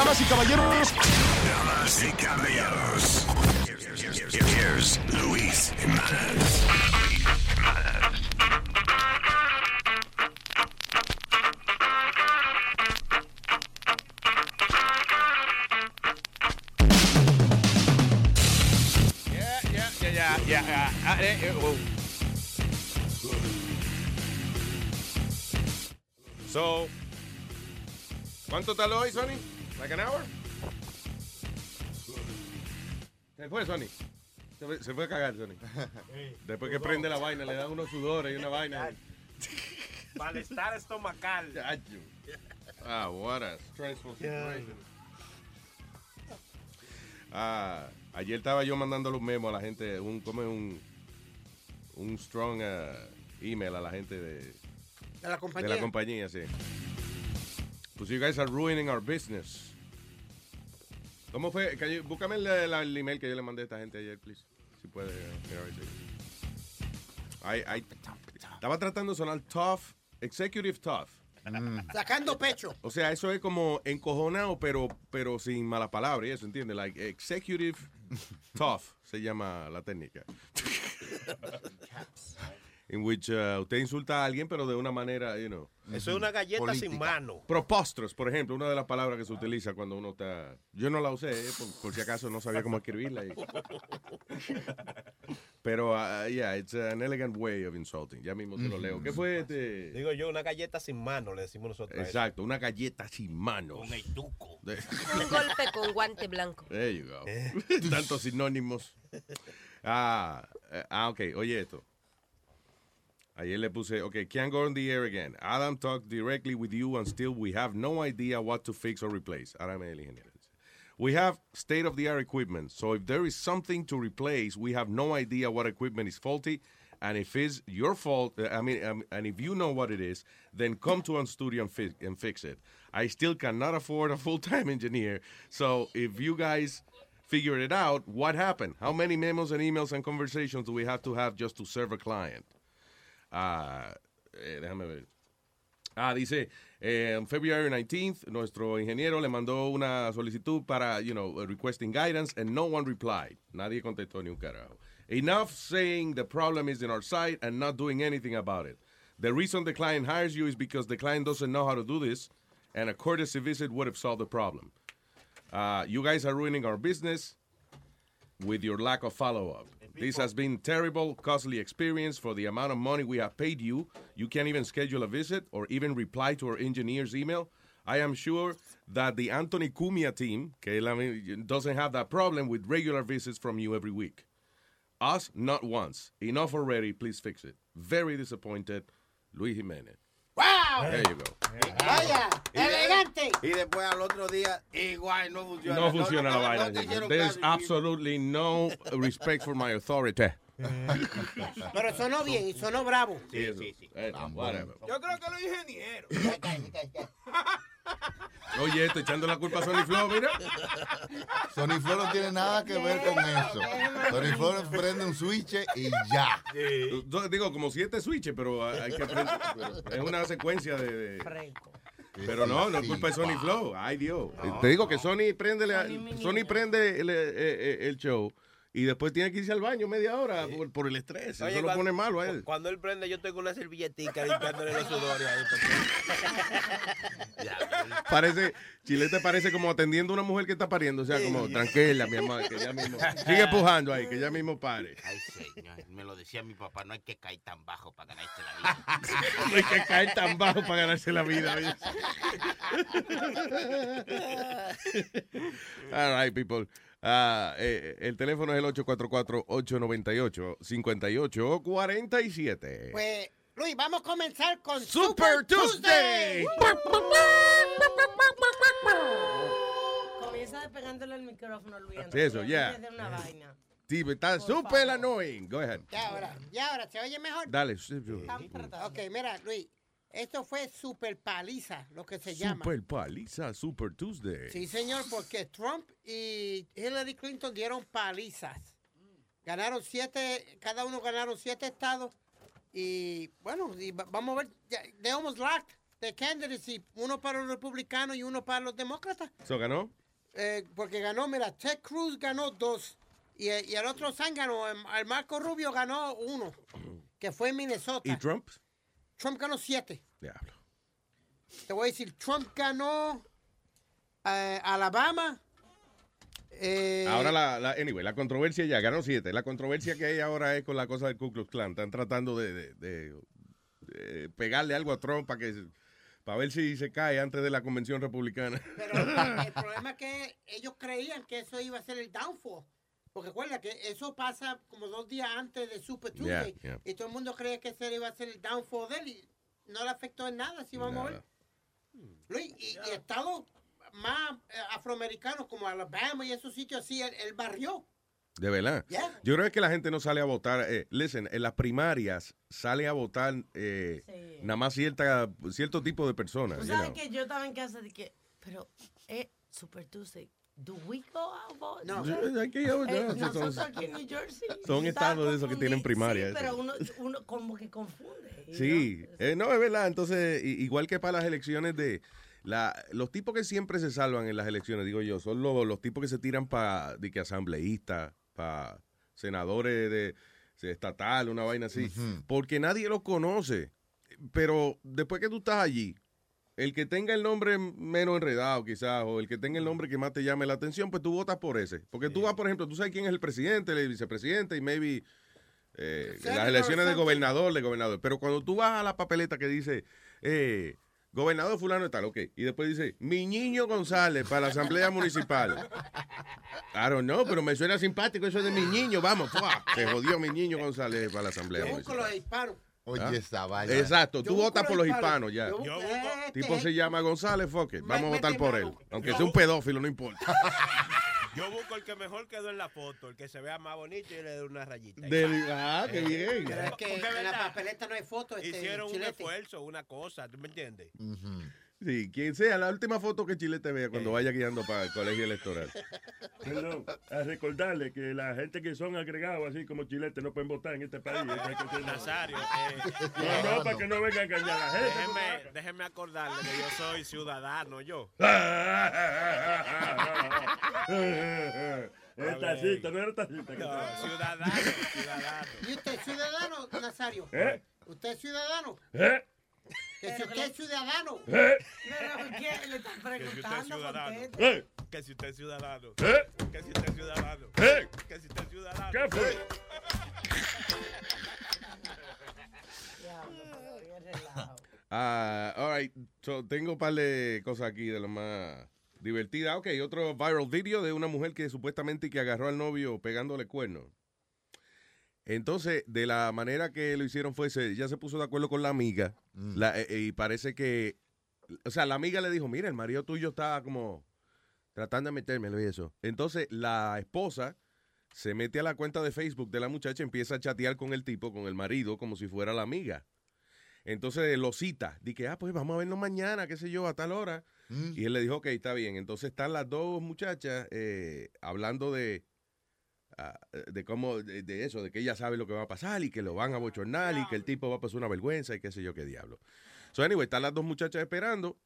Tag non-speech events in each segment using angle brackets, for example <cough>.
Damas y caballeros. Damas y caballeros. Here's Luis Jimenez. Yeah, yeah, yeah, yeah, yeah. Oh. So, ¿cuánto tal hoy, Sony? Like an hour? Se fue, Sony. Se fue, se fue a cagar, Sony. <laughs> Después que prende la vaina, le dan unos sudores y una vaina. Malestar estomacal. Ah, what a stressful situation. Ah, ayer estaba yo mandando los memos a la gente, un, como un, un strong uh, email a la gente de, De la de compañía. la compañía, sí. Pues you guys are ruining our business. ¿Cómo fue? You- búscame el, el- el email que yo le mandé a esta gente ayer, please. Si puede. uh, mira, a ver estaba tratando de sonar tough, executive tough. Sacando pecho. O sea, eso es como encojonado, pero, pero sin mala palabra, y eso, ¿entiendes? Like executive tough se llama la técnica. <laughs> In which uh, usted insulta a alguien, pero de una manera, you know. Eso es una galleta sin mano. Preposterous, por ejemplo, una de las palabras que se utiliza cuando uno está. Yo no la usé, eh, por, por si acaso no sabía cómo escribirla. y- <laughs> Pero, uh, yeah, it's an elegant way of insulting. Ya mismo te lo leo. ¿Qué fue este? Digo yo, una galleta sin mano, le decimos nosotros. Exacto, una galleta sin manos. Un eituco. De- Un golpe con guante blanco. There you go. <laughs> Tantos sinónimos. Ah, eh, ah, ok. Oye esto. Ayer le puse, okay, can't go on the air again. Adam talked directly with you and still we have no idea what to fix or replace. Adam. We have state of the art equipment, so if there is something to replace, we have no idea what equipment is faulty. And if it's your fault, uh, I mean, um, and if you know what it is, then come to our studio and, fi- and fix it. I still cannot afford a full time engineer, so if you guys figure it out, what happened? How many memos and emails and conversations do we have to have just to serve a client? Ah, eh, déjame ver. Ah, dice, eh, February 19th, nuestro ingeniero le mandó una solicitud para, you know, requesting guidance, and no one replied. Nadie contestó ni un carajo. Enough saying the problem is in our site and not doing anything about it. The reason the client hires you is because the client doesn't know how to do this, and a courtesy visit would have solved the problem. Uh, you guys are ruining our business with your lack of follow-up. This has been terrible, costly experience for the amount of money we have paid you. You can't even schedule a visit or even reply to our engineer's email. I am sure that the Anthony Cumia team doesn't have that problem with regular visits from you every week. Us, not once. Enough already. Please fix it. Very disappointed, Luis Jimenez. ¡Wow! There you go. Vaya, elegante. Y después al otro día, igual no funciona. No funciona la no vaina. There's absolutely no respect for my authority. <laughs> Pero sonó bien y sonó bravo. Sí, sí, sí. whatever. Yo creo que los ingenieros. <laughs> Oye, esto echando la culpa a Sony Flow, mira. Sony Flow no tiene nada que ver con eso. Sony Flow prende un switch y ya. Yo Digo, como siete switches, pero hay que aprender. Es una secuencia de. de- Pero no, no es culpa de Sony Flow. Ay, Dios. Te digo que Sony prende, la- Sony prende el, eh, eh, el show y después tiene que irse al baño media hora por, por el estrés. Oye, Eso lo cuando- pone malo a él. Cuando él prende, yo estoy con una servilletica limpiándole los sudores ahí. <laughs> Parece, Chilete parece como atendiendo a una mujer que está pariendo. O sea, como tranquila, mi amor, que ya mismo. <laughs> Sigue pujando ahí, que ya mismo pare. Ay, señor, me lo decía mi papá, no hay que caer tan bajo para ganarse la vida. <laughs> No hay que caer tan bajo para ganarse la vida. All right, people. Ah, eh, el teléfono es el 844-898-5847. Pues, Luis, vamos a comenzar con Super Tuesday. Comienza despegándole el micrófono, Luis. Sí, eso, ya. de una vaina. Sí, está super annoying. Go ahead. Ya ahora, ya ahora, ¿se oye mejor? Dale. Ok, mira, Luis, esto fue super paliza, lo que se llama. Super paliza, Super Tuesday. Sí, señor, porque Trump y Hillary Clinton dieron palizas. Ganaron siete, cada uno ganaron siete estados. Y bueno, y va- vamos a ver, they almost locked. de candidacy, uno para los republicanos y uno para los demócratas. ¿Eso ganó? Eh, porque ganó, mira, Ted Cruz ganó dos. Y, y el otro San ganó, el, el Marco Rubio ganó uno, que fue en Minnesota. ¿Y Trump? Trump ganó siete. Diablo. Te voy a decir, Trump ganó eh, Alabama. eh, Ahora la, la, anyway, la controversia ya ganó siete. La controversia que hay ahora es con la cosa del Ku Klux Klan. Están tratando de, de- de- de pegarle algo a Trump para que para ver si se cae antes de la convención republicana. Pero el <laughs> problema es que ellos creían que eso iba a ser el downfall. Porque recuerda que eso pasa como dos días antes de Super Tuesday. yeah. Y todo el mundo creía que ese iba a ser el downfall de él. Y no le afectó en nada, si vamos a ver. Luis, y, y estados más eh, afroamericanos como Alabama y esos sitios así, él, él barrió. De verdad. Yeah. Yo creo que la gente no sale a votar. Eh, listen, en las primarias sale a votar eh, Sí. nada más cierta, cierto tipo de personas. You sabes know. que yo estaba en casa de que, pero es Super Tuesday. ¿Do we go out vote? No. Sí, hay que ir a votar. Eh, Sí, son- nosotros aquí en New Jersey. son yo estados de esos que tienen primaria, Sí, eso. pero uno, uno como que confunde. Sí, eh, no, es verdad. Entonces, igual que para las elecciones de... La, los tipos que siempre se salvan en las elecciones, digo yo, son los, los tipos que se tiran para asambleístas, para senadores de, de estatal, una vaina así, porque nadie los conoce. Pero después que tú estás allí, el que tenga el nombre menos enredado quizás, o el que tenga el nombre que más te llame la atención, pues tú votas por ese. Porque tú vas, por ejemplo, tú sabes quién es el presidente, el vicepresidente y maybe eh, las elecciones de gobernador, de gobernador. Pero cuando tú vas a la papeleta que dice, eh, gobernador fulano de tal, ok, y después dice, mi niño González para la asamblea municipal. I don't know, pero me suena simpático eso de mi niño, vamos, ¡fua! se jodió mi niño González para la asamblea municipal. Oye, Ah. esa vaina. Exacto, tú votas por los hispanos ya. Yo busco- este tipo se llama González, fuck it, Me- vamos a votar por él. Aunque sea un pedófilo, no importa. <laughs> Yo busco el que mejor quedó en la foto, el que se vea más bonito y le doy una rayita. Del- ah, qué bien. Pero es que en la papeleta no hay foto. Este, Hicieron un esfuerzo, una cosa, ¿tú me entiendes? Sí, quien sea, la última foto que Chile te vea cuando vaya guiando para el colegio electoral. Perdón, a recordarle que la gente que son agregados, así como chilete, no pueden votar en este país. Nazario, eh, No, no, para que no venga a engañar a la gente. déjeme, déjeme acordarle que yo soy ciudadano, yo. <laughs> El tacita, no era tacita. No, ciudadano, ciudadano. ¿Y usted es ciudadano, Nazario? ¿Eh? ¿Usted es ciudadano? ¿Eh? Que si usted es ciudadano. <laughs> ¿Eh? Pero, ¿qué? Le están Que si usted es preguntando. ¿Eh? Que si usted es ciudadano. ¿Eh? Que si usted es ciudadano. ¿Eh? Que si usted es ciudadano. ¿Qué fue? Pero qué relajo. Ah, all right. So, tengo un par de cosas aquí de lo más divertidas. Ok, otro viral video de una mujer que supuestamente que agarró al novio pegándole cuernos. Entonces, de la manera que lo hicieron fue, se, ella se puso de acuerdo con la amiga Mm. la- eh, y parece que, o sea, la amiga le dijo, mira, el marido tuyo está como tratando de metérmelo y eso. Entonces, la esposa se mete a la cuenta de Facebook de la muchacha, empieza a chatear con el tipo, con el marido, como si fuera la amiga. Entonces lo cita, dice, ah, pues vamos a vernos mañana, qué sé yo, a tal hora. Mm. Y él le dijo, ok, está bien. Entonces están las dos muchachas eh, hablando de, ah, de cómo, de, de eso, de que ella sabe lo que va a pasar y que lo van a bochornar y que el tipo va a pasar una vergüenza y qué sé yo qué diablo. So, anyway, están las dos muchachas esperando.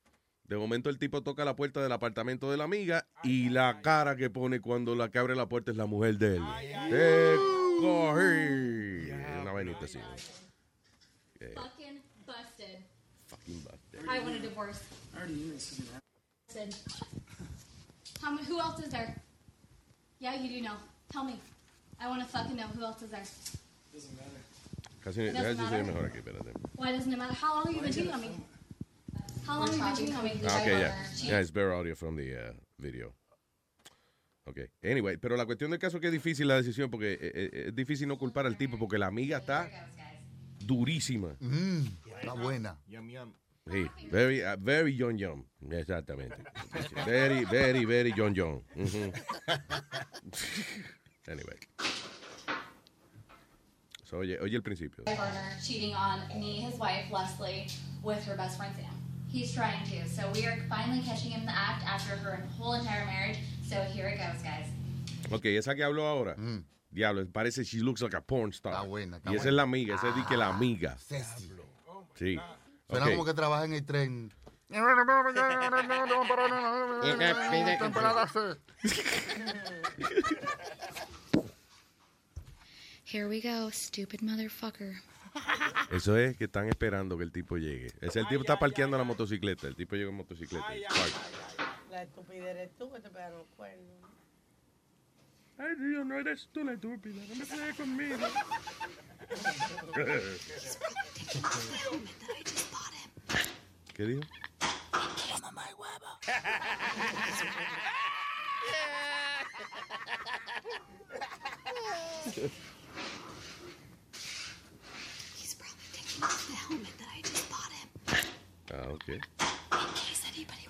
De momento el tipo toca la puerta del apartamento de la amiga y la cara que pone cuando la que abre la puerta es la mujer de él. Te cogí. Una vainita así. Eh, Fucking busted. fucking busted. I want a divorce. Busted. How many, who else is there? Yeah, you do know. Tell me. I want to fucking know who else is there. Casi, It doesn't déjame si se ve matter. mejor aquí, espérate. Why doesn't it matter? How long have you been cheating on me? How long have you been cheating on me? Ah, ok, ya. Yeah, it's better audio from the uh, video. Ok. Anyway, pero la cuestión del caso es que es difícil la decisión porque eh, eh, es difícil no culpar al tipo porque la amiga está durísima. Mm, está buena. Sí, very, uh, very young young. Exactamente. Very, very, very young young. Ujú. anyway. So, oye, oye el principio. My partner cheating on me, his wife Leslie, with her best friend Sam. He's trying to. So we are finally catching him in the act after her whole entire marriage. So here it goes, guys. Ok, esa que habló ahora. Mm. Diablo, parece she looks like a porn star. Está buena, está y esa buena. es la amiga, esa es de que la amiga. Ceci. Sí. Suena como que trabaja en el tren. <laughs> <laughs> Here we go, stupid motherfucker. Eso es que están esperando que el tipo llegue. Ese el tipo está parqueando la motocicleta. El tipo llega en motocicleta. La estupidez eres tú que te pegan los cuernos. Ay, Dios, no eres tú la estúpida. No me pegues conmigo. <laughs> ¿Qué dijo? He's probably taking off the helmet that I just bought him. Ah, ok. In case anybody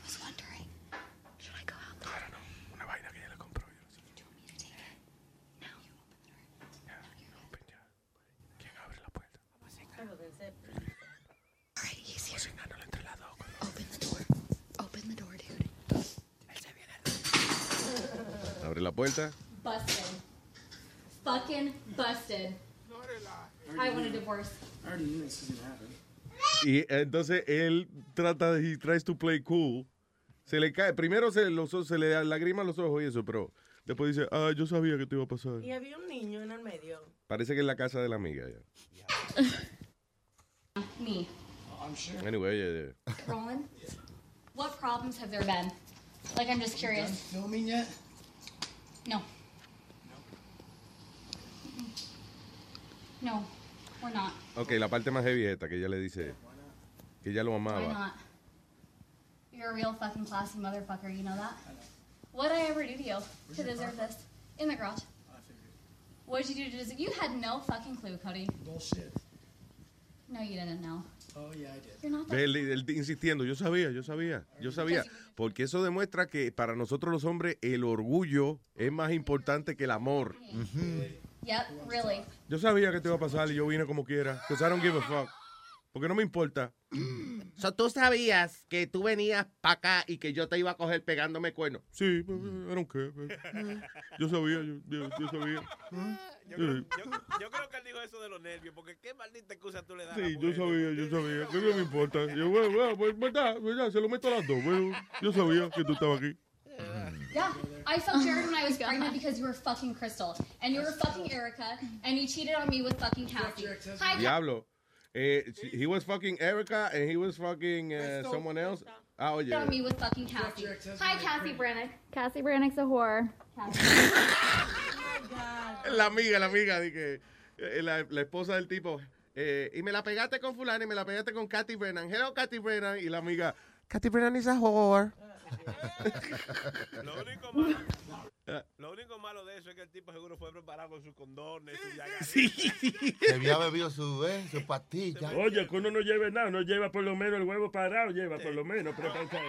puerta. Busted. Fucking busted. I want a divorce. I already knew this was gonna happen. Y entonces él trata de, he tries to play cool. Se le cae, primero se, los, se le da lagrimas los ojos y eso, pero después dice, ah, yo sabía que te iba a pasar. Y había un niño en el medio. Parece que es la casa de la amiga ya. <laughs> Me. I'm sure. Anyway, yeah, yeah. Roland, what problems have there been? Like, I'm just curious. Filming yet? No. No, we're not. Ok, la parte más heavy es esta, que ella le dice que ella lo Why amaba. not? You're a real fucking classy motherfucker, you know that? What did I ever do to you to deserve this? In the garage. What did you do to deserve You had no fucking clue, Cody. Bullshit. No, you didn't know. Oh yeah, Él, él insistiendo, yo sabía, yo sabía, yo sabía. Porque eso demuestra que para nosotros los hombres el orgullo es más importante que el amor. Yep, really. Yo sabía que te iba a pasar y yo vine como quiera. Because I don't give a fuck. Porque no me importa. So, ¿Tú sabías que tú venías para acá y que yo te iba a coger pegándome cuernos? Sí, I don't care. Yo sabía, yo, yo, yo sabía. Yo creo, yo- yo creo que él dijo eso de los nervios, porque qué maldita excusa tú le das a la Sí, yo mujer? sabía, yo sabía. ¿Qué me importa? Yo, bueno, bueno, pues, verdad, verdad, se lo meto a las dos. Bueno, yo sabía que tú estabas aquí. Yeah, I fucked Jared when I was pregnant because you were fucking Crystal. And you were fucking Erica. And you cheated on me with fucking Cassie. Hi, Diablo. Eh, he was fucking Erica and he was fucking uh, someone else. Ah, oye. on me with fucking Cassie. Hi, Cassie Brannick. Cassie Brannick's a whore. La amiga, la amiga, eh, la, la esposa del tipo. eh, y me la pegaste con fulano y me la pegaste con Katy Brennan. Hello, Katy Brennan. Y la amiga, Katy Brennan is a whore. Lo único, malo, lo único malo de eso es que el tipo seguro fue preparado con sus condones, su llagarita. Se había bebido su, eh, su <laughs> pastilla. Oye, que uno no lleve nada, no lleva por lo menos el huevo parado, lleva por lo menos preparación.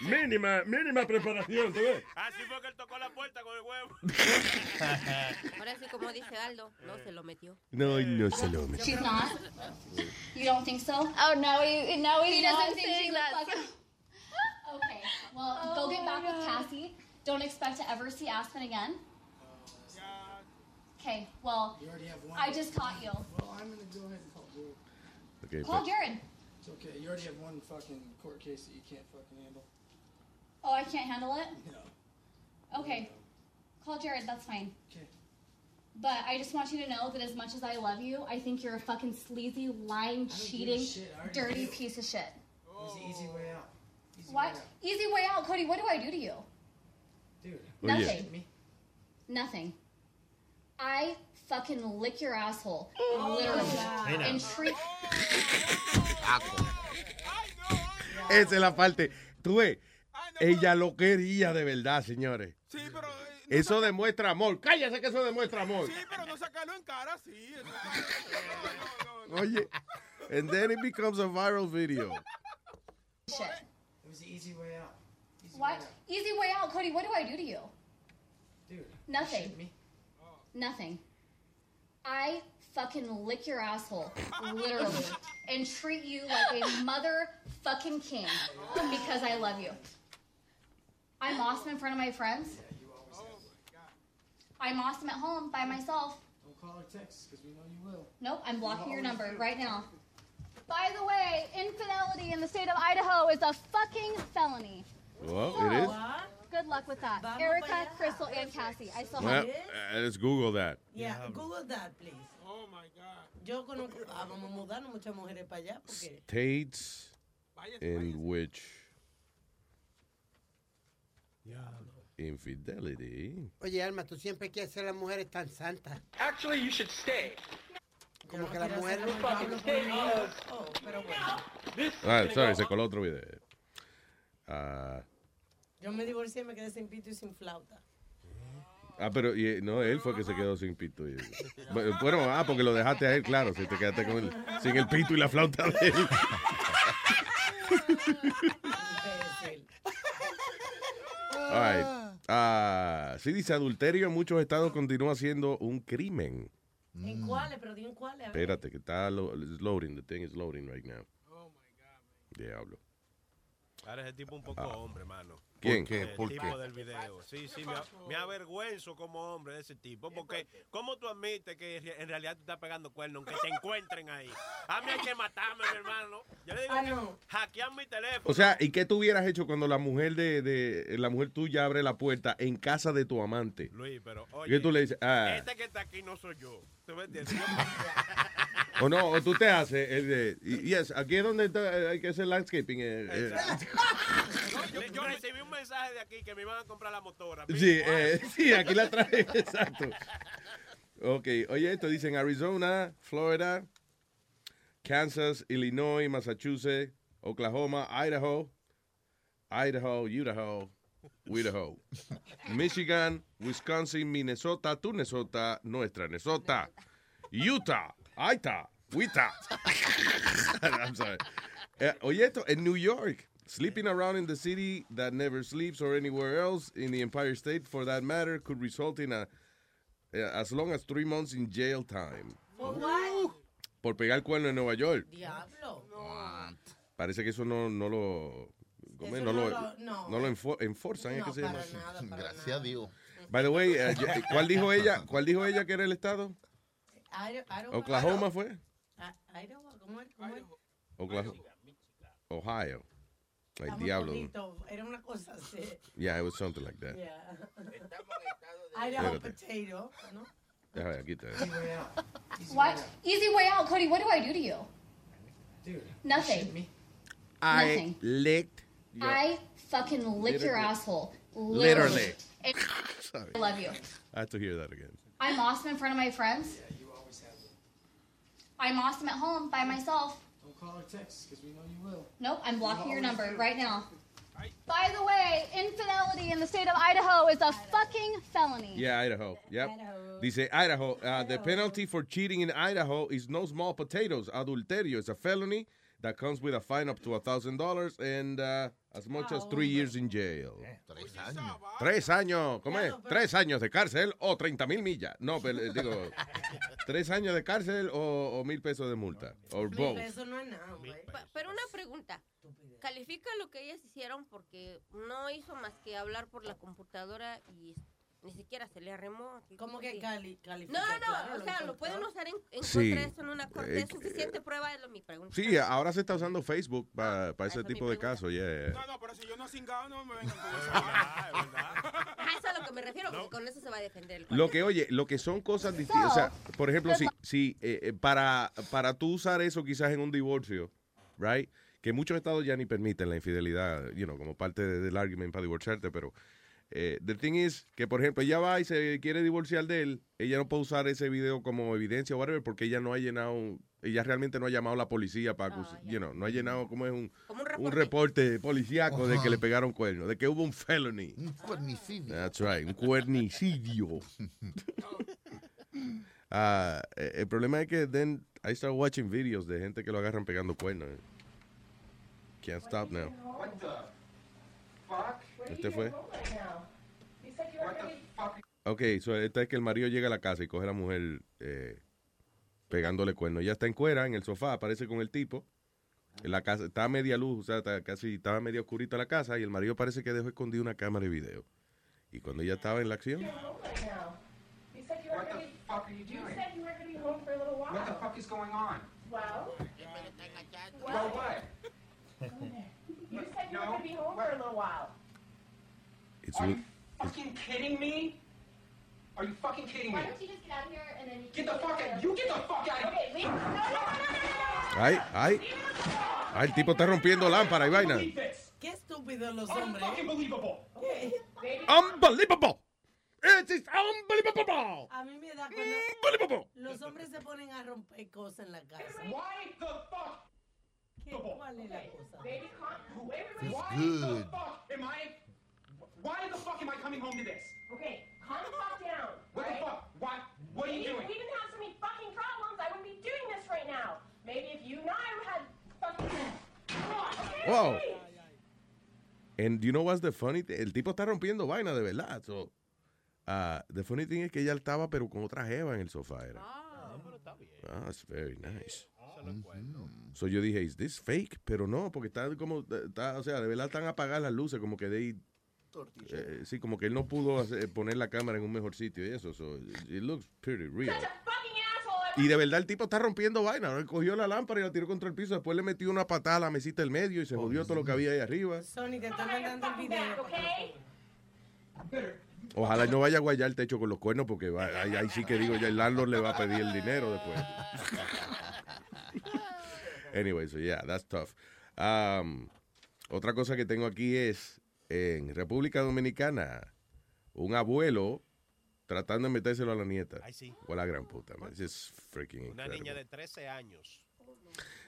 Mínima, mínima preparación, ¿tú ves? Así fue que él tocó la puerta con el huevo. <laughs> Ahora sí, como dice Aldo, no se lo metió. No, no se lo metió. She's not. You don't think so? Oh no, he, no, He not doesn't think she that. <laughs> Okay, well, go get back with Cassie. Don't expect to ever see Aspen again. Okay, well, You already have one. I just caught you. Well, I'm gonna go ahead and call Jared. Okay, Call Jared. It's okay. You already have one fucking court case that you can't fucking handle. Oh, I can't handle it? No. Okay. Call Jared, that's fine. Okay. But I just want you to know that as much as I love you, I think you're a fucking sleazy, lying, give a cheating, shit. I already dirty do. piece of shit. It was the easy way out. Easy What? way out. Easy way out, Cody. What do I do to you? Nothing. Me? Nothing. I fucking lick your asshole, literally, Hey, now. and treat. Esa es la parte. Tú ves, ella lo quería de verdad, señores. Sí, pero. Eso demuestra amor. Cállate que eso demuestra amor. Sí, pero no sacarlo en cara, sí. eso- <laughs> Oye, and then it becomes a viral video. Shit. It was the easy way out. Easy What? way out. Easy way out, Cody. What do I do to you? Dude. Nothing. shit me. Nothing. I fucking lick your asshole, literally, <laughs> and treat you like a motherfucking king because I love you. I'm awesome in front of my friends. Oh I'm awesome at home by myself. Don't call or text, because we know you will. Nope, I'm blocking your number right now. By the way, infidelity in the state of Idaho is a fucking felony. Well, it is. Good luck with that. Erica, Crystal, and Cassie. I still Well, have uh, let's Google that. Yeah, Google that, please. Oh my God. Yo conozco, ah, vamos a mudarnos muchas mujeres para allá porque. States in which infidelity. Oye, Alma, tú siempre quieres ser las mujeres tan santas. Actually, you should stay. Como que las mujeres stay. Oh, pero bueno. Ah, sorry, se coló otro video. Ah, Yo me divorcié y me quedé sin pito y sin flauta. ah, pero y, no, él fue que se quedó sin pito. y- bueno, ah, porque lo dejaste a él, claro, si te quedaste con él, sin el pito y la flauta de él. All right. Ah, sí dice adulterio en muchos estados continúa siendo un crimen. ¿En cuáles? Pero di en cuáles. Espérate, que está lo- loading. The thing is loading right now. Diablo. Ahora ese tipo un poco hombre, mano. ¿Quién? El ¿Por tipo qué? del video. Sí, sí, me, me avergüenzo como hombre de ese tipo. Porque, ¿cómo tú admites que en realidad tú estás pegando cuernos aunque te encuentren ahí? A mí hay que matarme, mi hermano. Yo le digo Ah, que no. hackean mi teléfono. O sea, ¿y qué tú hubieras hecho cuando la mujer de, de la mujer tuya abre la puerta en casa de tu amante? Luis, pero ¿Qué oye, tú le dices? Ah, este que está aquí no soy yo. ¿Tú me entiendes? <laughs> o no, o tú te haces el de, y- yes, aquí es donde está- hay que hacer landscaping. eh, eh. <laughs> Yo, yo recibí un mensaje de aquí que me iban a comprar la motora. Sí, eh, <laughs> sí, aquí la traje, <laughs> exacto. Ok, oye, esto dicen Arizona, Florida, Kansas, Illinois, Massachusetts, Oklahoma, Idaho, Idaho, Idaho, Idaho, <laughs> Michigan, Wisconsin, Minnesota, tu Minnesota, nuestra Minnesota, Utah, Utah, Utah. I'm sorry. Eh, oye, esto, en New York, sleeping around in the city that never sleeps or anywhere else in the Empire State, for that matter, could result in a eh, as long as three months in jail time. ¿Por what? Por pegar cuerno en Nueva York. Diablo. Parece que eso no, no lo... no, no lo, lo- no. no lo enfo- enforzan, ¿es No, que se llama? nada, para Gracias a Dios. By the way, eh, yo- ¿cuál dijo ella? ¿Cuál dijo ella que era el estado? Idaho- Idaho- Oklahoma fue. Ah, Idaho, ¿cómo es? ¿Cómo es? Oklahoma. Ohio. El Estamos diablo. Era una cosa así. Yeah, it was something like that. Yeah. Idaho Espérate. potato, ¿no? Déjame ver, aquí está. What? Easy way out, Cody. What do I do to you? Dude. Nothing. I Nothing. licked. your- I fucking lick your asshole. Literally. And <laughs> Sorry. I love you. I have to hear that again. I'm awesome in front of my friends. I'm awesome at home by myself. Don't call or text, because we know you will. Nope, I'm blocking your number right now. By the way, infidelity in the state of Idaho is a fucking felony. Yeah, Idaho. Yep. Idaho. Dice Idaho. Uh, the penalty for cheating in Idaho is no small potatoes. Adulterio is a felony that comes with a fine up to a thousand dollars and uh, as much as three years in jail. Tres años. Tres años, ¿cómo es? Tres años de cárcel o 30 mil millas. No, pero eh, digo, <laughs> tres años de cárcel o, o mil pesos de multa. Or both. No es nada, Pero una pregunta. ¿Califica lo que ellas hicieron porque no hizo más que hablar por la computadora y ni siquiera se le arremó? ¿Cómo que cali No, califica? no, Claro, o sea, lo pueden usar en, en Sí. contra de eso en una corte. Eh, ¿Es suficiente prueba? Es lo mi pregunta. Sí, ahora se está usando Facebook para ese esa es mi tipo de casos. Yeah. No, no, pero si yo no cingado, no me vengan con <laughs> esa A eso es a lo que me refiero, porque con eso se va a defender el Lo que, oye, lo que son cosas distintas. O sea, por ejemplo, si, si eh, eh, para, para tú usar eso quizás en un divorcio, right? Que muchos estados ya ni permiten la infidelidad, you know, como parte de- del argument para divorciarte, pero eh, the thing is que, por ejemplo, ella va y se quiere divorciar de él, ella no puede usar ese video como evidencia o whatever porque ella no ha llenado, ella realmente no ha llamado a la policía para, you know, no ha llenado como es un, Como un un reporte. reporte policíaco de que le pegaron cuernos, de que hubo un felony. Un cuernicidio. That's right, un cuernicidio. <laughs> Ah, eh, el problema es que then I start watching videos de gente que lo agarran pegando cuernos. Can't stop now. What the fuck? Este fue. Ok, so esta es que el marido llega a la casa y coge a la mujer eh, pegándole cuernos. Ella está en cuera en el sofá, aparece con el tipo. En la casa, está a media luz, o sea, está casi estaba media oscurita la casa y el marido parece que dejó escondida una cámara de video. Y cuando ella estaba en la acción, What the fuck are you doing? What the fuck is going on? Well, what? <laughs> You said you were going to be home for a little while. It's Are re- you fucking kidding me? Are you fucking kidding me? Why don't you just get out of here and then you Get the fuck out. You get the fuck out of. No, no, no, no, no. Ay, ay. Ay, el tipo está rompiendo lámpara y vaina. Qué. Unbelievable. It is unbelievable. A mí me da Unbelievable. cuando los hombres se ponen a romper cosas en la casa. Why the fuck am I? Why the fuck am I coming home to this? Okay, calm the fuck down. What the right? fuck? Why? What are you Maybe doing? If we didn't have so many fucking problems, I wouldn't be doing this right now. Maybe if you and I had fucking. Okay. Wow. And you know what's the funny thing? El tipo está rompiendo vaina de verdad. So, uh, the funny thing es que ella estaba pero con otra jeva en el sofá era. Ah, pero está bien. Ah, that's very nice. Es cuerno. So yo dije, is this fake? Pero no, porque está como, está, o sea, de verdad están apagadas las luces, como que de eh, sí, como que él no pudo hacer- poner la cámara en un mejor sitio y eso. So it looks pretty real. Such a fucking asshole. Y de verdad el tipo está rompiendo vaina. Él cogió la lámpara y la tiró contra el piso. Después le metió una patada a la mesita del medio y se jodió todo lo que había ahí arriba. Sony, te están mandando el video. back, okay? Ojalá no vaya a guayar el techo con los cuernos porque va- ahí, ahí sí que digo, ya el landlord le va a pedir el dinero después. <laughs> anyway, so yeah, that's tough. Um, otra cosa que tengo aquí es, en República Dominicana, un abuelo tratando de metérselo a la nieta. Ay, sí. O a la gran puta, man. Freaking Una incredible. niña de 13 años.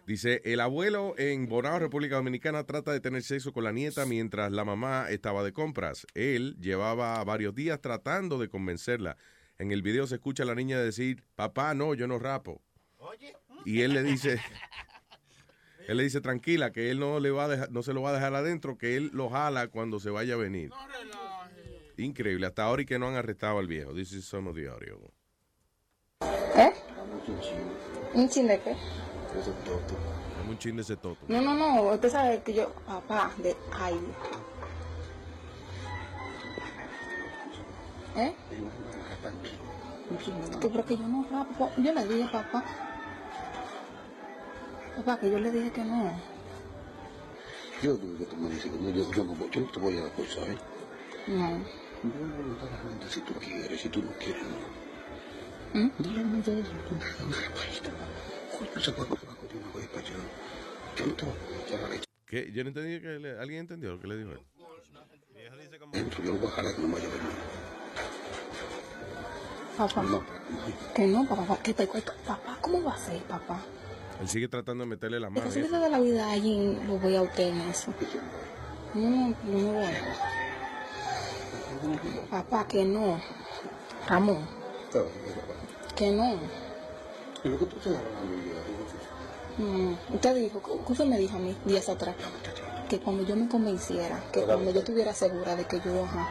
Dice, el abuelo en Bonao, República Dominicana, trata de tener sexo con la nieta mientras la mamá estaba de compras. Él llevaba varios días tratando de convencerla. En el video se escucha a la niña decir, papá, no, yo no rapo. Y él le dice, él le dice, tranquila, que él no, le va a dejar, no se lo va a dejar adentro, que él lo jala cuando se vaya a venir. Increíble, hasta ahora y que no han arrestado al viejo. This is some of the audio. ¿Eh? ¿Un chin de qué? Dame un chin de ese toto. No, no, no, usted sabe que yo, papá, de, ay. ¿Eh? ¿Tú crees que yo no rapo? Yo le dije, papá. Papá, que yo le dije que no. Yo que tú me dices que no, yo, yo, no- yo no te voy a dar cosa, ¿eh? No. Yo no voy a dar cuenta si tú quieres, si tú no quieres, no. ¿Mm? De eso, se no la ¿Qué? Yo no entendí que le- alguien entendió lo que le dijo él. Dice yo lo voy a jalar que no me vaya a ver nada. Papá. No, Que no, papá, que te cuento. Papá, ¿cómo va a ser, papá? Él sigue tratando de meterle la mano. eso. de la vida allí lo voy a usted en eso. No, no, me voy. Papá, que no. Ramón, que no. Y lo que tú estás hablando, yo, Mm, usted dijo, ¿qué usted me dijo a mí días atrás? Que cuando yo me convenciera, que cuando yo estuviera segura de que yo, ajá.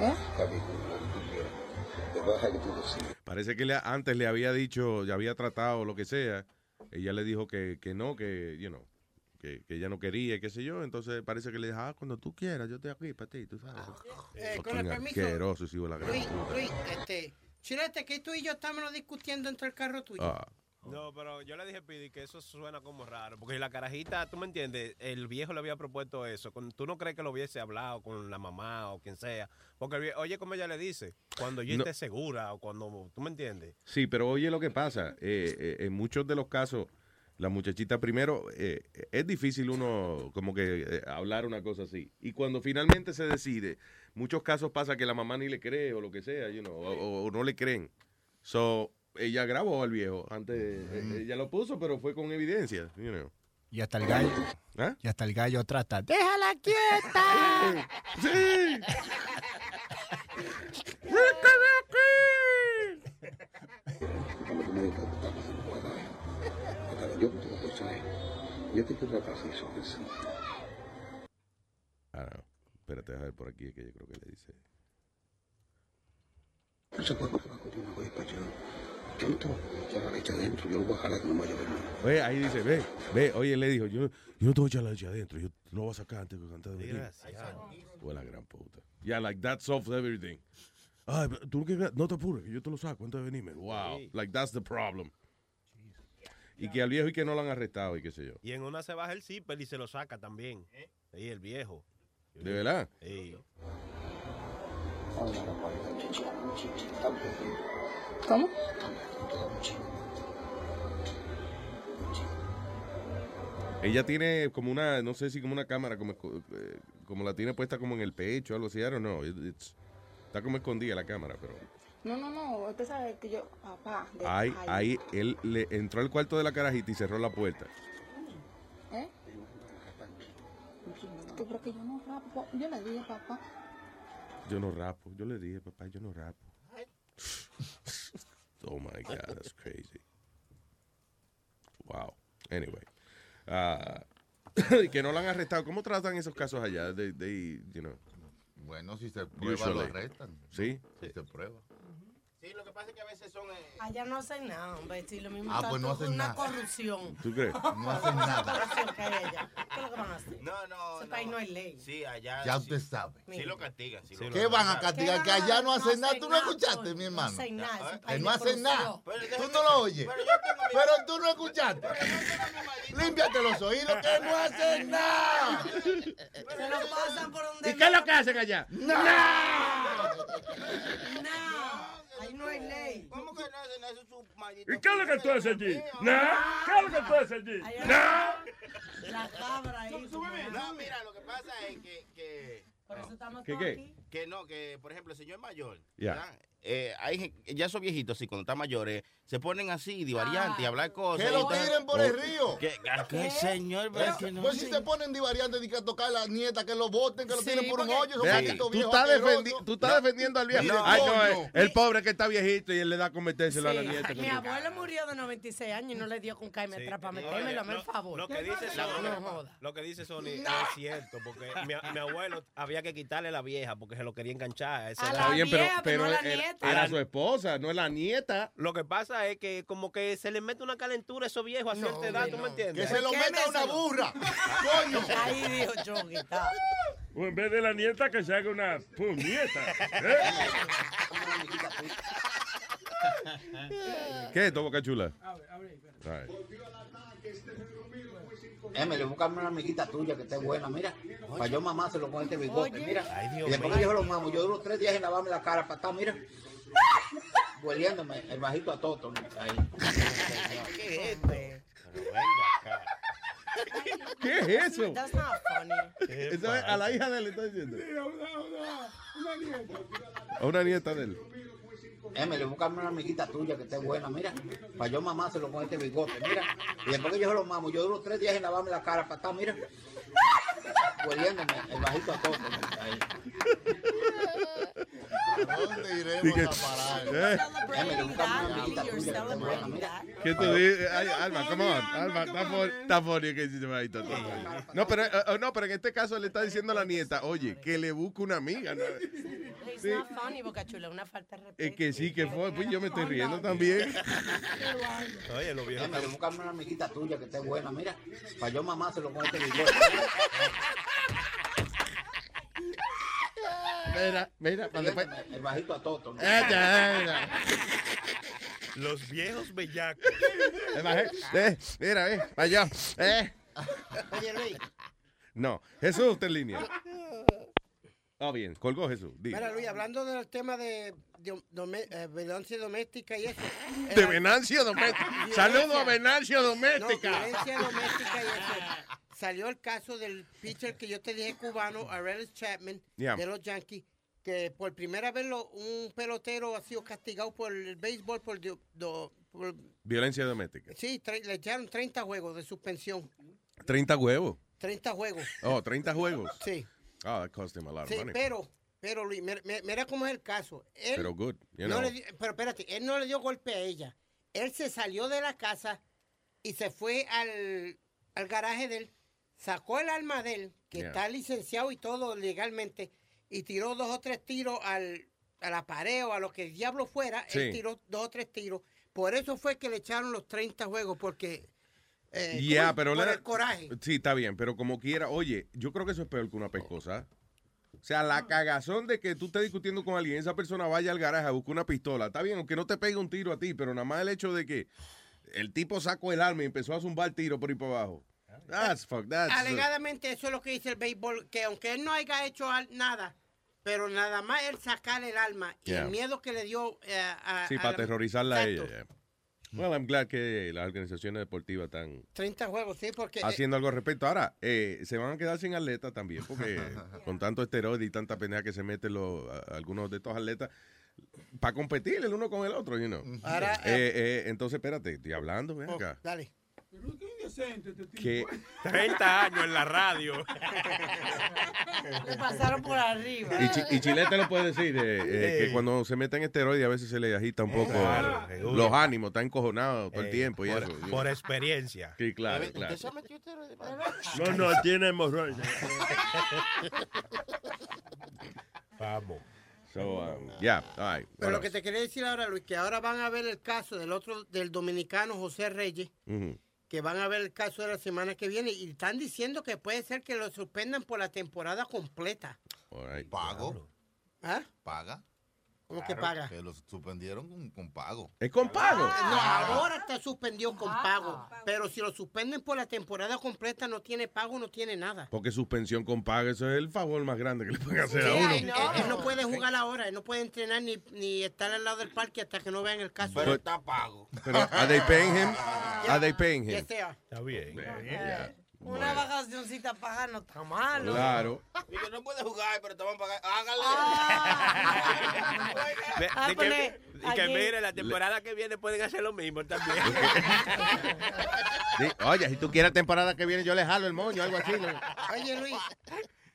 ¿Eh? Te que tú. Parece que le- antes le había dicho, ya había tratado lo que sea. Ella le dijo que, que no, que, you know, que, que ella no quería, y qué sé yo. Entonces parece que le dijo, ah, cuando tú quieras, yo estoy aquí para ti, tú sabes. Eh, con Fucking el permiso. asqueroso, ese hijo de la gran Luis. Luis, este, Chilete, que tú y yo estamos discutiendo entre el carro tuyo. Ah. No, pero yo le dije a Pidi que eso suena como raro, porque la carajita, tú me entiendes, el viejo le había propuesto eso. Tú no crees que lo hubiese hablado con la mamá o quien sea, porque oye, como ella le dice, cuando yo No. esté segura o cuando, tú me entiendes. Sí, pero oye lo que pasa. eh, eh, en muchos de los casos, la muchachita primero, eh, es difícil uno como que eh, hablar una cosa así. Y cuando finalmente se decide, muchos casos pasa que la mamá ni le cree o lo que sea, you know, o, o no le creen. So, ella grabó al viejo. Antes, eh, ella lo puso, pero fue con evidencia, you know. Y hasta el gallo. ¿Ah? Y hasta el gallo trata. ¡Déjala quieta! <laughs> ¡Sí! ¿eh? Ah, no. Espérate, a ver por aquí, que yo creo que le dice. Voy allá. Yo no te voy a echar la leche adentro, yo lo voy a jalar que no me vaya a ver nada. Oye, ahí dice, ve, ve, oye, él le dijo, yo, yo no te voy a echar la leche adentro, yo no voy a sacar antes que cantar de venir. Fue la gran puta. Yeah, like that solves everything. Ay, pero tú no, te apures, que yo te lo saco antes de venirme. Wow, like that's the problem. Y que al viejo y que no lo han arrestado y qué sé yo. Y en una se baja el zipper y se lo saca también. Ahí el viejo. ¿De verdad? Sí. ¿Cómo? Ella tiene como una, no sé si como una cámara, como, eh, como la tiene puesta como en el pecho, algo así. It- it's- está como escondida la cámara, pero No, no, no. Usted sabe que yo, papá. de- ahí, ay, ahí, él le entró al cuarto de la carajita y cerró la puerta. ¿Eh? ¿Tú crees que yo no rapo? Yo le dije, papá. Yo no rapo, yo le dije, papá, yo no rapo. <laughs> Oh my God, that's crazy. Wow. Anyway. y <laughs> que no la han arrestado. ¿Cómo tratan esos casos allá? They, they, you know, Bueno, si se prueba, lo arrestan. ¿Sí? Si se prueba. Sí, lo que pasa es que a veces son... eh, Allá no hacen nada, hombre. Si lo mismo Ah, está pues no hacen una nada. corrupción. ¿Tú crees? <laughs> No hacen nada. corrupción que hay allá. ¿Qué es lo que van a hacer? No, no, Ese país no hay ley. Sí, allá... Ya sí. usted sabe. Sí lo castigan. Sí, ¿Qué van a castigar? Que allá no hacen nada. ¿Tú no escuchaste, mi hermano? No hacen nada. no de hacen nada. Tú no lo oyes. Pero tú no escuchaste. Límpiate los oídos que no hacen nada. Se lo pasan por donde... ¿Y qué es lo que hacen allá? No, ahí no hay ley. ¿Cómo que no hacen eso? Su maldito... ¿Y qué es lo que tú haces allí? ¿Nah? ¿Qué es lo que tú haces allí? ¿Nah? La cabra ahí. No, mira, lo que pasa es que... que Por eso estamos ¿Qué, todos qué? aquí. que no, que por ejemplo el señor mayor, Ya. ¿verdad? Eh, hay, ya esos viejitos, sí, cuando están mayores, se ponen así, divariantes, y Ah. hablar cosas. Que y lo tiren por el río. Que, que señor, Pero, que no pues si se ponen divariantes y que a tocar a la nieta, que lo voten, que lo Sí, tiren por un hoyo, acá, malditos tú, estás defendi- tú estás defendiendo al viejo. No. Ay, no, Coño. eh, el pobre que está viejito y él le da a metérselo a la Sí, nieta. Mi abuelo murió de 96 años y no le dio con caime Sí. atrás para metérmelo, el favor. Lo que dice Sony, lo que dice Sony es cierto, porque mi, mi abuelo había que quitarle la vieja porque se lo quería enganchar. A la vieja, pero la nieta. era su esposa, no es la nieta. Lo que pasa es que como que se le mete una calentura a esos viejos a No, cierta edad, ¿tú me entiendes? Que se lo meta a una burra. <laughs> Coño. Ahí dijo está. O en vez de la nieta, que se haga una puñeta. <laughs> ¿eh? ¿Qué es esto, Boca Chula? All right. Emily, búscame una amiguita tuya que esté buena, mira. Para yo mamárselo con este bigote, mira. Ay, Dios y después que yo lo mamo, yo duro tres días en lavarme la cara para acá, mira. Hueliéndome el bajito a Toto. Ahí. ¿Qué es esto? Pero venga acá. ¿Qué es eso? That's not funny. Eso es a la hija de él le está diciendo. A una nieta de él. Emily, búscame una amiguita tuya que esté buena, mira. Para yo mamárselo con este bigote, mira. Y después que yo lo mamo, yo duro tres días en lavarme la cara para acá, mira. Hueliéndome el bajito a. Ahí. ¿A dónde iremos que- a parar? ¿Eh? ¿Qué tú dices? Ay, Alma, come on. Alma, está funny, que todo. No, pero, eh, no, pero en este caso le está diciendo a la nieta, oye, que le busque una amiga. ¿no? It's Sí. not funny, Boca Chula, una falta de respeto. Es que sí, que fue. Pues yo me estoy riendo también. Oye, Emily, búscame una amiguita tuya que esté buena, mira. Para yo mamárselo con este <laughs> bigote. Mira, mira, para después. El bajito a Toto. ¿no? Eh, ya, ya. Los viejos bellacos. Eh, bajé. Eh, mira, eh, para allá. Eh. Oye, Luis, No, Jesús está en línea. Ah, bien, colgó Jesús. Diga. mira, Luis, hablando del tema de, de dome- eh, violencia doméstica y eso. De eh, Venancio Doméstica. Saludos a Venancio No, Doméstica. violencia doméstica y eso. Salió el caso del pitcher que yo te dije cubano, Arelis Chapman, Yeah. de los Yankees, que por primera vez lo- un pelotero ha sido castigado por el béisbol por, do- do- por- Violencia doméstica. sí, le echaron 30 juegos de suspensión. 30 huevos. 30 juegos. Oh, 30 juegos. Sí, Oh, that cost him a lot of sí, money. pero, pero Luis, mira, cómo es el caso. Él Pero good, you no know. le di- pero espérate, él no le dio golpe a ella. Él se salió de la casa y se fue al, al garaje de él, sacó el arma de él, que Yeah. está licenciado y todo legalmente, y tiró dos o tres tiros al, a la pared o a lo que el diablo fuera. Él tiró dos o tres tiros. Por eso fue que le echaron los 30 juegos, porque... eh, Yeah, pero por el coraje. Sí, está bien, pero como quiera, oye, yo creo que eso es peor que una pescosa. O sea, la cagazón de que tú estés discutiendo con alguien, esa persona vaya al garaje a buscar una pistola. Está bien, aunque no te pegue un tiro a ti, pero nada más el hecho de que El tipo sacó el arma y empezó a zumbar tiro por ahí por abajo. That's fuck, that's... Alegadamente eso es lo que dice el béisbol, que aunque él no haya hecho nada, pero nada más él sacar el alma y Yeah. el miedo que le dio eh, a... Sí, a para la- aterrorizarla a ella. Yeah. Well, I'm glad que las organizaciones deportivas están 30 juegos, sí, porque... eh, haciendo algo al respecto. Ahora, eh, se van a quedar sin atletas también, porque <laughs> con tanto esteroide y tanta pendeja que se meten los, a- algunos de estos atletas para competir el uno con el otro, you know. Ahora, Eh, eh, entonces, espérate, estoy hablando, ven oh, acá. dale. Que 30 <laughs> años en la radio. Le pasaron por arriba. Y, Chi- y Chilete lo puede decir, eh, eh, que cuando se meten esteroides a veces se le agita un poco Claro, eh, seguro. los ánimos, está encojonado todo el Ey, tiempo y por, eso. por experiencia. Sí, claro, claro. No, no, <laughs> tiene hemorroides. Vamos. So, um, yeah, all right. Pero lo que te quería decir ahora, Luis, que ahora van a ver el caso del otro, del dominicano José Reyes? Ujú. Que van a ver el caso de la semana que viene y están diciendo que puede ser que lo suspendan por la temporada completa. Right. Pago. ¿Ah? Paga. ¿Cómo que paga? Que lo suspendieron con, con pago. ¿Es con pago? No, ahora está suspendido con pago. Pero si lo suspenden por la temporada completa, no tiene pago, no tiene nada. Porque suspensión con pago, eso es el favor más grande que le pueden hacer Sí, a uno. él, él- él no puede jugar ahora, él no puede entrenar ni, ni estar al lado del parque hasta que no vean el caso. Pero está Pero, ¿are they paying him? ¿Are they paying him? Yes, they are. Está bien. Yeah. Una vacacioncita paga no está malo. Claro. Digo, no puede jugar, pero te van a pagar. Hágale. Ah, <laughs> de pues, que, y que mire, la temporada que viene pueden hacer lo mismo también. <laughs> <laughs> Sí, Oye, si tú quieres temporada que viene, yo le jalo el moño, algo así. ¿no? Oye, Luis,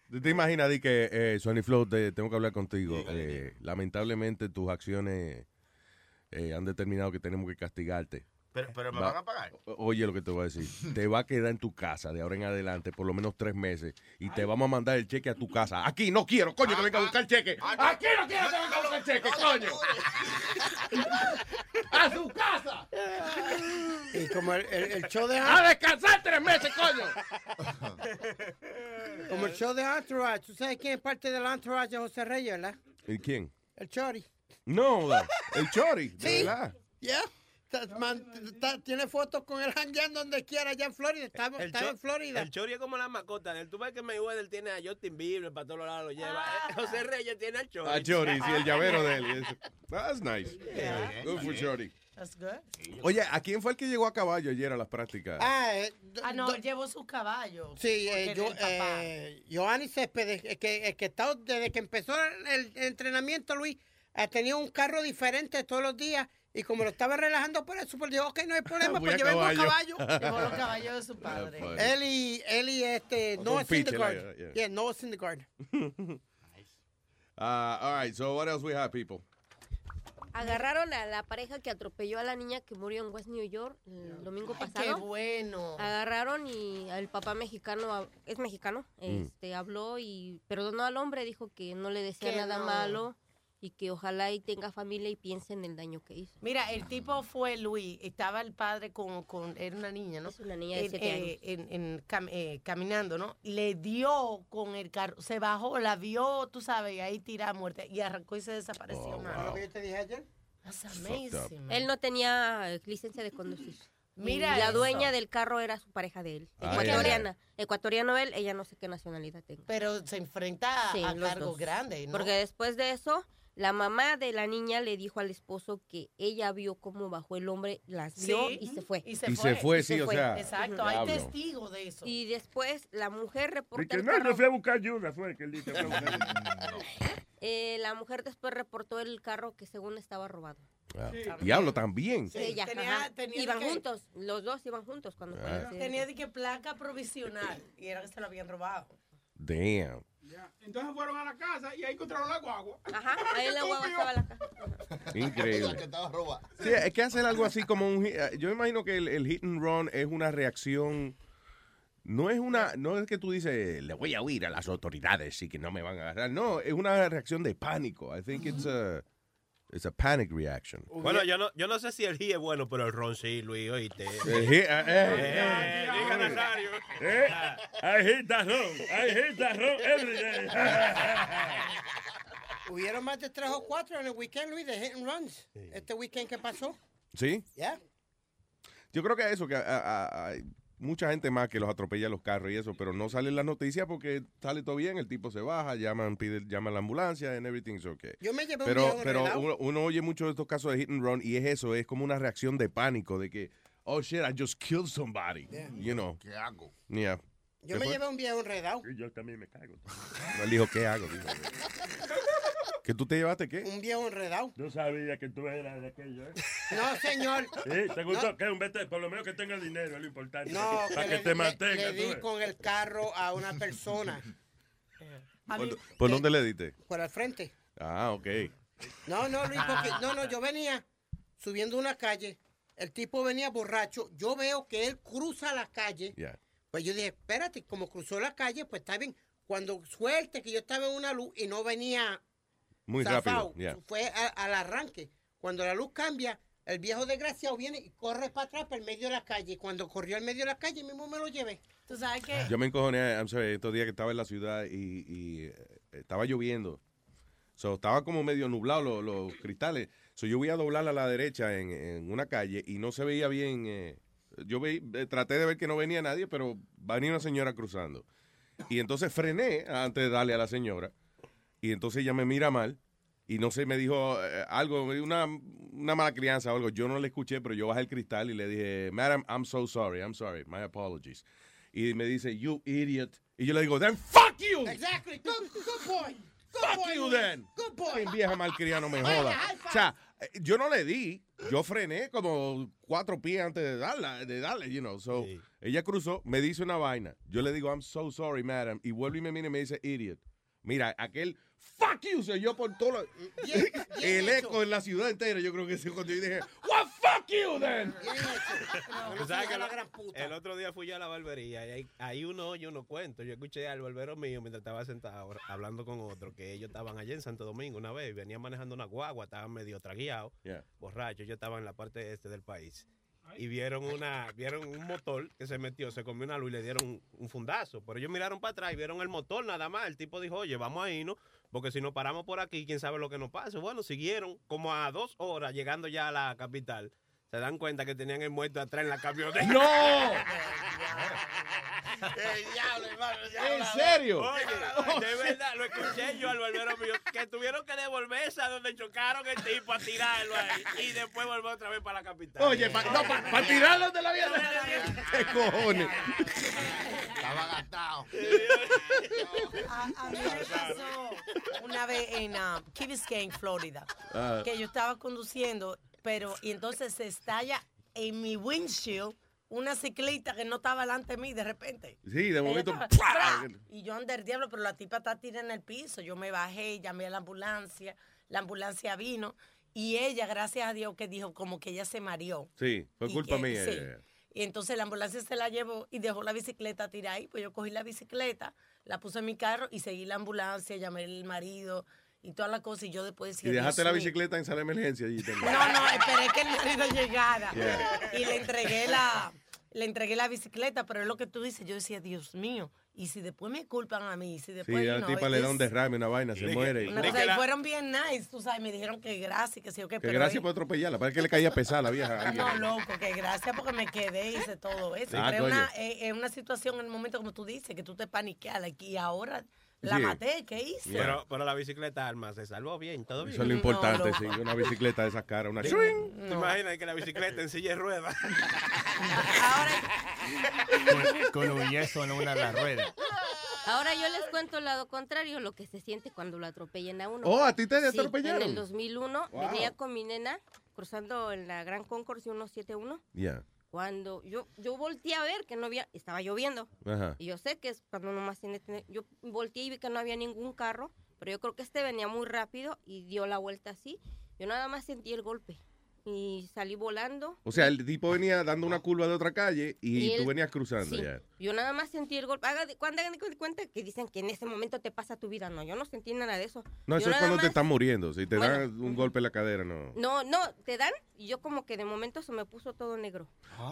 ¿Tú ¿Te imaginas di que, eh, Sonny Flow, te- tengo que hablar contigo? Eh, lamentablemente tus acciones eh, han determinado que tenemos que castigarte. Pero, pero me Va- van a pagar. Oye lo que te voy a decir. <laughs> Te va a quedar en tu casa de ahora en adelante por lo menos tres meses y te vamos a mandar el cheque a tu casa. Aquí no quiero, coño, que venga a buscar el cheque. Aquí no quiero que venga a buscar el cheque, coño. <laughs> A su casa. y como el, el- el show de A descansar tres meses, coño. <laughs> como el show de Entourage, ¿tú sabes quién es parte del Entourage de José Reyes, verdad? ¿Y quién? El Chori. No, el Chori, de Sí. verdad. Ya. Está- man- está- Tiene fotos con él jangueando donde quiera allá en Florida. Estaba, El, en Florida. el Chori es como la mascota. Tú ves que Mayweather tiene a Justin Bieber, para todos lados lo lleva. Eh, <laughs> José Reyes tiene al Chori. A Chori, sí, el llavero de él. That's nice. Good for Chori. That's good. Oye, ¿a quién fue el que llegó a caballo ayer a las prácticas? Ah, eh, Ah, no, llevó sus caballos. Sí, eh, yo, eh, Giovanni Céspedes, que, el que está, desde que empezó el, el entrenamiento, Luis, ha tenido un carro diferente todos los días. Y como lo estaba relajando por eso, pues dijo, ok, no hay <laughs> problema, pues llevemos a caballo. caballo. <laughs> Llevó los caballos de su padre. él y, él y este, Con Noah Syndergaard. like, yeah. Yeah, Noah Syndergaard. <laughs> Uh, all right, so what else we have, people? Agarraron a la pareja que atropelló a la niña que murió en West New York el domingo Ay, pasado. qué bueno. Agarraron y el papá mexicano, es mexicano, Mm. este, habló y perdonó al hombre, dijo que no le decía Que nada no. malo y que ojalá y tenga familia y piense en el daño que hizo. Mira, el tipo fue Luis, estaba el padre con, con era una niña, ¿no? Es una niña de En- siete eh, años. en- en cam- eh, caminando, ¿no? Le dio con el carro, se bajó, la vio, tú sabes, y ahí tirada a muerte y arrancó y se desapareció. mano. ¿Lo que yo te dije ayer? That's amazing. Él no tenía eh, licencia de conducir. Mira Y la eso. dueña del carro era su pareja de él, Ah, ecuatoriana. Ecuatoriano él, ella no sé qué nacionalidad tenga. Pero se enfrenta Sí, a cargos grandes, ¿no? Porque después de eso, la mamá de la niña le dijo al esposo que ella vio cómo bajó el hombre, las vio Sí, y se fue. y se Y fue. se fue, Y sí, se o fue. sea. Exacto, hay diablo. testigos de eso. Y después la mujer Y reporta que el no, carro. fui a buscar ayuda, fue que él dijo. <laughs> Eh, la mujer después reportó el carro que según estaba robado. Ah, Diablo, también. Sí, ella, Tenía- ajá. tenía iban que- juntos, los dos iban juntos cuando Ah. Tenía de que placa provisional y era que se lo habían robado. Damn. Ya. Entonces fueron a la casa y ahí encontraron la guagua. Ajá, ahí la guagua estaba la casa. Increíble. La que estaba robada. Sí, hay que hacer algo así como un... hit- Yo imagino que el, el hit and run es una reacción... No es una, no es que tú dices, le voy a huir a las autoridades y que no me van a agarrar. No, es una reacción de pánico. I think it's a, it's a panic reaction. Bueno, yo no, yo no sé si el G es bueno, pero el ron sí, Luis, oíste. El hit- eh, eh, Eh, diga Nazario. Eh, I hate that wrong. I hate that wrong every day. <laughs> Hubieron más de tres o cuatro en el weekend, Luis, de hit and runs. Este weekend que pasó. ¿Sí? Ya. Yo creo que eso, que a- a- a- hay mucha gente más que los atropella los carros y eso, pero no sale en las noticias porque sale todo bien, el tipo se baja, llaman, pide, llaman a la ambulancia and everything's okay. Yo me llevé un Pero, viejo pero uno, uno oye mucho de estos casos de hit and run y es eso, es como una reacción de pánico de que, oh shit, I just killed somebody. You know. ¿Qué hago? Yeah. Yo ¿Qué me fue? llevé un viejo enredado. Y yo también me cago. No, él dijo, ¿qué hago? Dijo. <laughs> ¿Que tú te llevaste qué? Un viejo enredado. No sabía que tú eras de aquello, ¿eh? <laughs> No, señor. ¿Sí? ¿Te gustó? No. ¿Qué? Un vete, por lo menos que tenga dinero, es lo importante. No, <laughs> Para que le, te le- mantenga. le di con el carro a una persona <laughs> ¿Por, por dónde le diste? por el frente. Ah, ok. No, no, Luis, porque no, no, yo venía subiendo una calle, el tipo venía borracho, yo veo que él cruza la calle, Yeah. pues yo dije, espérate, como cruzó la calle, pues está bien. Cuando suerte que yo estaba en una luz y no venía Muy rápido. Yeah. fue a- al arranque. Cuando la luz cambia, el viejo desgraciado viene y corre para atrás por el medio de la calle. Cuando corrió al medio de la calle, mismo me lo llevé. Tú sabes que Yo me encojoné, I'm sorry, estos días que estaba en la ciudad y, y, eh, estaba lloviendo. So, estaba como medio nublado los, los cristales. So, yo voy a doblar a la derecha en, en una calle y no se veía bien. eh, yo veí- eh, traté de ver que no venía nadie, pero venía una señora cruzando. Y entonces frené antes de darle a la señora. Y entonces ella me mira mal. Y no sé, me dijo eh, algo, una, una mala crianza o algo. Yo no le escuché, pero yo bajé el cristal y le dije, Madam, I'm so sorry, I'm sorry, my apologies. Y me dice, you idiot. Y yo le digo, then fuck you. Exactly. Good, good boy. Good <laughs> Fuck boy, you then. Good boy. Vieja malcriada, no me <laughs> joda. O sea, eh, yo no le di, yo frené como cuatro pies antes de darle, de darle, you know. So, ella cruzó, me dice una vaina. Yo le digo, I'm so sorry, madam. Y vuelve y me mira y me dice, idiot. Mira, aquel fuck you se oyó por todo lo- Bien- bien <laughs> el hecho. eco en la ciudad entera. Yo creo que se cuando yo dije, what fuck you then? Bien hecho. Tú No, sabes que la gran puta. el otro día fui yo a la barbería y ahí, ahí uno oye uno cuento. Yo escuché al barbero mío mientras estaba sentado hablando con otro que ellos estaban allá en Santo Domingo una vez y venían manejando una guagua, estaban medio tragueados, Yeah. borrachos. Ellos estaban en la parte este del país y vieron una vieron un motor que se metió, se comió una luz y le dieron un, un fundazo. Pero ellos miraron para atrás y vieron el motor nada más. El tipo dijo, oye, vamos a irnos porque si nos paramos por aquí, quién sabe lo que nos pase. Bueno, siguieron como a dos horas llegando ya a la capital. Se dan cuenta que tenían el muerto atrás en la camioneta. ¡No! El diablo, hermano, el diablo. ¿En serio? Oye, de verdad, lo escuché yo al barbero mío, que tuvieron que devolverse a donde chocaron el tipo a tirarlo ahí y después volver otra vez para la capital. Oye, pa- no, para tirarlo de la vida. ¿Qué cojones? Estaba gastado. <laughs> a, a mí me pasó una vez en uh, Key Biscayne, Florida, Ah. que yo estaba conduciendo, pero y entonces se estalla en mi windshield una ciclista que no estaba delante de mí de repente. Sí, de Ella momento. estaba. Y yo andé el diablo, pero la tipa está tirada en el piso. Yo me bajé, llamé a la ambulancia, la ambulancia vino y ella, gracias a Dios, que dijo como que ella se mareó. Sí, fue Y culpa que- mía. sí. yeah. Y entonces la ambulancia se la llevó y dejó la bicicleta tirada ahí. Pues yo cogí la bicicleta, la puse en mi carro y seguí la ambulancia, llamé al marido y toda la cosa. Y yo después decía. Y dejaste "Dios la mío". bicicleta en sala de emergencia allí. No, no, esperé que el marido llegara. <laughs> Yeah. Y le entregué la. Le entregué la bicicleta, pero es lo que tú dices. Yo decía, Dios mío, y si después me culpan a mí, y si Sí, después. a you la tipa le da un derrame, una vaina, se muere. y fueron bien nice, tú sabes, me dijeron que gracias, que sí o qué, Que pero gracias ahí- por atropellarla. Parece que le caía pesada la vieja. a alguien. no, loco, que gracias porque me quedé y hice todo eso. Ah, Pero es una, situación en el momento como tú dices, que tú te paniqueas like, y ahora la Sí. maté, ¿qué hice? Pero, pero la bicicleta Alma se salvó bien, todo bien. Eso es lo importante, sí. Una bicicleta de esas caras, una ¿Te swing. ¿Te imaginas que la bicicleta en silla de ruedas? Con un yeso en una de las ruedas. Ahora yo les cuento el lado contrario, lo que se siente cuando lo atropellan a uno. Oh, ¿a ti te Sí, atropellaron? En el 2001 Wow. venía con mi nena cruzando en la Gran Concourse 171. Ya. Cuando yo, yo volteé a ver que no había, estaba lloviendo. Ajá. Y yo sé que es cuando uno más tiene, tiene- yo volteé y vi que no había ningún carro, pero yo creo que este venía muy rápido y dio la vuelta así. Yo nada más sentí el golpe y salí volando. O sea, el tipo venía dando una curva de otra calle y, Y tú venías cruzando Sí, ya. Yo nada más sentí el golpe. Haga de, cuando hagan de cuenta que dicen que en ese momento te pasa tu vida. No, yo no sentí nada de eso. No, Yo eso es cuando te están muriendo. Si te Bueno, dan un golpe en la cadera, no. No, no, te dan y yo como que de momento se me puso todo negro.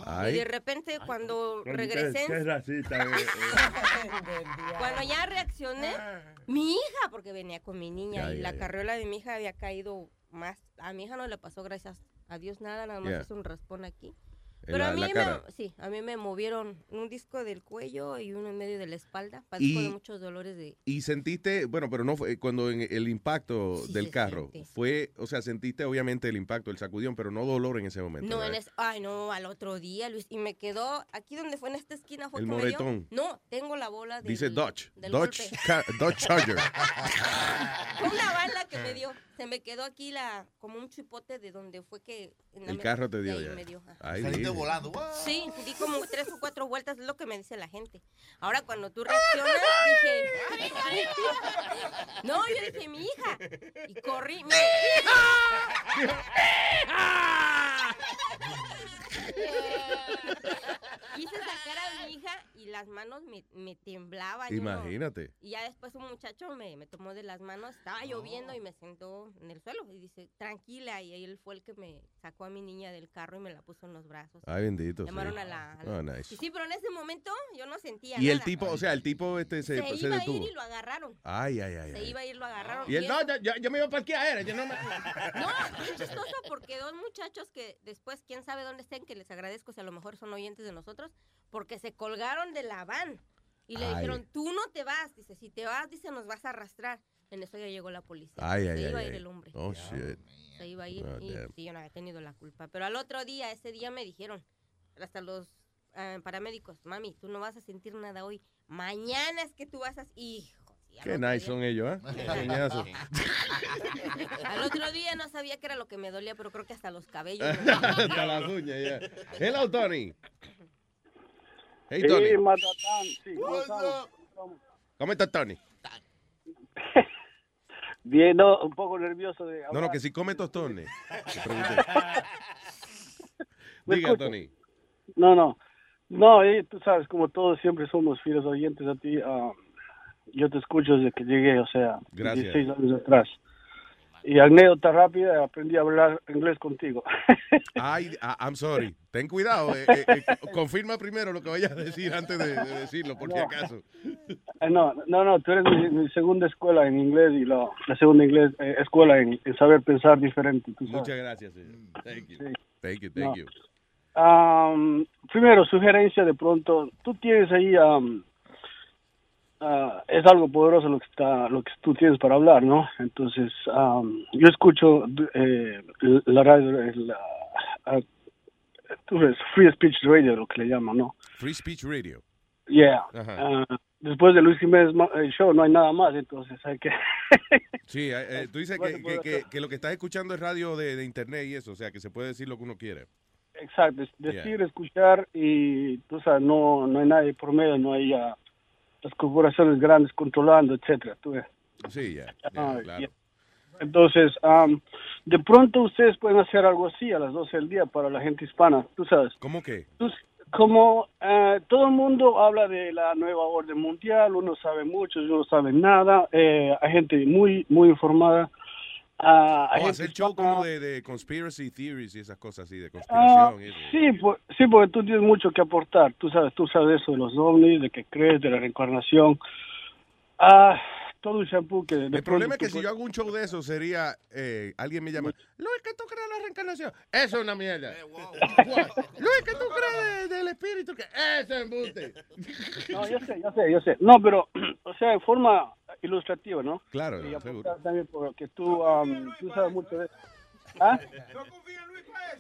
Ay. Y de repente cuando Coño, regresé, Qué, qué racista. eh, eh. cuando ya reaccioné, mi hija, porque venía con mi niña Ya, y ya, la ya. carriola de mi hija había caído más. A mi hija no le pasó gracias a Dios nada, nada más Ya. hizo un raspón aquí. Pero la, a mí me, sí, a mí me movieron un disco del cuello y uno en medio de la espalda. Padezco Y- de muchos dolores de... Y sentiste, bueno, pero no fue cuando en el impacto Sí del carro siente. fue, o sea, sentiste obviamente el impacto, el sacudión, pero no dolor en ese momento. No, en es, ay, no, al otro día, Luis, y me quedó, aquí donde fue en esta esquina fue El que me dio. moretón. No, tengo la bola del, Dice Dodge, Dodge, Dodge Charger. <laughs> Una bala que me dio. Se me quedó aquí la, como un chipote de donde fue que... en la El me- carro te de dio ahí ya. me dio, Saliste volando. Sí, di como tres o cuatro vueltas, es lo que me dice la gente. Ahora cuando tú reaccionas, dije... No, yo dije, mi hija. Y corrí. mi- <laughs> <laughs> Quise sacar a mi <laughs> hija y las manos me, me temblaban. no- Imagínate. Y ya después un muchacho me, me tomó de las manos, estaba lloviendo y me sentó en el suelo y dice, tranquila, y él fue el que me sacó a mi niña del carro y me la puso en los brazos. Ay, bendito. sí. Llamaron a la... a la- Oh, nice. Y sí, pero en ese momento yo no sentía Y el nada. tipo, o sea, el tipo este se, se, se iba a ir y lo agarraron. Ay, ay, ay. Se ay. iba a ir, lo agarraron. Y él, no, yo, yo, yo me iba a parquear, yo no me... <laughs> no, es chistoso porque dos muchachos que después, quién sabe dónde estén, que les agradezco si a lo mejor son oyentes de nosotros, porque se colgaron de la van y le Ay. dijeron, tú no te vas. Dice, si te vas, dice, nos vas a arrastrar. En eso ya llegó la policía. Ay, se ay, iba a ay. ir el hombre. Oh, shit. Se iba a ir Oh, y sí, yo no había tenido la culpa. Pero al otro día, ese día me dijeron, hasta los ah, paramédicos, mami, tú no vas a sentir nada hoy. Mañana es que tú vas a... Hijo, Qué nice día- son ellos, ¿eh? <laughs> <laughs> Al otro día no sabía qué era lo que me dolía, pero creo que hasta los cabellos. <laughs> Hasta las uñas, ya. Hello, Tony. Hey, Sí, Tony. Matatán, sí, ¿cómo estamos? ¿Cómo estás, Tony? <laughs> Bien, no, un poco nervioso de No, no, que si come tostones. Te pregunté. <laughs> ¿Me Diga? Tony. No, no. No, eh, tú sabes, como todos siempre somos fieles oyentes a ti, ah, yo te escucho desde que llegué, o sea, Gracias. 16 años atrás. Y anécdota rápida, aprendí a hablar inglés contigo. <laughs> Ay, ah, I'm sorry. Ten cuidado. eh, eh, eh, confirma primero lo que vayas a decir antes de, de decirlo, por si acaso. Eh, no, no, no, tú eres mi, mi segunda escuela en inglés y la, la segunda inglés, eh, escuela en, en saber pensar diferente. Muchas gracias, señor. Thank you. Sí. Thank you, thank No. you. Am, primero, sugerencia de pronto, tú tienes ahí, am, ah, es algo poderoso lo que está, lo que tú tienes para hablar, ¿no? Entonces, am, yo escucho eh, la radio, la, tú ves, Free Speech Radio, lo que le llaman, ¿no? Free Speech Radio. Yeah. Ajá. Ah, después de Luis Jiménez el show no hay nada más, entonces hay que... <laughs> Sí, eh, eh, tú dices que, que, que- que lo que estás escuchando es radio de, de internet y eso, o sea, que se puede decir lo que uno quiere. Exacto, decir, escuchar y tú sabes, no, no hay nadie por medio, no hay ah, las corporaciones grandes controlando, etcétera. tú ves. Sí, ya, ya, Ah, claro. ya. Entonces, de pronto ustedes pueden hacer algo así a las 12 del día para la gente hispana, tú sabes. ¿Cómo qué? Tú- como eh, todo el mundo habla de la nueva orden mundial, uno sabe mucho, uno no sabe nada, eh, hay gente muy, muy informada. Ah, hay O gente hacer show como de, de conspiracy theories y esas cosas así, de Ah, conspiración. y sí, por- sí, porque tú tienes mucho que aportar. Tú sabes, tú sabes eso de los ovnis, de que crees, de la reencarnación. Ah, todo un shampoo que... de El problema es que si yo hago un show de eso sería, eh, alguien me llama, Luis, ¿qué tú crees de la reencarnación? Eso es una mierda. <laughs> Luis, ¿qué tú crees de- del espíritu? Que Eso es embuste. No, yo sé, yo sé, yo sé. No, pero, <clears throat> o sea, en forma ilustrativa, ¿no? Claro, Y seguro. también porque tú, am, tú sabes mucho de... ¿Ah?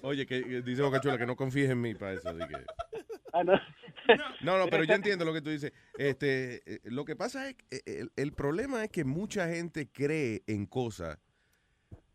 Oye, que que dice Bocachula que no confíes en mí para eso. así que- Ah, no. <laughs> No, no, pero yo entiendo lo que tú dices. Este, eh, lo que pasa es que eh, el, el problema es que mucha gente cree en cosas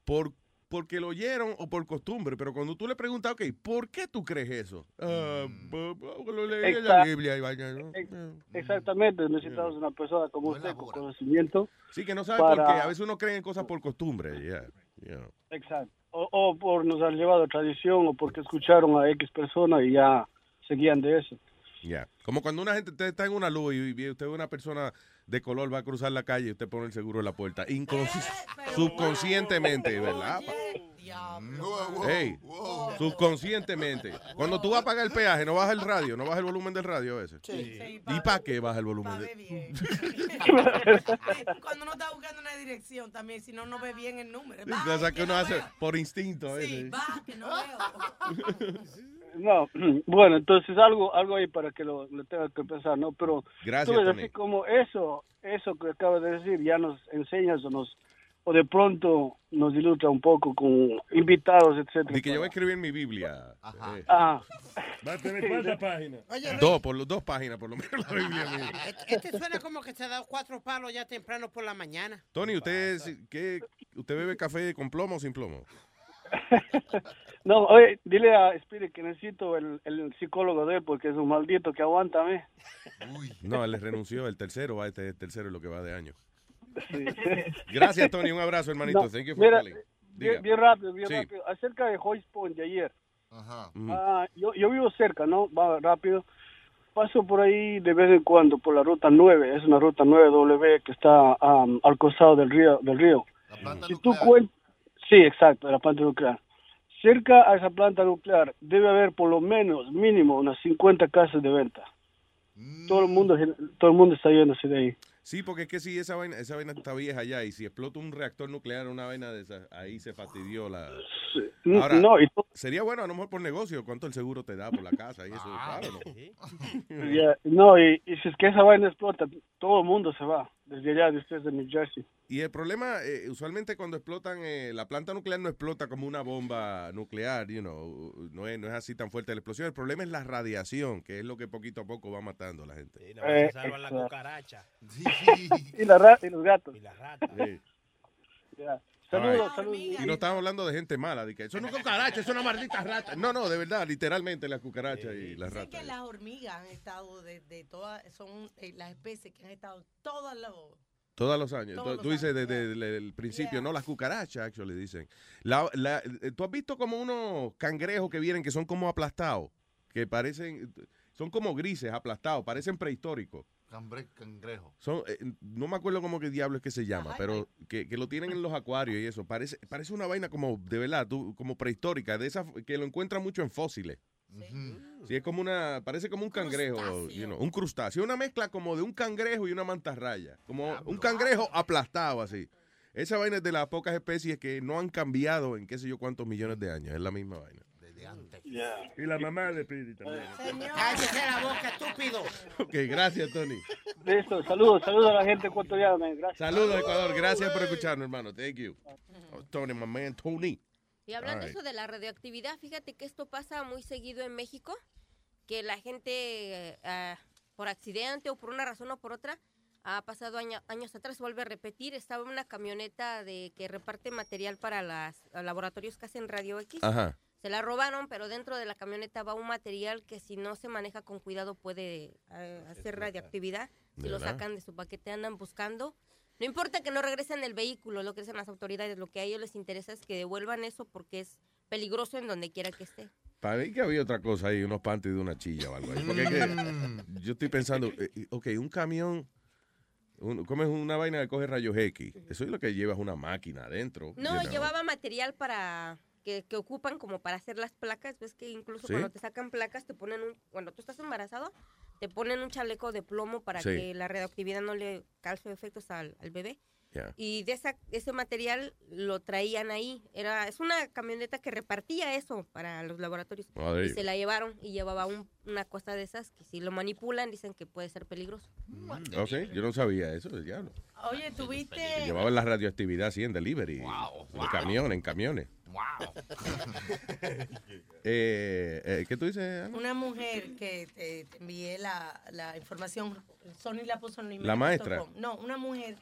por porque lo oyeron o por costumbre, pero cuando tú le preguntas, ok, ¿por qué tú crees eso? Bo- lo leí en la Biblia y ¿no? Ex- Exactamente, necesitamos una persona como usted con conocimiento. Sí, que no sabe para- por qué. A veces uno cree en cosas por costumbre, ya. ya. Exacto. O, o por nos han llevado tradición o porque escucharon a X persona y ya seguían de eso. Ya. Como cuando una gente usted está en una luz y y usted ve una persona de color va a cruzar la calle y usted pone el seguro en la puerta. Inconsci- subconscientemente, ¿verdad? Hey, subconscientemente. Cuando tú vas a pagar el peaje, no baja el radio, no baja el volumen del radio a veces. Sí. ¿Y para qué baja el volumen? de- <laughs> <laughs> Cuando uno está buscando una dirección también, si no, no ve bien el número. Cosas que uno hace por instinto. a Sí, va, que no veo. <laughs> no, <clears throat> bueno, entonces algo algo ahí para que lo, lo tenga que pensar, ¿no? Pero Gracias, tú ves, así como eso, eso que acabas de decir, ya nos enseñas o nos o de pronto nos ilustra un poco con invitados, etcétera. Y que yo voy a escribir en mi Biblia. Eh, Ah. ¿Va a tener cuántas <laughs> páginas? dos, por lo- dos páginas por lo menos la Biblia mía. Este suena como que se ha dado cuatro palos ya temprano por la mañana. Tony, ¿usted, qué, ¿usted bebe café con plomo o sin plomo? <laughs> No, oye, dile a Spirit que necesito el, el psicólogo de él porque es un maldito que aguántame. No, él le renunció. El tercero va, este el tercero es lo que va de año. Gracias, Tony. Un abrazo, hermanito. No, Thank you for mira. Bien, rápido, bien Sí. rápido. Acerca de Point de ayer. Ajá. Ah, yo, yo vivo cerca, ¿no? Va rápido. Paso por ahí de vez en cuando por la ruta 9. Es una ruta 9W que está am, al costado del río. Del río. si tú cuen- Sí, exacto, la planta nuclear. Cerca a esa planta nuclear debe haber por lo menos, mínimo, unas 50 casas de venta. Todo el mundo, todo el mundo está yéndose de ahí. Sí, porque es que si esa vaina, esa vaina está vieja ya y si explota un reactor nuclear, una vaina de esas, ahí se fastidió la... No, Ahora, no, y to- sería bueno a lo mejor por negocio, ¿cuánto el seguro te da por la casa? Y eso, claro, ¿no? <laughs> Ya, no, y, y si es que esa vaina explota, todo el mundo se va, desde allá, de ustedes de New Jersey. Y el problema, eh, usualmente cuando explotan, eh, la planta nuclear no explota como una bomba nuclear, you know, no es, no es así tan fuerte la explosión. El problema es la radiación, que es lo que poquito a poco va matando a la gente. Eh, salvan la cucaracha. <laughs> <laughs> y, la y los gatos. Y la rata. Sí. Saludos, Alright. saludos. Y no estamos hablando de gente mala, de que eso no es cucaracha, eso es una maldita rata. No, no, de verdad, literalmente las cucarachas y las Dicen que ratas. las hormigas han estado de, de todas, son eh, las especies que han estado todos los... Todos los años. Todos Tú- los Tú dices desde el, el principio, no, las cucarachas, actually, dicen. La- la- eh, ¿Tú has visto como unos cangrejos que vienen que son como aplastados? Que parecen, son como grises, aplastados, parecen prehistóricos. Cambre, cangrejo. Son, eh, no me acuerdo cómo que diablo es que se llama, pero que, que lo tienen en los acuarios y eso. Parece, parece una vaina como, de verdad, tú- como prehistórica, de esa que lo encuentran mucho en fósiles. Sí, es como una, parece como un cangrejo, you know, un crustáceo, una mezcla como de un cangrejo y una mantarraya, como un cangrejo aplastado así. Esa vaina es de las pocas especies que no han cambiado en qué sé yo cuántos millones de años, es la misma vaina. Y la mamá de Pidi también. Cállese la boca, estúpido. Ok, gracias, Tony. Listo, saludos, saludos a la gente ecuatoriana, gracias. Saludos, Ecuador, gracias por escucharnos, hermano. Thank you. Oh, Tony, my man, Tony. Y hablando Alright. eso de la radioactividad, fíjate que esto pasa muy seguido en México, que la gente ah, por accidente o por una razón o por otra ha pasado año- años atrás, vuelve a repetir, estaba una camioneta de que reparte material para los laboratorios que hacen radio X. Ajá. Se la robaron, pero dentro de la camioneta va un material que si no se maneja con cuidado puede eh, hacer radioactividad. Si ¿De lo sacan de su paquete andan buscando. No importa que no regresen el vehículo, lo que dicen las autoridades, lo que a ellos les interesa es que devuelvan eso porque es peligroso en donde quiera que esté. Para mí que había otra cosa ahí, unos panties de una chilla o algo ahí. Porque es que Mm. yo estoy pensando, eh, ok, un camión, un, ¿cómo es una vaina que coge rayos X? Eso es lo que llevas una máquina adentro. No, you know. llevaba material para que, que ocupan como para hacer las placas. Ves que incluso ¿Sí? cuando te sacan placas te ponen un, cuando tú estás embarazado, te ponen un chaleco de plomo para Sí. que la radioactividad no le cause efectos al, al bebé. Ya. Y de esa, ese material lo traían ahí. Era, es una camioneta que repartía eso para los laboratorios. There y you se la llevaron y llevaba un- una cosa de esas que si lo manipulan dicen que puede ser peligroso. Ok, yo no sabía eso, el diablo. Oye, tuviste... Que llevaban la radioactividad así en delivery. En camiones, en camiones. <laughs> Eh, eh, ¿Qué tú dices, Ana? Una mujer que eh, te envié la, la información, Sony la puso en La maestra. No, una mujer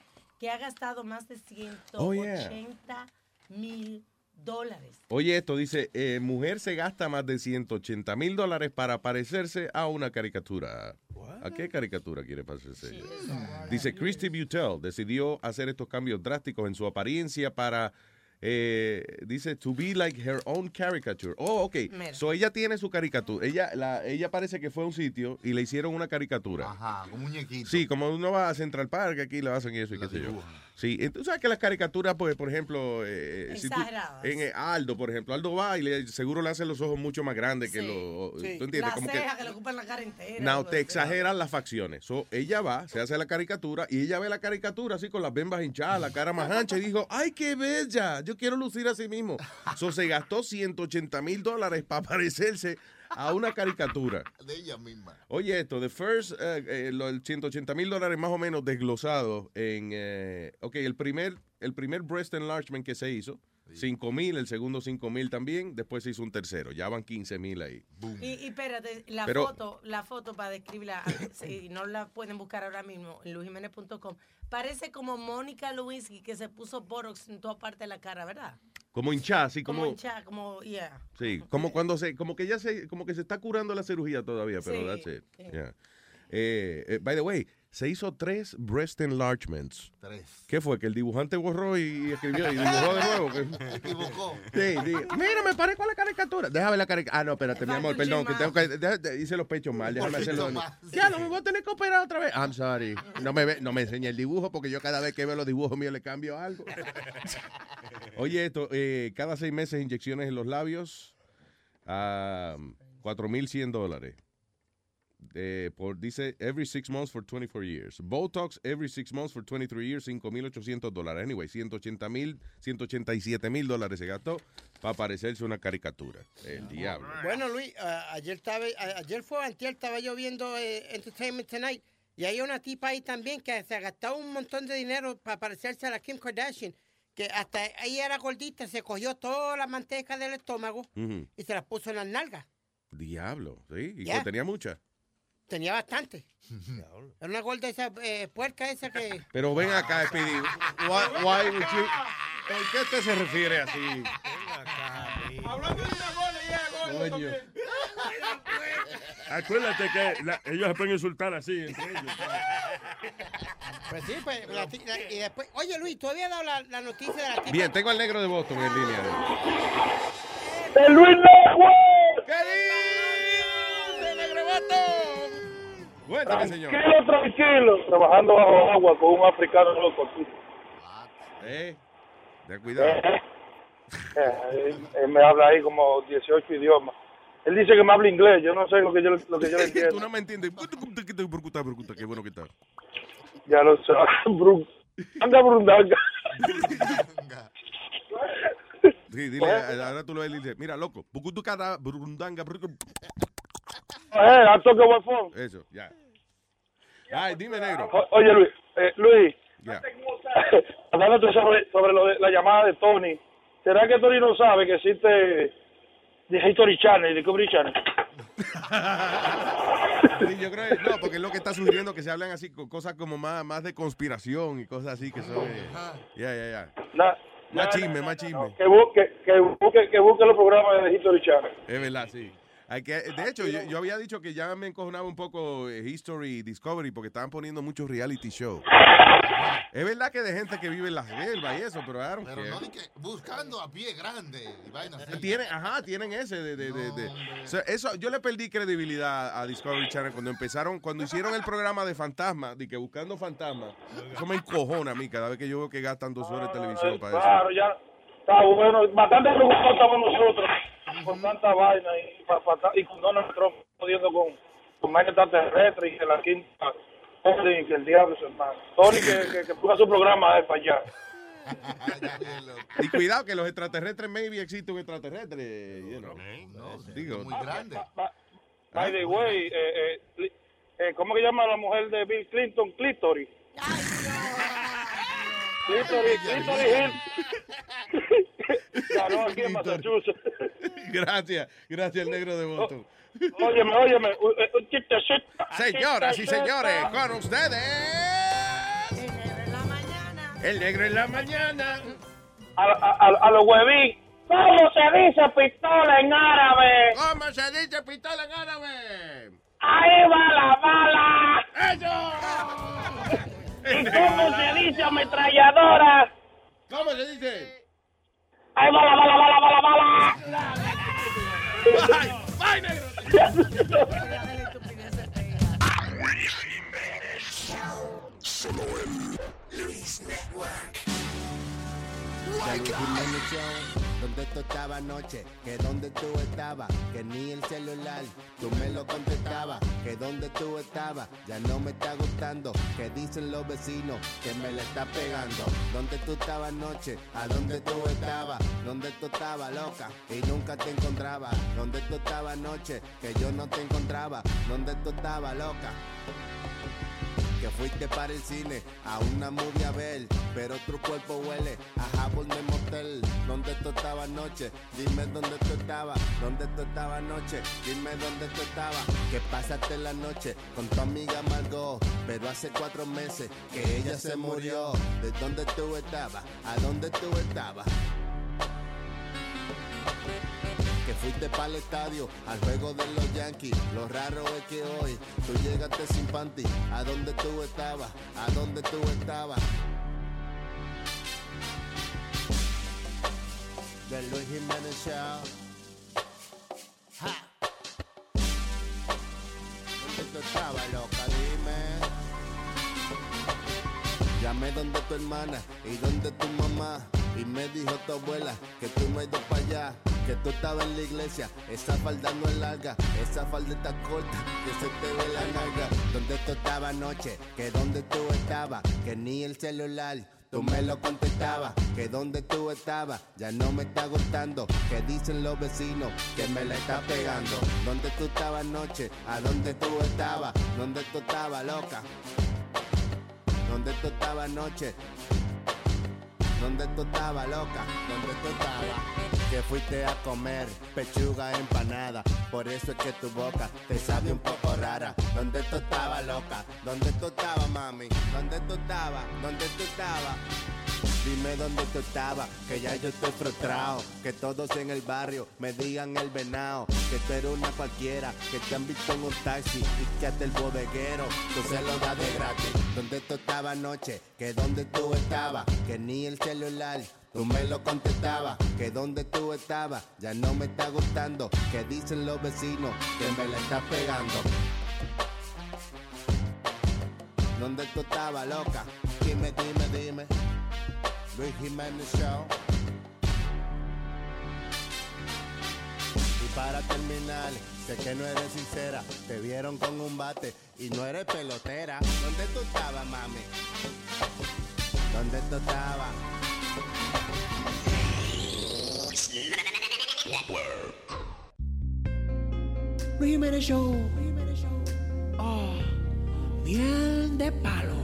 que ha gastado más de 180 Oh, yeah. mil dólares. Oye, esto dice, eh, mujer se gasta más de 180 mil dólares para parecerse a una caricatura. ¿A qué caricatura quiere parecerse? Dice, Christy Butel decidió hacer estos cambios drásticos en su apariencia para, eh, dice, to be like her own caricature. Oh, ok. Mira. So ella tiene su caricatura. Ella, la, ella parece que fue a un sitio y le hicieron una caricatura. Ajá, un muñequito. Sí, como uno va a Central Park, aquí le hacen eso y qué sé yo. Sí, entonces sabes que las caricaturas, pues, por ejemplo, eh, si tú- Exageradas. en eh, Aldo, por ejemplo, Aldo va y le, seguro le hacen los ojos mucho más grandes que los. sí. ¿Tú entiendes? La Como ceja que. que le ocupan la cara entera. No, te exageran las facciones. So, ella va, se hace la caricatura y ella ve la caricatura así con las bembas hinchadas, la cara más ancha y dijo, ¡ay, qué bella! Yo quiero lucir así mismo. So, se gastó 180 mil dólares para parecerse a una caricatura. De ella misma. Oye, esto, the first, eh, eh, lo- el 180 mil dólares más o menos desglosado en, eh, ok, el primer, el primer breast enlargement que se hizo, 5 mil, el segundo 5 mil también, después se hizo un tercero, ya van 15 mil ahí. Y, y espérate, la Pero- foto, la foto para describirla, si no la pueden buscar ahora mismo en luisjiménez.com, parece como Mónica Lewinsky que se puso Botox en toda parte de la cara, ¿verdad? Como hinchada, así Como como, hinchada, como, yeah. sí, como cuando se, como que ya se, como que se está curando la cirugía todavía, pero Sí, that's it. Yeah. Eh, eh, by the way, se hizo tres breast enlargements. Tres. ¿Qué fue? Que el dibujante borró y escribió y dibujó de nuevo. <laughs> Se equivocó. Sí, sí. Mira, me parezco a la caricatura. Déjame la caricatura. Ah, no, espérate, mi amor, perdón, que tengo que. deja- de- hice los pechos mal, déjame hacerlo. más. Ya, no me voy a tener que operar otra vez. I'm sorry. No me, ve- no me enseñe el dibujo porque yo cada vez que veo los dibujos míos le cambio algo. <laughs> Oye, esto, eh, cada seis meses inyecciones en los labios, a 4.100 dólares. Eh, por, dice, every six months for 24 years. Botox, every six months for 23 years, 5.800 dólares. Anyway, 180 mil, 187 mil dólares se gastó para parecerse una caricatura. El diablo. Bueno, Luis, ah, ayer estaba, a- ayer fue antier, estaba yo viendo eh, Entertainment Tonight y hay una tipa ahí también que se ha gastado un montón de dinero para parecerse a la Kim Kardashian, que hasta ella era gordita, se cogió toda la manteca del estómago Ujú. y se la puso en las nalgas. Diablo, sí. Y Ya. pues tenía mucha. Tenía bastante. Era una gorda esa eh, puerca esa que... Pero ven acá, Speedy. Why, why would you- ¿Por qué usted se refiere así? Hablando de una gola, ya, Coño. también. Acuérdate que la- ellos se pueden insultar así entre ellos. Pues sí, pues, la la- y después... Oye, Luis, ¿tú habías dado la, la noticia de la tipa? Bien, tengo al negro de Boston en línea. ¡El Luis Network! ¡Querido negro de Boston! Cuéntame, señor. Tranquilo, tranquilo. Trabajando bajo agua con un africano loco aquí. Eh, ten cuidado. Eh, eh, él me habla ahí como 18 idiomas. Él dice que me habla inglés. Yo no sé lo que yo, lo que yo <laughs> le Tú entiendo. no me entiendes. Qué bueno que está. Ya lo sé. <laughs> Bru- Anda, Brundanga. Sí, dile, ahora tú lo ves y dices, mira, loco, bucutucada, brundanga, Eh. Eso, ya. Ay, dime, negro. Oye, Luis. eh, Luis. Ya. <laughs> Hablándote sobre, sobre lo de la llamada de Tony. ¿Será que Tony no sabe que existe de History Channel y Discovery Channel? <laughs> Sí, yo creo que no, porque es lo que está sugiriendo que se hablan así, co- cosas como más, más de conspiración y cosas así que son. eh, Ya, ya, ya. Más chisme, más chisme. Que busque, que busque, que busque los programas de History Channel. Es verdad, sí. Hay que, de hecho, yo, yo había dicho que ya me encojonaba un poco eh, History Discovery porque estaban poniendo muchos reality shows. Es verdad que de gente que vive en las selvas y eso, pero don't Pero no que buscando a pie grande y vaina así. Tienen, ajá, tienen ese de, de, de- de- o sea, eso, yo le perdí credibilidad a Discovery Channel cuando empezaron, cuando hicieron el programa de fantasmas, de que buscando fantasmas, eso me encojona a mí cada vez que yo veo que gastan dos horas de televisión para eso. Claro, ya está bueno. Bastante preocupados estamos nosotros con tanta vaina y, pa- pa- y con Donald Trump jodiendo con, con Mike extraterrestre y que la quinta Tony y que el diablo su hermano. Tony que, que, que ponga su programa eh, para allá. Y cuidado que los extraterrestres, maybe existe un extraterrestre, you know. Digo, Muy grande. By the way, eh, eh, eh, ¿cómo que llama la mujer de Bill Clinton? Clitoris. Ganó aquí en Massachusetts. Gracias, gracias al negro de Boston. Óyeme, óyeme. eh, un chiste, chiste, Señoras y señores, con ustedes. El negro en la mañana. A, a, a, a los huevín. ¿Cómo se dice pistola en árabe? ¿Cómo se dice pistola en árabe? Ahí va la bala. ¡Eso! ¿Y cómo se dice ametralladora? ¿Cómo se dice? Ahí va la bala, bala, bala, bala. Bye, bye, negro. Solo en Luis Network. ¿Dónde tú estabas anoche? Que dónde tú estabas, que ni el celular tú me lo contestabas, que dónde tú estabas, ya no me está gustando, que dicen los vecinos que me la está pegando. ¿Dónde tú estabas anoche? ¿A dónde tú estabas? ¿Dónde tú estabas loca? Y nunca te encontraba. ¿Dónde tú estabas anoche? Que yo no te encontraba. ¿Dónde tú estabas loca? Que fuiste para el cine a una movie a ver, pero tu cuerpo huele a jabón de motel. ¿Dónde tú estabas anoche? Dime dónde tú estabas, dónde tú estabas anoche, dime dónde tú estabas. Que pasaste la noche con tu amiga Margot, pero hace cuatro meses que ella se murió. ¿De dónde tú estabas? ¿A dónde tú estabas? Que fuiste para el estadio al juego de los Yankees. Lo raro es que hoy tú llegaste sin panty. ¿A dónde tú estabas? ¿A dónde tú estabas? De Luis Jiménez Show. ¿Dónde tú estabas, loca? Dime. Llamé donde tu hermana y donde tu mamá. Y me dijo tu abuela que tú no has ido para allá. Que tú estabas en la iglesia, esa falda no es larga, esa falda está corta, que se te ve la nalga. ¿Dónde tú estabas anoche? Que dónde tú estabas, que ni el celular. Tú me lo contestabas, que dónde tú estabas, ya no me está gustando, que dicen los vecinos que me la está pegando. ¿Dónde tú estabas anoche? ¿A dónde tú estabas? ¿Dónde tú estabas, loca? ¿Dónde tú estabas anoche? ¿Dónde tú estabas, loca? ¿Dónde tú estabas? Que fuiste a comer pechuga empanada. Por eso es que tu boca te sabe un poco rara. ¿Dónde tú estabas, loca? ¿Dónde tú estabas, mami? ¿Dónde tú estabas? ¿Dónde tú estabas? Dime dónde tú estabas, que ya yo estoy frustrado. Que todos en el barrio me digan el venado. Que tú eres una cualquiera, que te han visto en un taxi y que hasta el bodeguero tú se lo das de gratis. ¿Dónde tú estabas anoche? Que dónde tú estabas, que ni el celular. Tú me lo contestabas, que dónde tú estabas, ya no me está gustando, que dicen los vecinos que me la estás pegando. ¿Dónde tú estabas, loca? Dime, dime, dime. Jiménez Show. Y para terminar, sé que no eres sincera. Te vieron con un bate y no eres pelotera. ¿Dónde tú estabas, mami? ¿Dónde tú estabas? Luis Jiménez Show. Oh, miel de palo.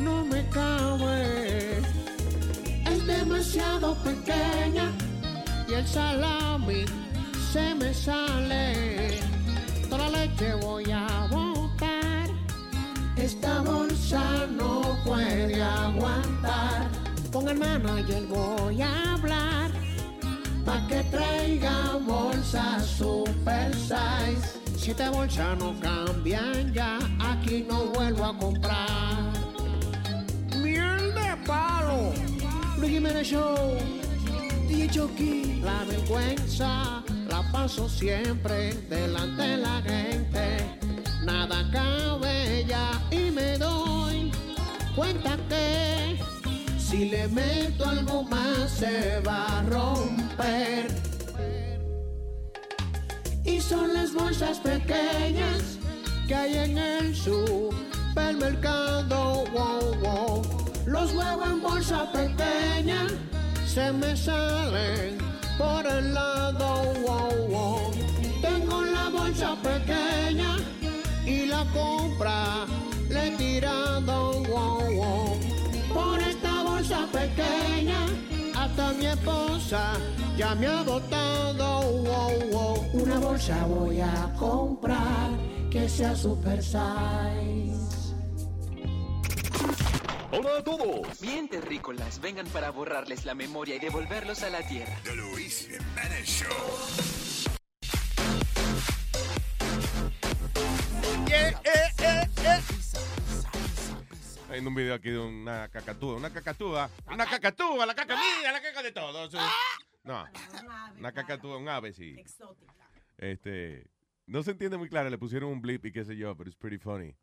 no me cabe. Es demasiado pequeña y el salami se me sale. Toda la leche voy a botar. Esta bolsa no puede aguantar. Con el manager voy a hablar. Pa' que traiga bolsas super size. Siete bolsas no cambian ya. Aquí no vuelvo a comprar. Luis Jiménez Show. DJ Chucky. La vergüenza la paso siempre delante de la gente. Nada cabe ya y me doy cuenta que si le meto algo más se va a romper. Y son las bolsas pequeñas que hay en el supermercado. Wow, wow. Los huevos en bolsa pequeña se me salen por el lado. Wow. Tengo la bolsa pequeña y la compra le he tirado. Wow. Por esta bolsa pequeña hasta mi esposa ya me ha botado. Una bolsa voy a comprar que sea super size. Hola a todos. Bien, terrícolas, vengan para borrarles la memoria y devolverlos a la tierra. The Luis Jimenez Show. Hay un video aquí de una cacatúa, una cacatúa, una cacatúa, la caca mía, la caca de todos. No, una cacatúa, un ave, sí. Este, no se entiende muy claro, le pusieron un blip y qué sé yo, pero es pretty funny.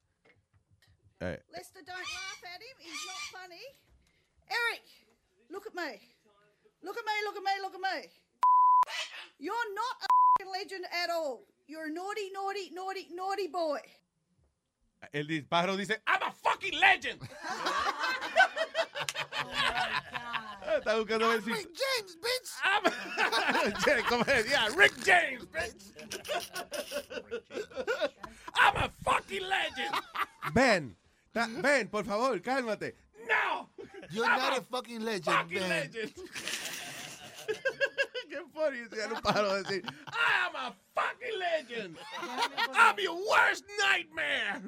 Eh, don't at him. He's not funny. Eric, look at me. Look at me, look at me, look at me. You're not a f***ing legend at all. You're a naughty, naughty, naughty, naughty boy. el disparo dice, I'm a fucking legend. <laughs> Oh Está buscando ver si... Rick James, bitch. <laughs> Che, ¿Cómo decía? Rick James, bitch. <laughs> I'm a fucking legend. Ben, ta- Ben, por favor, cálmate. No. You're I'm not a fucking legend, fucking Ben. legend. <laughs> Qué funny si un paro decir, I am a fucking legend. I'm your worst nightmare.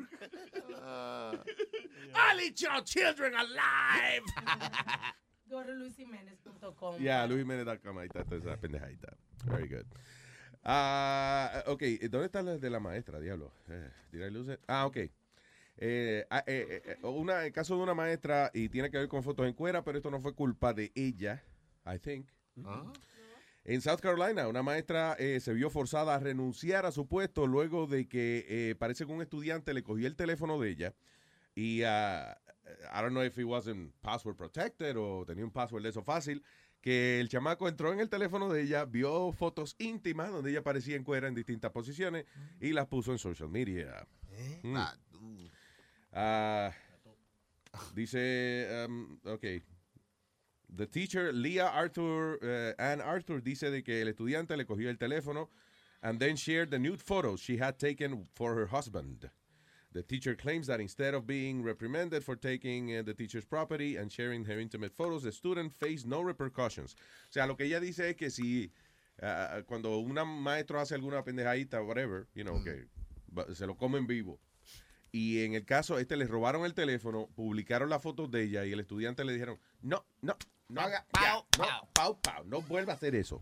I'll eat your children alive. <laughs> Go to luisimenez.com. Ya, Luis Jiménez.com, ahí está, toda esa pendejadita. Very good. Ah, ok, ¿dónde está la de la maestra, diablo? Eh, did I lose it? Ah, ok. Eh, ah, eh, eh, una, el caso de una maestra y tiene que ver con fotos en cuera, pero esto no fue culpa de ella, I think. En South Carolina, una maestra eh, se vio forzada a renunciar a su puesto luego de que eh, parece que un estudiante le cogió el teléfono de ella y ah, I don't know if it wasn't password protected o tenía un password de eso fácil, que el chamaco entró en el teléfono de ella, vio fotos íntimas donde ella aparecía en cuera en distintas posiciones y las puso en social media. Mm. Ah, dice, um, ok. The teacher, Leah Arthur, eh, Ann Arthur, dice de que el estudiante le cogió el teléfono and then shared the nude photos she had taken for her husband. The teacher claims that instead of being reprimanded for taking uh, the teacher's property and sharing her intimate photos, the student faced no repercussions. O sea, lo que ella dice es que si ah, cuando una maestro hace alguna pendejadita, whatever, you know, que va- se lo comen vivo. Y en el caso, este le robaron el teléfono, publicaron las fotos de ella y el estudiante le dijeron, no, no, no haga, ya, no, pau, pau, no vuelva a hacer eso.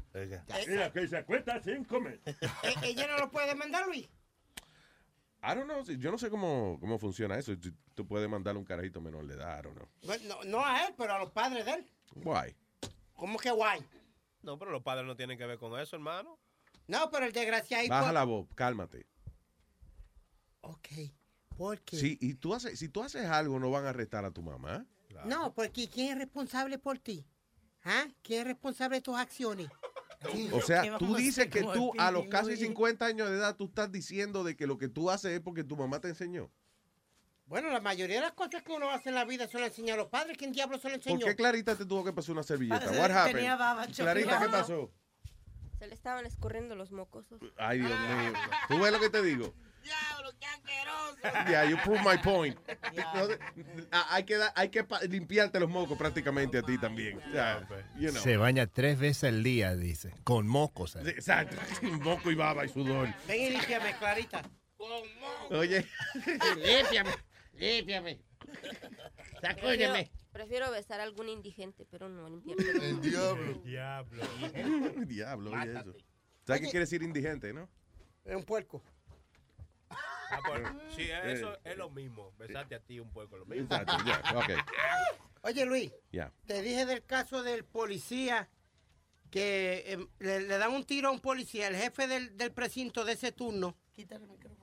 Mira, que se acuesta sin comer. <laughs> Eh, ¿Ella no lo puede demandar, Luis? I don't know, yo no sé cómo, cómo funciona eso. Tú, tú puedes mandarle un carajito menor de edad, I don't know. Bueno, No, no a él, pero a los padres de él. Why? ¿Cómo que guay? No, pero los padres no tienen que ver con eso, hermano. No, pero el desgraciado... Baja la voz, cálmate. Ok, ¿por qué? Sí, y tú haces, si tú haces algo, no van a arrestar a tu mamá. No, porque ¿quién es responsable por ti? ¿Ah? ¿Quién es responsable de tus acciones? O sea, tú dices que <laughs> tú a los casi 50 años de edad, tú estás diciendo de que lo que tú haces es porque tu mamá te enseñó. Bueno, la mayoría de las cosas que uno hace en la vida se lo enseña a los padres. ¿Quién diablo se lo ¿Por enseñó? qué Clarita te tuvo que pasar una servilleta? What happened? tenía baba, Clarita, ¿qué pasó? Se le estaban escurriendo los mocosos. Ay, Dios mío. ¿Tú ves lo que te digo? Diablo, qué asqueroso. Yeah, you prove my point. <laughs> No, hay que, dar- hay que pa- limpiarte los mocos prácticamente a ti también. You know. Se baña tres veces al día, dice. Con mocos. Sí, Exacto. <laughs> Moco y baba y sudor. Ven y límpiame, Clarita. Oye. <laughs> límpiame, límpiame. Prefiero, prefiero besar a algún indigente, pero no limpiar. El diablo. Diablo. Diablo, oye eso. ¿Sabes qué quiere decir indigente, no? Es un puerco. Ah, pues, <laughs> sí, eso es lo mismo. Besarte a ti un poco lo mismo. Exacto, ya. <laughs> Oye, Luis, te dije del caso del policía que em, le, le dan un tiro a un policía. El jefe del, del precinto de ese turno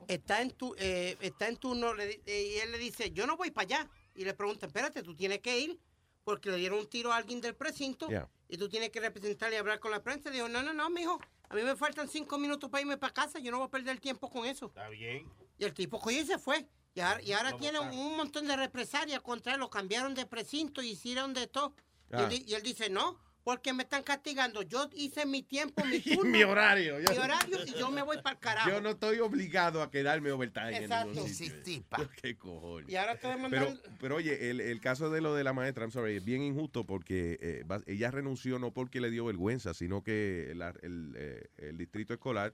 está en, tu, eh, está en turno le eh, y él le dice, yo no voy para allá. Y le pregunta, espérate, tú tienes que ir porque le dieron un tiro a alguien del precinto Yeah. y tú tienes que representarle y hablar con la prensa. Dijo, no, no, no, mijo, a mí me faltan cinco minutos para irme para casa, yo no voy a perder tiempo con eso. Está bien. Y el tipo cogió y se fue. Y ahora, y ahora tiene un montón de represalias contra él. Lo cambiaron de precinto hicieron de todo. Y, Ah. él, y él dice, no, porque me están castigando. Yo hice mi tiempo, mi <laughs> turno. Mi horario. Mi horario y yo me voy para el carajo. Yo no estoy obligado a quedarme overtime en Exacto. Sí, sitio. <laughs> Qué cojones. Y ahora te Pero, demandan... pero oye, el, el caso de lo de la maestra, I'm sorry, es bien injusto porque eh, ella renunció no porque le dio vergüenza, sino que la- el, eh, el distrito escolar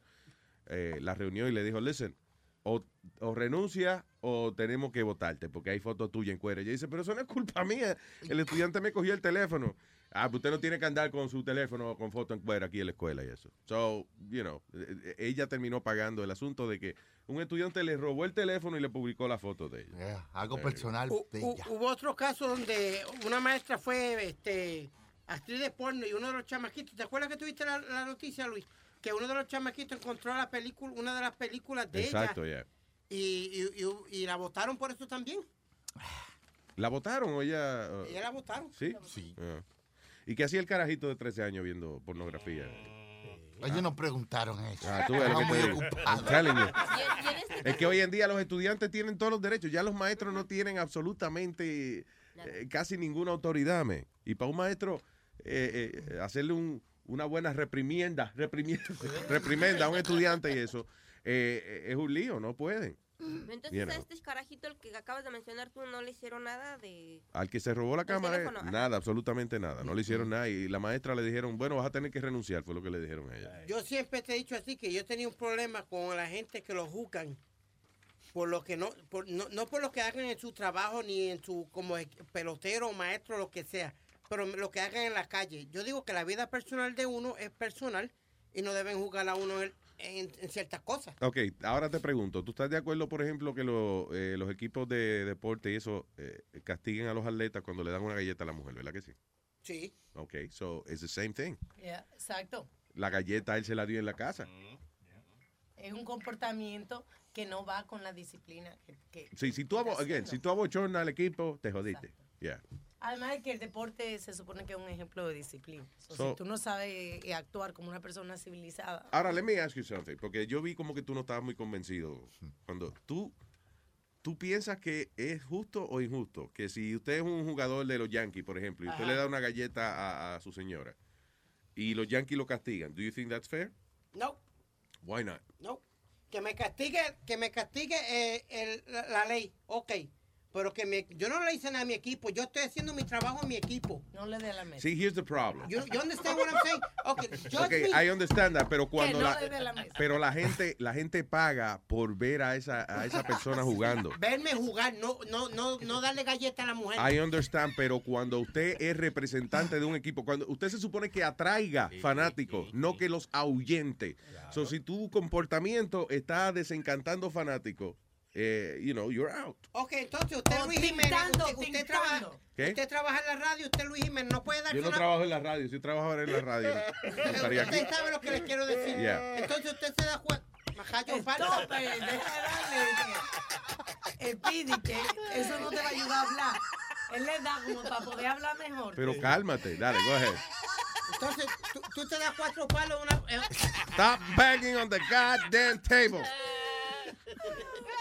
eh, la reunió y le dijo, listen, o, o renuncia o tenemos que votarte porque hay fotos tuyas en cuero. Ella dice, pero eso no es culpa mía. El estudiante me cogió el teléfono. Ah, pues usted no tiene que andar con su teléfono con foto en cuero aquí en la escuela y eso. So, you know, eh, eh, ella terminó pagando el asunto de que un estudiante le robó el teléfono y le publicó la foto de ella. algo Eh, personal de ella. hubo otro caso donde una maestra fue este, actriz de porno y uno de los chamaquitos, ¿te acuerdas que tuviste la, la noticia, Luis? Que uno de los chamaquitos encontró la película, una de las películas de Exacto, ella ya. y, y- y- y la votaron por eso también. ¿La votaron o ella? uh, Ella la votaron. ¿Sí? Sí. ¿Y qué hacía el carajito de 13 años viendo pornografía? Ellos nos preguntaron eso. Ah, tú te muy you. Es que hoy en día los estudiantes tienen todos los derechos. Ya los maestros no tienen absolutamente eh, casi ninguna autoridad. me. Y para un maestro eh, eh, hacerle un- una buena reprimienda, reprimienda, reprimenda a un estudiante y eso eh, eh, es un lío. No pueden. Entonces You a este carajito, el que acabas de mencionar tú, no le hicieron nada de... Al que se robó la cámara, eh, nada, absolutamente nada. No le hicieron nada. Y la maestra le dijeron, bueno, vas a tener que renunciar, fue lo que le dijeron a ella. Yo siempre te he dicho así que yo tenía un problema con la gente que lo juzgan por lo que no, por- no, no por lo que hagan en su trabajo ni en su como e- pelotero, maestro, lo que sea, pero lo que hagan en la calle. Yo digo que la vida personal de uno es personal y no deben juzgar a uno en, en- en ciertas cosas. Ok, ahora te pregunto, ¿tú estás de acuerdo, por ejemplo, que lo- eh, los equipos de deporte y eso eh, castiguen a los atletas cuando le dan una galleta a la mujer, ¿verdad que sí? Sí. Ok, so it's the same thing. Yeah, exacto. La galleta él se la dio en la casa. Es un comportamiento que no va con la disciplina. Que, que- Sí, si tú, again, si tú abochornas al equipo, te jodiste. Yeah. Además de que el deporte se supone que es un ejemplo de disciplina. So, So- si tú no sabes eh, actuar como una persona civilizada, Ahora, let me ask you something, porque yo vi como que tú no estabas muy convencido. Cuando tú, tú piensas que es justo o injusto, que si usted es un jugador de los Yankees, por ejemplo, y usted Ajá. le da una galleta a, a su señora, y los Yankees lo castigan, ¿do you think that's fair? No, Why not? no. Que me castigue, que me castigue eh, el- la, la ley, ok. Pero que me, yo no le hice nada a mi equipo, yo estoy haciendo mi trabajo en mi equipo. no le dé la mesa. See, here's the problem. You, you understand what I'm saying? Okay, judge Okay, me. I understand that, pero cuando no la, le dé la mesa. pero la gente, la gente paga por ver a esa, a esa persona jugando. <laughs> Verme jugar, no, no, no, no darle galleta a la mujer. I understand, pero cuando usted es representante de un equipo, cuando usted se supone que atraiga fanáticos, no que los ahuyente. So, si tu comportamiento está desencantando fanáticos, eh, you know, you're out. Ok, entonces usted O Luis Jiménez, tintando, usted, usted trabaja, usted trabaja en la radio, usted Luis Jiménez, no puede darse Yo no una... trabajo en la radio, si trabajara en la radio, <laughs> estaría aquí. Usted sabe lo que le quiero decir. Yeah. Entonces usted se da cuenta. Majayo falta. Que eso no te va a ayudar a hablar. Él le da como para poder hablar mejor. Pero cálmate, dale, go ahead. Entonces tú, tú te das cuatro palos una... Stop banging on the goddamn table. <laughs>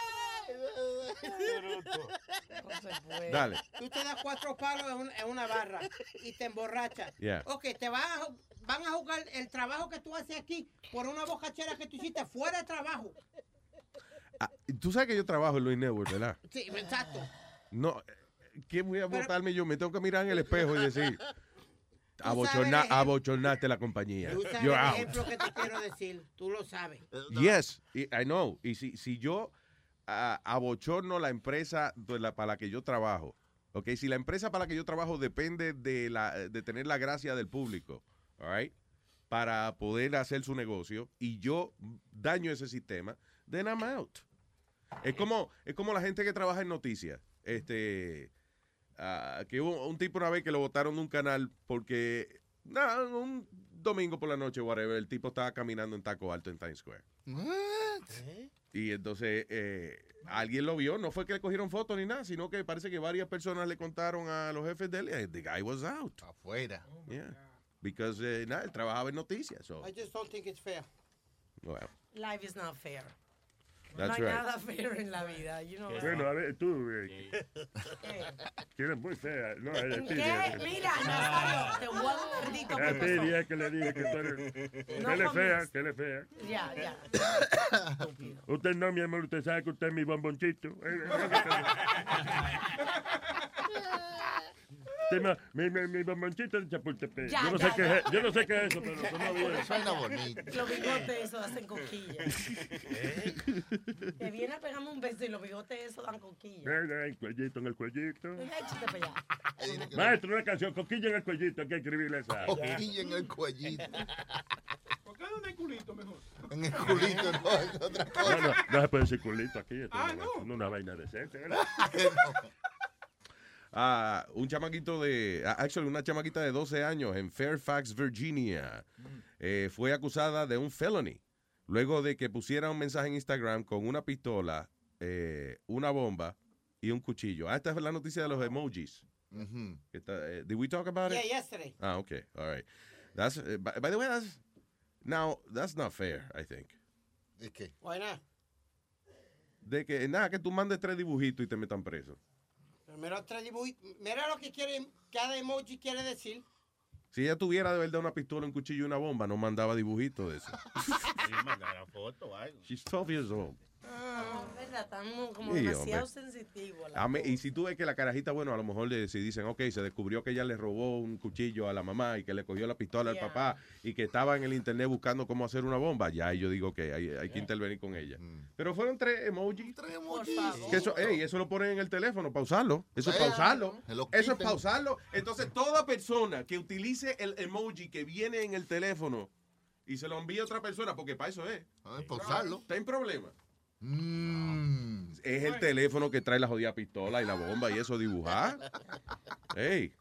Dale. Tú te das cuatro palos en una, en una barra y te emborrachas. Yeah. Ok, te vas a, ju- van a jugar el trabajo que tú haces aquí por una bocachera que tú hiciste fuera de trabajo. Ah, Tú sabes que yo trabajo en Luis Network, ¿verdad? Sí, exacto. No, eh, ¿qué voy a votarme yo? Me tengo que mirar en el espejo y decir, <laughs> abochorna, abochornaste la compañía. Tú sabes You're el out. ejemplo que te quiero decir. Tú lo sabes. Yes, y- I know. Y si, si yo ah, abochorno la empresa para la que yo trabajo, ok, si la empresa para la que yo trabajo depende de, la, de tener la gracia del público, all right, para poder hacer su negocio, y yo daño ese sistema, then I'm out. Es como, es como la gente que trabaja en noticias. Este, ah, que hubo un tipo una vez que lo votaron un canal porque, nada, un domingo por la noche, whatever, el tipo estaba caminando en taco alto en Times Square. Y entonces eh, alguien lo vio, no fue que le cogieron fotos ni nada, sino que parece que varias personas le contaron a los jefes de él, eh, the guy was out. Afuera. Yeah. Because, eh, nada, él trabajaba en noticias. So, I just don't think it's fair. well, Life is not fair. That's no hay right. nada fair en la vida. You know Bueno, a ver, tú, eh, eres muy fea. No, eres ¿En Pidi. qué? Mira, Nazario, <laughs> te voy a dar un maldito A pepozón. es que le dije que tú eres... No que él es fea, que él es fea. Ya, ya. Usted no, mi amor, usted sabe que usted es mi bombonchito. <laughs> Eh, Tema, mi, mi, mi bomboncito de Chapultepec. Ya, yo, no ya, sé qué ya. es, yo no sé qué es eso, pero suena <laughs> bien. Suena bonito. Los bigotes esos hacen coquillas. <laughs> Que viene a pegarme un beso y los bigotes esos dan coquillas. Venga, el cuellito en el cuellito. Allá. Maestro, una canción, coquilla en el cuellito, hay que escribirle esa. Coquilla en el cuellito. <laughs> ¿Por qué no en el culito mejor? En el culito, no, es otra No, cosa. no, no se puede decir culito aquí. Esto Ah, no, no. no una vaina decente, ¿verdad? Ah, un chamaquito de, actually, una chamaquita de 12 años en Fairfax, Virginia, eh, fue acusada de un felony luego de que pusiera un mensaje en Instagram con una pistola, eh, una bomba y un cuchillo. Ah, esta es la noticia de los emojis. Eh, did we talk about Yeah, it? yesterday. Ah, okay, all right. That's, by, by the way, that's, now, that's not fair, I think. ¿De qué? Why not? De que, nada, que tú mandes tres dibujitos y te metan preso. Primero tres dibujitos. Mira lo que quiere, cada emoji quiere decir. Si ella tuviera de verdad una pistola, un cuchillo y una bomba, no mandaba dibujitos de eso. <laughs> Sí, manda la foto o algo. She's 12 years old. Ah, es verdad, estamos como Sí, demasiado hombre. la y si tú ves que la carajita, bueno, a lo mejor le, si dicen, ok, se descubrió que ella le robó un cuchillo a la mamá y que le cogió la pistola Yeah. al papá y que estaba en el internet buscando cómo hacer una bomba, ya yo digo que hay, hay que intervenir con ella. Pero fueron tres emojis. Tres emojis. Que eso, eso lo ponen en el teléfono para usarlo. Eso es Sí. para usarlo. Se lo Eso es quiten. para usarlo. Entonces, toda persona que utilice el emoji que viene en el teléfono y se lo envía a otra persona, porque para eso es, Ah, para usarlo. está en problema. Mm. Es el teléfono que trae la jodida pistola y la bomba y eso dibujar. Ey.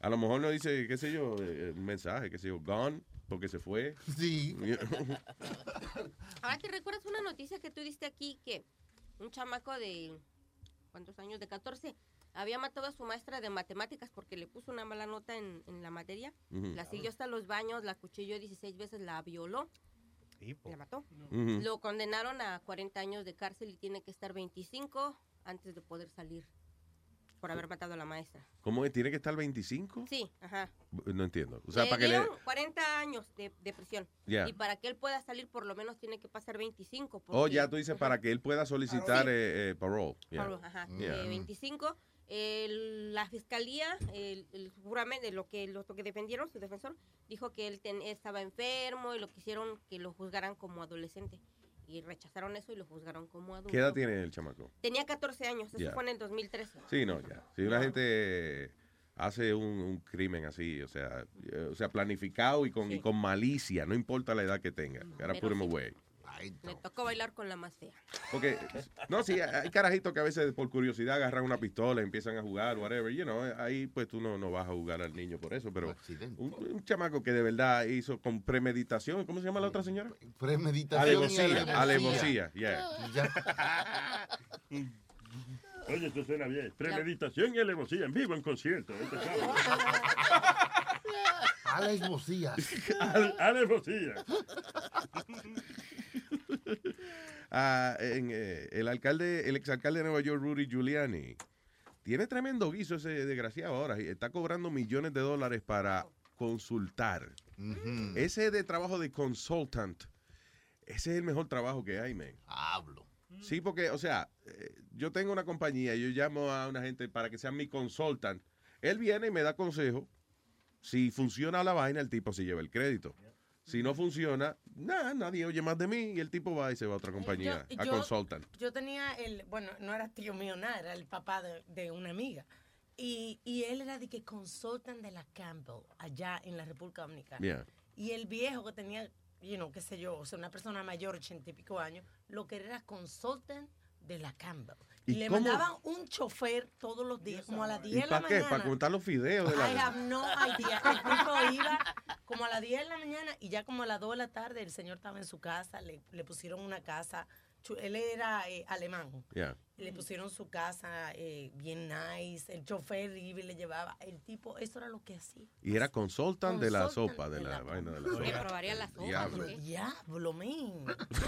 A lo mejor no dice, qué sé yo, eh, un mensaje, qué sé yo, gone, porque se fue. Sí. <laughs> Ahora te recuerdas una noticia que tú diste aquí que un chamaco de ¿cuántos años? De 14 había matado a su maestra de matemáticas porque le puso una mala nota en, en la materia. La siguió hasta los baños, la cuchilló 16 veces, la violó, la mató. Ujú. Lo condenaron a 40 años de cárcel y tiene que estar 25 antes de poder salir por haber matado a la maestra. ¿Cómo es? ¿Tiene que estar 25? Sí, ajá. No entiendo. O sea, le para que le... dieron 40 años de, de prisión. Ya. Y para que él pueda salir, por lo menos tiene que pasar 25. Oh, porque- ya tú dices para que él pueda solicitar eh, eh, parole. Yeah. Pablo, ajá, Yeah. de 25. El- la fiscalía, el, el juramento, lo que, lo que defendieron, su defensor, dijo que él ten- estaba enfermo y lo quisieron que lo juzgaran como adolescente. Y rechazaron eso y lo juzgaron como adulto. ¿Qué edad tiene el chamaco? Tenía 14 años, eso Ya. fue en el 2013. Sí, no, ya. Si una gente hace un, un crimen así, o sea, eh, o sea, planificado y con, y con malicia, no importa la edad que tenga. Put him sí. Away. Le tocó bailar con la más fea. Porque, no, sí, hay carajitos que a veces por curiosidad agarran una pistola y empiezan a jugar, whatever, you know, ahí pues tú no, no vas a jugar al niño por eso, pero un, un chamaco que de verdad hizo con premeditación, ¿cómo se llama la otra señora? Premeditación y Alevosía, alevosía. alevosía, yeah. Oye, esto suena bien. Premeditación y alevosía en vivo, en concierto. Este sábado. Alevosía. Al- Alevosía. Ah, en, eh, el alcalde, el exalcalde de Nueva York, Rudy Giuliani, tiene tremendo guiso ese desgraciado ahora. Está cobrando millones de dólares para consultar. Ese de trabajo de consultant, ese es el mejor trabajo que hay, man. Hablo. Sí, porque, o sea, eh, yo tengo una compañía, yo llamo a una gente para que sea mi consultant. Él viene y me da consejo. Si funciona la vaina, el tipo se lleva el crédito. Si no funciona, nada, nadie oye más de mí y el tipo va y se va a otra compañía, yo- a yo- consultant. Yo tenía el, bueno, no era tío mío, nada, era el papá de, de una amiga. Y, y él era de que consultan de la Campbell, allá en la República Dominicana. Yeah. Y el viejo que tenía, you know, qué sé yo, o sea, una persona mayor, ochenta y pico años, lo que era consultant de la Campbell. Y, ¿Y le cómo? mandaban un chofer todos los días, como a las 10 ¿Y de la para qué? mañana. ¿Para contar los videos de I la... have no idea. El tipo <laughs> iba como a las 10 de la mañana y ya como a las 2 de la tarde el señor estaba en su casa, le, le pusieron una casa, él era eh, alemán, Yeah. le pusieron su casa eh, bien nice, el chofer iba y le llevaba, el tipo, eso era lo que hacía. Y era consultant de la sopa, de de la, la- vaina de la Le sopa. probaría la sopa. Diablo. ¿por qué? Diablo, men,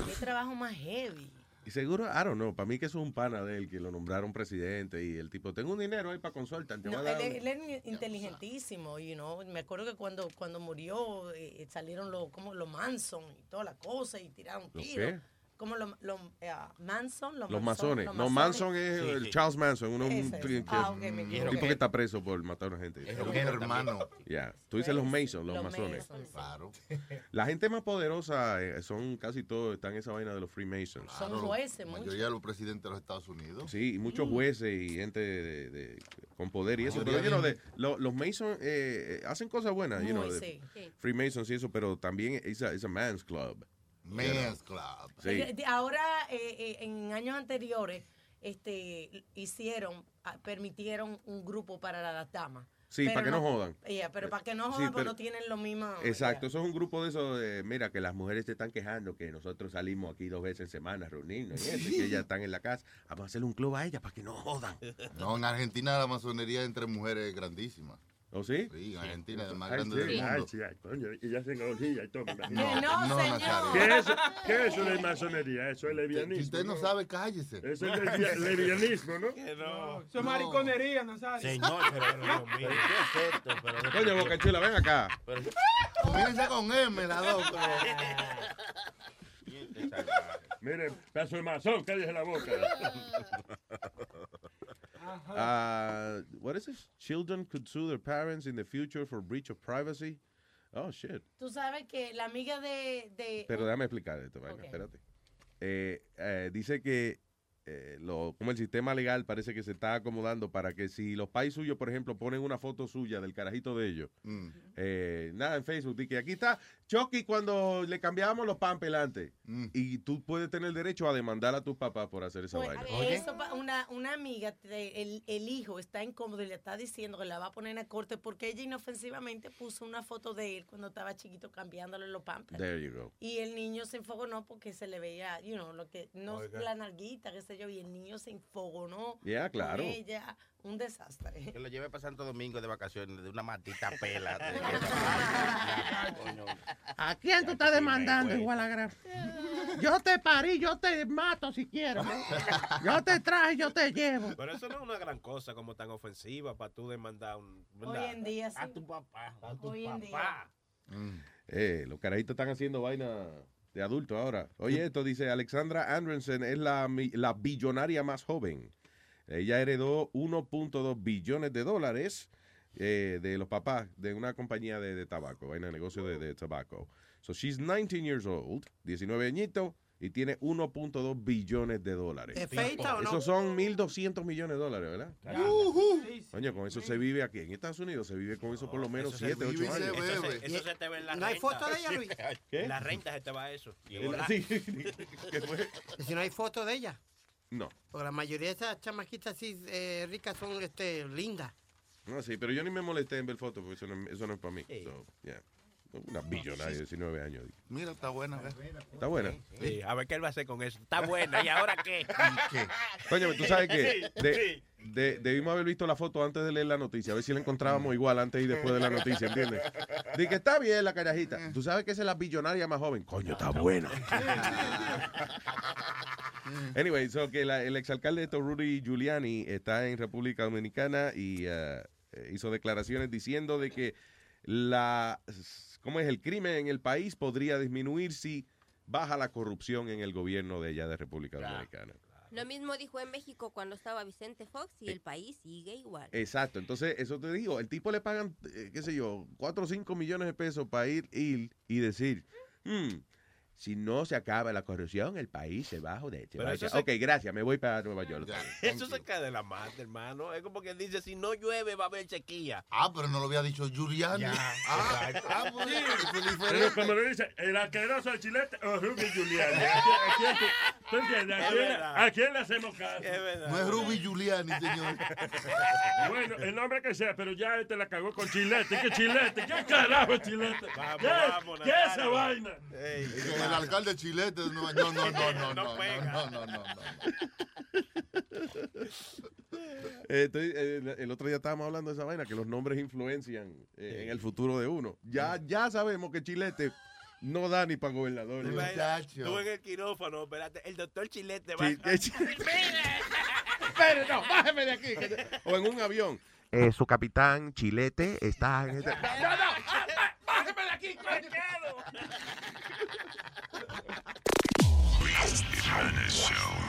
qué trabajo más heavy. Y seguro, I don't know, para mí que eso es un pana de él, que lo nombraron presidente y el tipo, tengo un dinero ahí para consultant, te No, él, él era inteligentísimo, you know. Me acuerdo que cuando, cuando murió eh, salieron los como los Manson y toda la cosa y tiraron ¿Los tiros. Como los los, eh, Manson, los, Los Manson, masones. los No, Manson es Sí, el sí. Charles Manson, uno, un, que- Ah, ok, me un equivoqué. tipo que está preso por matar a una gente. Es un hermano. Ya. Tú dices los Mason, los, Los masones. Sí. Claro. La gente más poderosa eh, son casi todos, están en esa vaina de los Freemasons. Son jueces, La muchos. mayoría de los presidentes de los Estados Unidos. Sí, y muchos jueces y gente de, de- con poder y eso. Pero, you know, de- de- lo- los Masons eh, eh, hacen cosas buenas, you know, Muy, de- sí. Freemasons y eso, pero también es a man's club. Men's Club. Sí. Ahora, eh, eh, en años anteriores, este, hicieron, ah, permitieron un grupo para las damas. Sí, Pero para que no jodan. Yeah, pero para que no Sí, jodan, porque pero- no tienen lo mismo. Exacto, eso es un grupo de esos, de, mira, que las mujeres se están quejando que nosotros salimos aquí dos veces en semana a reunirnos y eso, y que ellas están en la casa. Vamos a hacerle un club a ellas para que no jodan. No, en Argentina la masonería entre mujeres es grandísima. ¿O sí? Sí, en Argentina es la más Ay, grande sí, del ay, mundo. sí, ay, coño, y ya hacen orgía y todo. No, No, no, señor. ¿Qué es, eso? ¿Qué es eso de masonería? Eso es lesbianismo. Si usted no sabe, cállese. Eso es lesbianismo, ¿no? No, eso es mariconería, Nazario. Señor, pero Dios mío. ¿Qué es esto? Pero- Coño, Boca Chula, ven acá. Comienza con M, la dos. Mire, pedazo de masón, cállese la boca. <laughs> Uh, what is this? Children could sue their parents in the future for breach of privacy. Oh, shit. Tú sabes que la amiga de... de Pero déjame explicar esto, vaina, Ok. espérate. Eh, eh, dice que eh, lo, como el sistema legal parece que se está acomodando para que si los pais suyos, por ejemplo, ponen una foto suya del carajito de ellos, Mm. eh, nada, en Facebook, di que aquí está Chucky cuando le cambiábamos los pan pelante. Mm. Y tú puedes tener el derecho a demandar a tus papás por hacer esa Pues, vaina. eso una, una amiga, te- el, el hijo está incómodo y le está diciendo que la va a poner a corte porque ella inofensivamente puso una foto de él cuando estaba chiquito cambiándole los pampers. There you go. Y el niño se enfogonó porque se le veía, you know, lo que, no Oiga. la narguita, qué sé yo, y el niño se enfogonó. Yeah, con claro. ella, un desastre. Que lo llevé para Santo Domingo de vacaciones de una matita pela. <laughs> ¿A quién tú estás demandando, igual a gran? Yo te parí, yo te mato si quiero. ¿no? Yo te traje, yo te llevo. Pero eso no es una gran cosa como tan ofensiva para tú demandar un. Hoy ¿verdad? en día sí. A tu papá. A tu Hoy en papá. Eh, los carajitos están haciendo vaina de adulto ahora. Oye, esto dice Alexandra Andrensen es la, la billonaria más joven. Ella heredó 1.2 billones de dólares eh, de los papás de una compañía de, de tabaco, vaina de negocio de, de tabaco. So she's 19 years old, 19 añitos, y tiene 1.2 billones de dólares. ¿Es feita o no? Esos son 1.200 millones de dólares, ¿verdad? Ujú. Coño, con eso se vive aquí en Estados Unidos, se vive con eso por lo menos eso se 7, 8 vive y se años. Eso se, eso se te ve en la ¿No hay renta. foto de ella, Luis? ¿Qué? En la renta se te va eso. En la- sí, <laughs> ¿qué fue? Si no hay foto de ella. No, Porque la mayoría de esas chamaquitas así eh, ricas son este, lindas. no, sí, pero yo ni me molesté en ver fotos porque eso no, eso no es para mí. So, yeah. Una billonaria de 19 años. Mira, está buena. Está buena. Sí, a ver qué él va a hacer con eso. Está buena. ¿Y ahora qué? <laughs> Coño, tú sabes que de- de- debimos haber visto la foto antes de leer la noticia, a ver si la encontrábamos igual antes y después de la noticia, ¿entiendes? Dije que está bien la carajita. Tú sabes que esa es la billonaria más joven. Coño, está buena. <laughs> Anyway, so que la- el exalcalde de esto, Rudy Giuliani, está en República Dominicana y eh, eh, hizo declaraciones diciendo de que la, ¿cómo es? El crimen en el país podría disminuir si baja la corrupción en el gobierno de allá de República Dominicana. Lo mismo dijo en México cuando estaba Vicente Fox y el país sigue igual. Exacto, entonces eso te digo, el tipo le pagan, eh, qué sé yo, 4 o 5 millones de pesos para ir, ir y decir, "Hmm, si no se acaba la corrupción, el país se va a joder. se Pero va a eso echar". se- Ok, gracias, me voy para Nueva York. Eso se cae de la mata, hermano. Es como que dice, si no llueve va a haber sequía. Ah, pero no lo había dicho Giuliani. Ah, ah, pues, es Pero como le dice, el asqueroso de Chilete o Ruby Giuliani. ¿A quién, a quién tú, entiendes? ¿A Es quién, verdad. ¿A quién le hacemos caso? No es Ruby Giuliani, señor. <laughs> Bueno, el nombre que sea, pero ya este la cagó con Chilete. ¿Qué Chilete? ¿Qué carajo es Chilete? Vamos, ¿Qué, vamos, ¿Qué es esa vaina? El alcalde de Chilete. No, no, no, no, <laughs> no, no, No no, pega. no, no, no, no. Eh, estoy- eh, el- otro día estábamos hablando de esa vaina, que los nombres influencian eh, en el futuro de uno. Ya, ya sabemos que Chilete no da ni para gobernador. Muchacho. Tú en el quirófano, espérate, el doctor Chilete va Espere, <laughs> no, bájeme de aquí. O en un avión. Eh, su capitán Chilete está en este... <laughs> No, no, Highness show.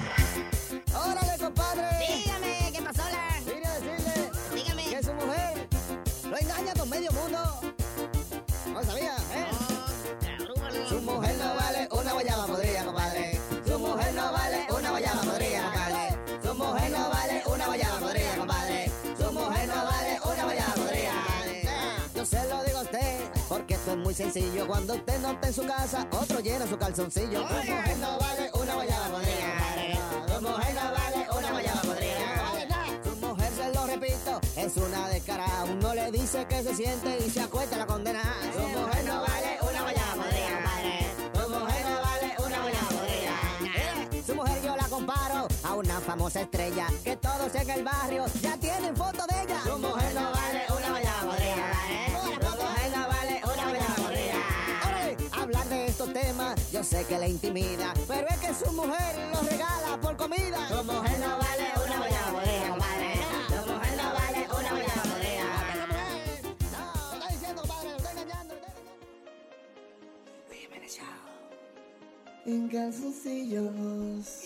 Sencillo. Cuando usted no está en su casa, otro llena su calzoncillo. Tu mujer no vale una guayaba podrida. Tu mujer no vale una guayaba podrida. Tu mujer, se lo repito, es una descarada. Uno le dice que se siente y se acuesta la condena. Tu mujer no vale una guayaba podrida, padre. Tu mujer no vale una guayaba podrida. Su mujer yo la comparo a una famosa estrella que todos en el barrio ya tienen foto de ella. Su mujer no vale sé que le intimida, pero es que su mujer lo regala por comida. Tu mujer no vale una guayaba podrida, compadre. Tu mujer no vale una guayaba podrida. No, está diciendo, compadre, lo está engañando. En calzoncillos.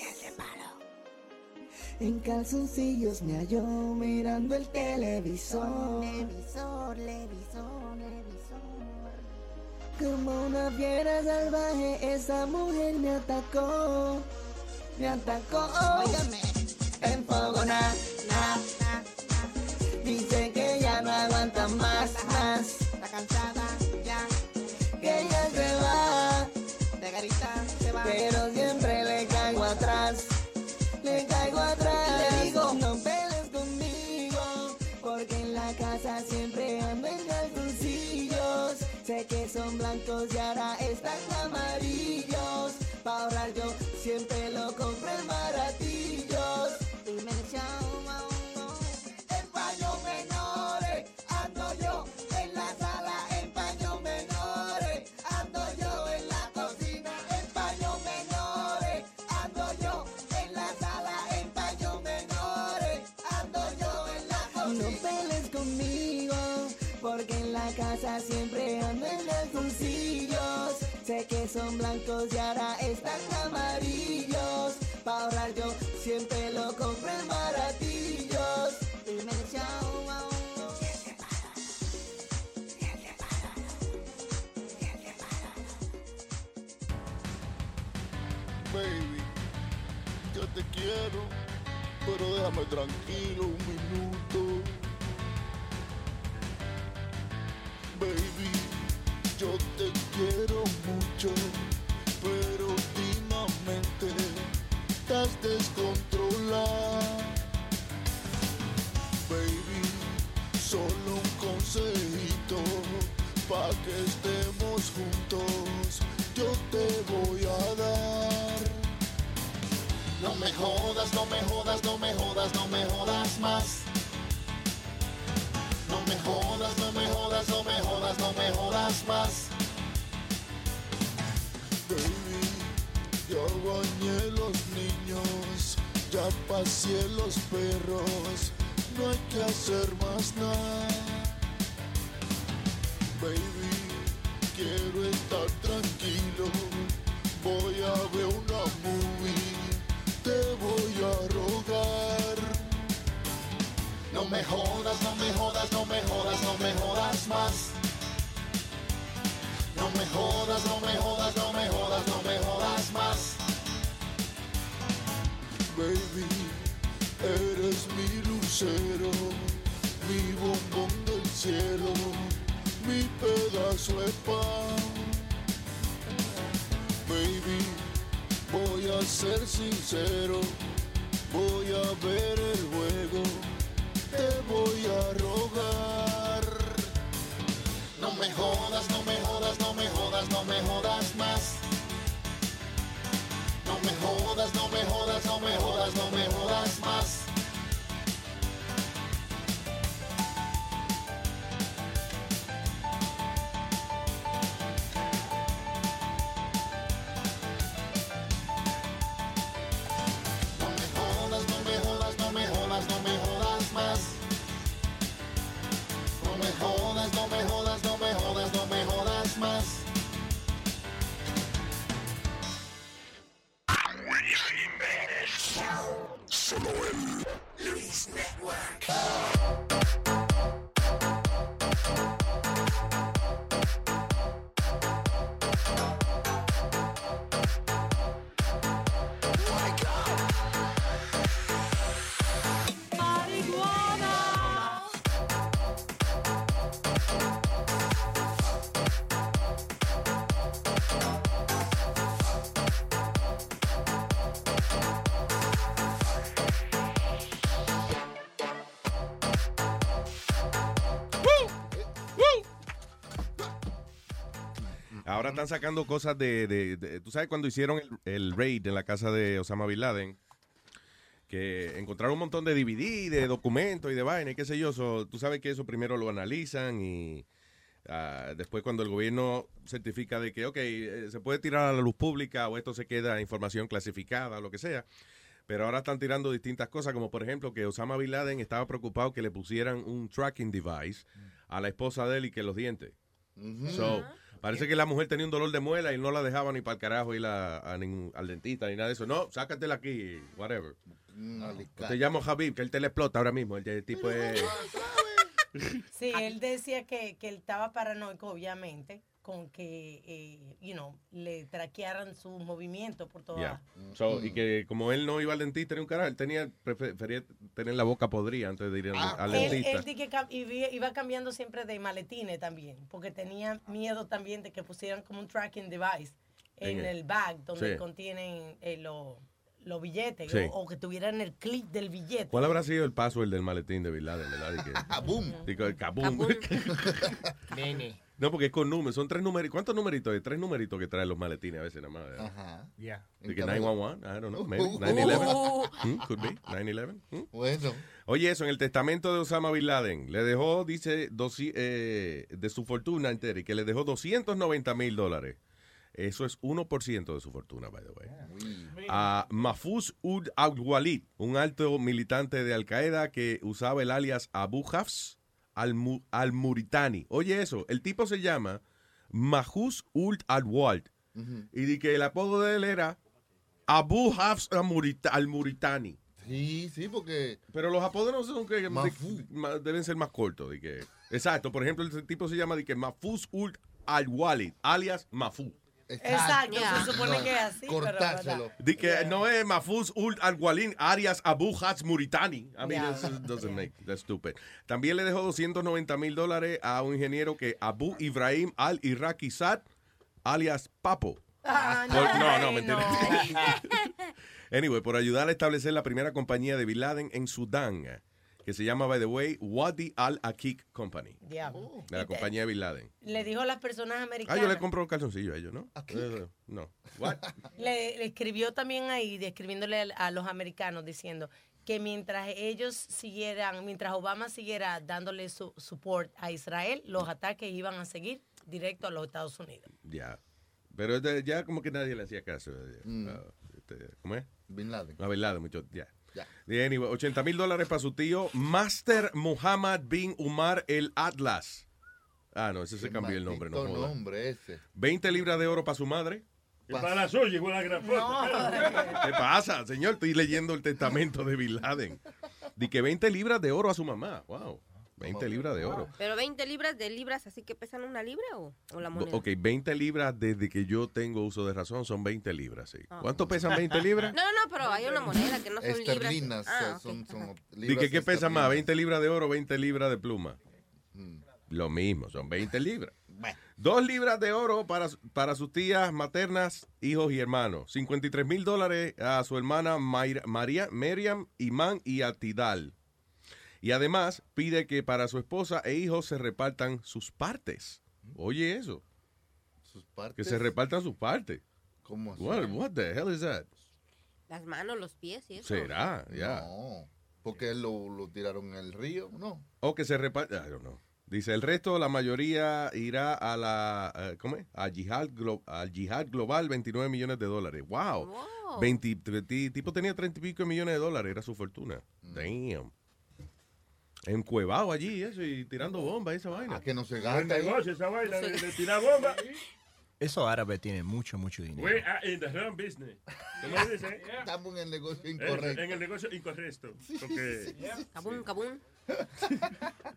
En calzoncillos me halló mirando el televisor. Televisor, televisor, televisor. Como una fiera salvaje, esa mujer me atacó. Me atacó. Óigame. En fogona, na, na. Dice que ya no aguanta más, más. Está cansada, ya. Que ya se va. De garita se va. Pero siempre le caigo atrás. Que son blancos y ahora están amarillos. Pa' ahorrar yo siempre calzoncillos. Sé que son blancos y ahora están amarillos. Pa' ahorrar yo siempre lo compré en baratillos. Dime el show, wow. Baby, yo te quiero, pero déjame tranquilo un minuto. Baby, yo te quiero pero últimamente estás descontrolada. Baby, solo un consejito pa' que estemos juntos. Yo te voy a dar. No me jodas, no me jodas, no me jodas, no me jodas más. No me jodas, no me jodas, no me jodas, no me jodas más. Ya bañé los niños, ya pasé los perros, no hay que hacer más nada. Baby, quiero estar tranquilo, voy a ver una movie, te voy a rogar. No me jodas, no me jodas, no me jodas, no me jodas más. No me jodas, no me jodas, no me jodas, no me jodas más. Baby, eres mi lucero, mi bombón del cielo, mi pedazo de pan. Baby, voy a ser sincero, voy a ver el juego, te voy a rogar. No me jodas, no me jodas, no me jodas, no me jodas, no me jodas más. Están sacando cosas de, de- de- Tú sabes cuando hicieron el, el raid en la casa de Osama Bin Laden, que encontraron un montón de DVD, de documentos y de vaina y qué sé yo. so, tú sabes que eso primero lo analizan y ah, después cuando el gobierno certifica de que, ok, eh, se puede tirar a la luz pública o esto se queda información clasificada o lo que sea. Pero ahora están tirando distintas cosas, como por ejemplo que Osama Bin Laden estaba preocupado que le pusieran un tracking device a la esposa de él y que los dientes. So, parece que la mujer tenía un dolor de muela y no la dejaba ni para el carajo ir a, a ningún- al dentista ni nada de eso. No, sácatela aquí, whatever. Te llamo Javib, que él te le explota ahora mismo. El, el tipo es... Sí, él decía que, que él estaba paranoico, obviamente, con que, eh, you know, le traquearan sus movimientos por toda... Yeah. So, y que como él no iba al dentista ni un carajo, él tenía, prefería tener la boca podrida antes de ir al, al Él, dentista. él di que cam- iba, cambiando siempre de maletines también, porque tenía miedo también de que pusieran como un tracking device en En el- el bag donde Sí. contienen eh, los los billetes Sí. o, o que tuvieran el clip del billete. ¿Cuál habrá sido el password del maletín de Bin Laden, verdad? Y que- <laughs> Digo, el. <laughs> Nene. No, porque es con números. Son tres numeritos. ¿Cuántos numeritos? hay? Tres numeritos que traen los maletines a veces nada más. ¿verdad? Ajá. Yeah. De que En cada- 911, I don't know, maybe. Uh. 911. Hmm, could be. 911. hmm. Bueno. Oye, eso, en el testamento de Osama Bin Laden, le dejó, dice, doci- eh, de su fortuna entera, y que le dejó 290 mil dólares. Eso es 1% de su fortuna, by the way. A Mahfouz Ud Al-Walid, un alto militante de Al-Qaeda que usaba el alias Abu Hafs al-Mu- al-Muritani. Oye eso, el tipo se llama Mahfouz Ud Al-Walid. Y di que el apodo de él era Abu Hafs al-Murita- al-Muritani. Sí, sí, porque. Pero los apodos no son que de- deben ser más cortos. De que, exacto, por ejemplo, el tipo se llama de que Mahfouz Ult al-Walid, alias Mahfouz. Exacto, se supone que es así. pero verdad. De que no es Mahfouz Ult al-Walid, alias Abu Hats Muritani. I mean, Yeah. this doesn't make that's stupid. También le dejó 290 mil dólares a un ingeniero que Abu Ibrahim al-Iraqi Sad, alias Papo. Ah, Por- no, no, mentira. <laughs> Anyway, por ayudar a establecer la primera compañía de Bin Laden en Sudán, que se llama, by the way, Wadi Al-Akik Company, Diablo. de la compañía de Bin Laden. Le dijo a las personas Ah, americanas. yo le compro calzoncillos a ellos, ¿no? Eh, no. What? <laughs> le, le escribió también ahí, describiéndole a los americanos, diciendo que mientras ellos siguieran, mientras Obama siguiera dándole su support a Israel, los ataques iban a seguir directo a los Estados Unidos. Ya. Pero este, ya como que nadie le hacía caso. eh, ah, este, ¿Cómo es? Bin Laden. A Bin Laden, mucho, ya. Ya. Y Anyway, 80 mil dólares para su tío, Master Muhammad bin Umar el Atlas. Ah, no, ese se cambió el nombre, no joda. nombre ese. 20 libras de oro para su madre. Para la suya, igual la gran foto. ¿Qué pasa, señor? Estoy leyendo el testamento de Bin Laden. Di que 20 libras de oro a su mamá. Wow. 20 libras de oro. Pero 20 libras de libras, así que pesan una libra o, o la moneda. Ok, 20 libras desde que yo tengo uso de razón son 20 libras, sí. Ah. ¿Cuánto pesan 20 libras? <laughs> No, no, pero hay una moneda que no son Esterlinas, libras. Ah, eh, son, que qué pesa más, 20 libras de oro o 20 libras de pluma. Mm. Lo mismo, son 20 libras. Dos libras de oro para, para sus tías maternas, hijos y hermanos. 53 mil dólares a su hermana Mayra- María, Miriam, Imán y Atidal. Y además pide que para su esposa e hijos se repartan sus partes. Oye eso. Sus partes. Que se repartan sus partes. ¿Cómo así? What, what the hell is that? Las manos, los pies y eso. ¿Será? Ya. No, porque lo, lo tiraron en el río, no. O que se reparte. I don't know. Dice, el resto, la mayoría irá a la, eh, ¿cómo es? A Jihad, Glo- al Jihad Global, 29 millones de dólares. Wow. Wow. 20 20 tipo tenía 30 y pico de millones de dólares, era su fortuna. Damn. Encuevado allí, eso, y tirando bombas, esa vaina. que no se Buen negocio esa vaina de, de tirar bomba. Esos árabes tienen mucho, mucho dinero. We are in the wrong business. ¿Cómo dice? <laughs> Estamos en el negocio En, incorrecto. en el negocio incorrecto. Porque, Cabún, cabún. <laughs>